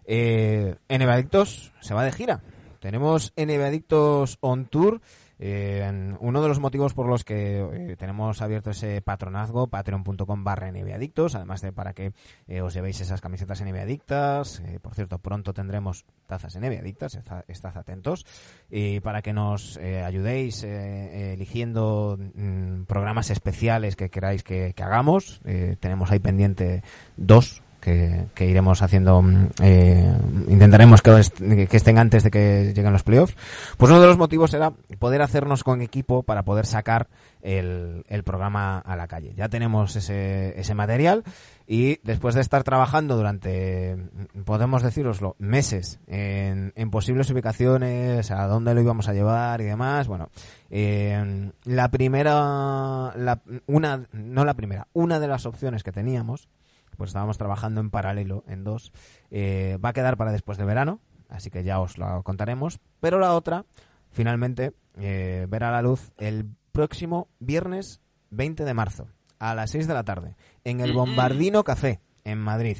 eh, NBA Adictos se va de gira. Tenemos NBA Adictos on tour. Eh, uno de los motivos por los que eh, tenemos abierto ese patronazgo, patreon.com barra Adictos, además de para que eh, os llevéis esas camisetas NBA Adictas, eh, por cierto, pronto tendremos tazas NBA Adictas, está- estad atentos, y para que nos ayudéis eligiendo mm, programas especiales que queráis que, hagamos. Tenemos ahí pendiente dos que, iremos haciendo, mm, eh, intentaremos que, est- que estén antes de que lleguen los playoffs. Pues uno de los motivos era poder hacernos con equipo para poder sacar el, programa a la calle. Ya tenemos ese, ese material y después de estar trabajando durante, podemos deciroslo, meses en, en posibles ubicaciones, a dónde lo íbamos a llevar y demás, bueno, eh, la primera, la, una, no la primera, una de las opciones que teníamos, pues estábamos trabajando en paralelo en dos, eh, va a quedar para después de verano, así que ya os lo contaremos, pero la otra, finalmente, eh, verá la luz el próximo viernes 20 de marzo, a las 6 de la tarde, en el Bombardino Café, en Madrid.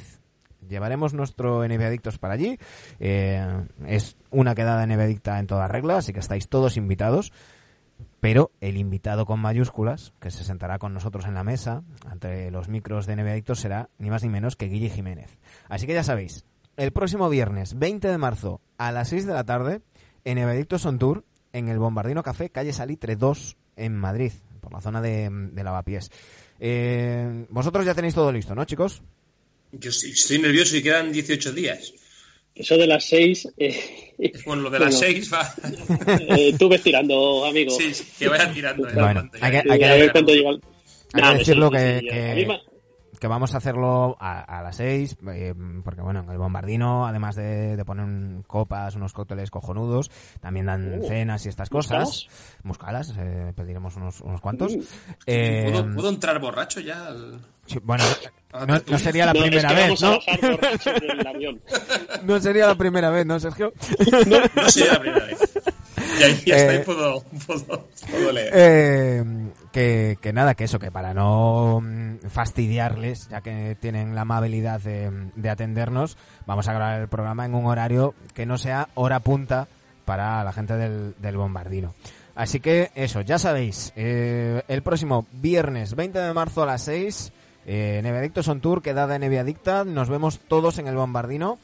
Llevaremos nuestro NBA Adictos para allí. Eh, es una quedada NBA Adicta en toda regla, así que estáis todos invitados. Pero el invitado con mayúsculas, que se sentará con nosotros en la mesa, entre los micros de NBA Adictos, será ni más ni menos que Guille Jiménez. Así que ya sabéis, el próximo viernes 20 de marzo a las 6 de la tarde, en NBA Adictos on Tour, en el Bombardino Café, calle Salitre 2, en Madrid, por la zona de, Lavapiés. Eh, vosotros ya tenéis todo listo, ¿no, chicos? Yo estoy nervioso y quedan 18 días. Eso de las seis, eh, Bueno, lo de [laughs] las Bueno. 6 va. [laughs] eh, tú ves tirando, amigo. Sí, sí, que vaya tirando. ya, Bueno, hay que- hay que- a ver cuánto llega Nah, decirlo sí, que, sí, que- vamos a hacerlo a, a las 6, porque bueno, en el bombardino, además de, de poner un- copas, unos cócteles cojonudos, también dan Uh, cenas y estas cosas. Muscalas, eh, pediremos unos, unos cuantos. Eh, ¿Puedo, puedo entrar borracho ya? al- bueno, Ah, no, no sería la No, es primera que vez, vamos a ¿no? avión. [laughs] No sería la primera vez, ¿no, Sergio? No sería la primera vez. Y ahí Eh, ahí puedo, puedo, puedo leer. Eh, que, que nada, que eso, que para no mm, fastidiarles, ya que tienen la amabilidad de, de atendernos, vamos a grabar el programa en un horario que no sea hora punta para la gente del, del bombardino. Así que eso, ya sabéis, eh, el próximo viernes 20 de marzo a las 6, eh, Neviadictos on Tour, quedada Nevia Adicta, nos vemos todos en el bombardino.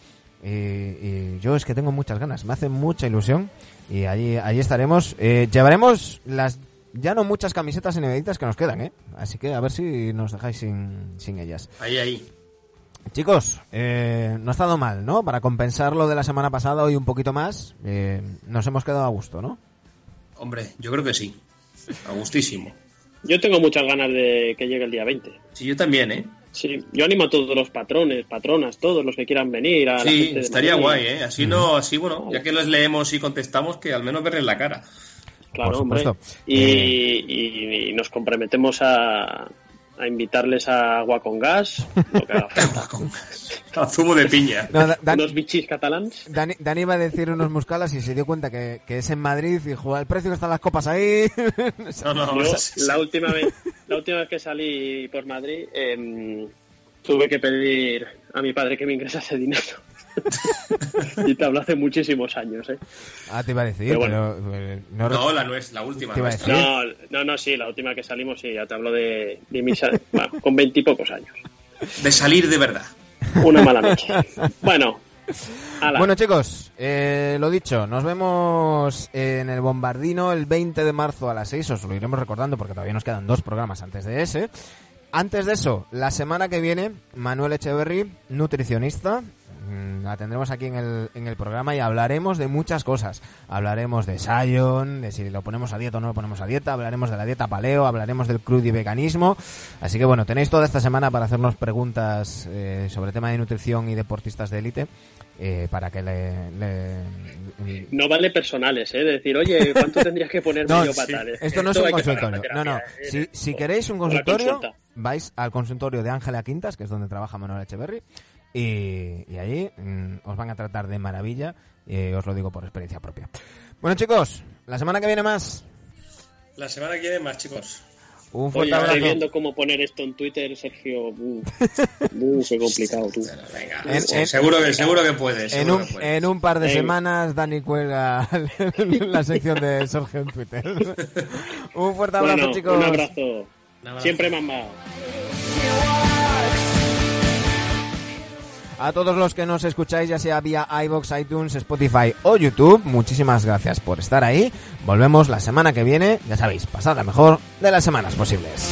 Y, y yo es que tengo muchas ganas, me hace mucha ilusión y allí, allí estaremos. Eh, llevaremos las ya no muchas camisetas enemiditas que nos quedan, ¿eh? Así que a ver si nos dejáis sin, sin ellas. Ahí, ahí. Chicos, eh, no ha estado mal, ¿no? Para compensar lo de la semana pasada hoy un poquito más, eh, nos hemos quedado a gusto, ¿no? Hombre, yo creo que sí. A gustísimo. Yo tengo muchas ganas de que llegue el día 20. Sí, yo también, ¿eh? Sí, yo animo a todos los patrones, patronas, todos los que quieran venir. A la Sí, gente de estaría guay, ¿eh? Así no, así bueno, ya que los leemos y contestamos, que al menos verles la cara. Claro, Por hombre. Y, Eh. y- y nos comprometemos a, a invitarles a agua con gas, lo que haga [laughs] falta. A zumo de piña. No, Dan- unos bichis catalans. Dani, Dani iba a decir unos muscalas y se dio cuenta que, que es en Madrid y dijo, al precio que están las copas ahí. No, no, [laughs] Yo, sí, sí. la última vez, la última vez que salí por Madrid, em, tuve que pedir a mi padre que me ingresase dinero. [laughs] y te hablo hace muchísimos años, ¿eh? ah, te iba a decir, Pero pero, bueno. eh, no, No, la, la última. Te iba a nuestra. decir. No, no, no, sí, la última que salimos, sí, ya te hablo de, de mis, bueno, con veintipocos años. De salir de verdad. Una mala noche. Bueno, ala. Bueno chicos, eh, lo dicho, nos vemos en el Bombardino el 20 de marzo a las 6, os lo iremos recordando porque todavía nos quedan dos programas antes de ese. Antes de eso, la semana que viene, Manuel Echeverry, nutricionista, la tendremos aquí en el, en el programa y hablaremos de muchas cosas. Hablaremos de Sion, de si lo ponemos a dieta o no lo ponemos a dieta, hablaremos de la dieta paleo, hablaremos del crudo y veganismo. Así que bueno, tenéis toda esta semana para hacernos preguntas eh, sobre tema de nutrición y deportistas de élite. eh, para que le, le- No vale personales, ¿eh? De decir, oye, ¿cuánto [laughs] tendrías que ponerme No, yo sí, tal? Esto no es un consultorio. No, no. ¿eh? Si, si O- queréis un consultorio, vais al consultorio de Ángela Quintas, que es donde trabaja Manuel Echeverry, y, y allí mm, os van a tratar de maravilla, y os lo digo por experiencia propia. Bueno, chicos, la semana que viene más. La semana que viene más, chicos. Un Oye, fuerte estoy abrazo. viendo cómo poner esto en Twitter, Sergio. Uh, [laughs] uh, complicado, tú. Venga, En- en- seguro, que, seguro que puedes. En un, que puedes. en un par de Venga. semanas Dani cuelga [laughs] la sección de Sergio en Twitter. [laughs] un fuerte abrazo, Bueno, chicos. un abrazo. Un abrazo. Siempre mamá. A todos los que nos escucháis, ya sea vía iBox, iTunes, Spotify o YouTube, muchísimas gracias por estar ahí. Volvemos la semana que viene, ya sabéis, pasad la mejor de las semanas posibles.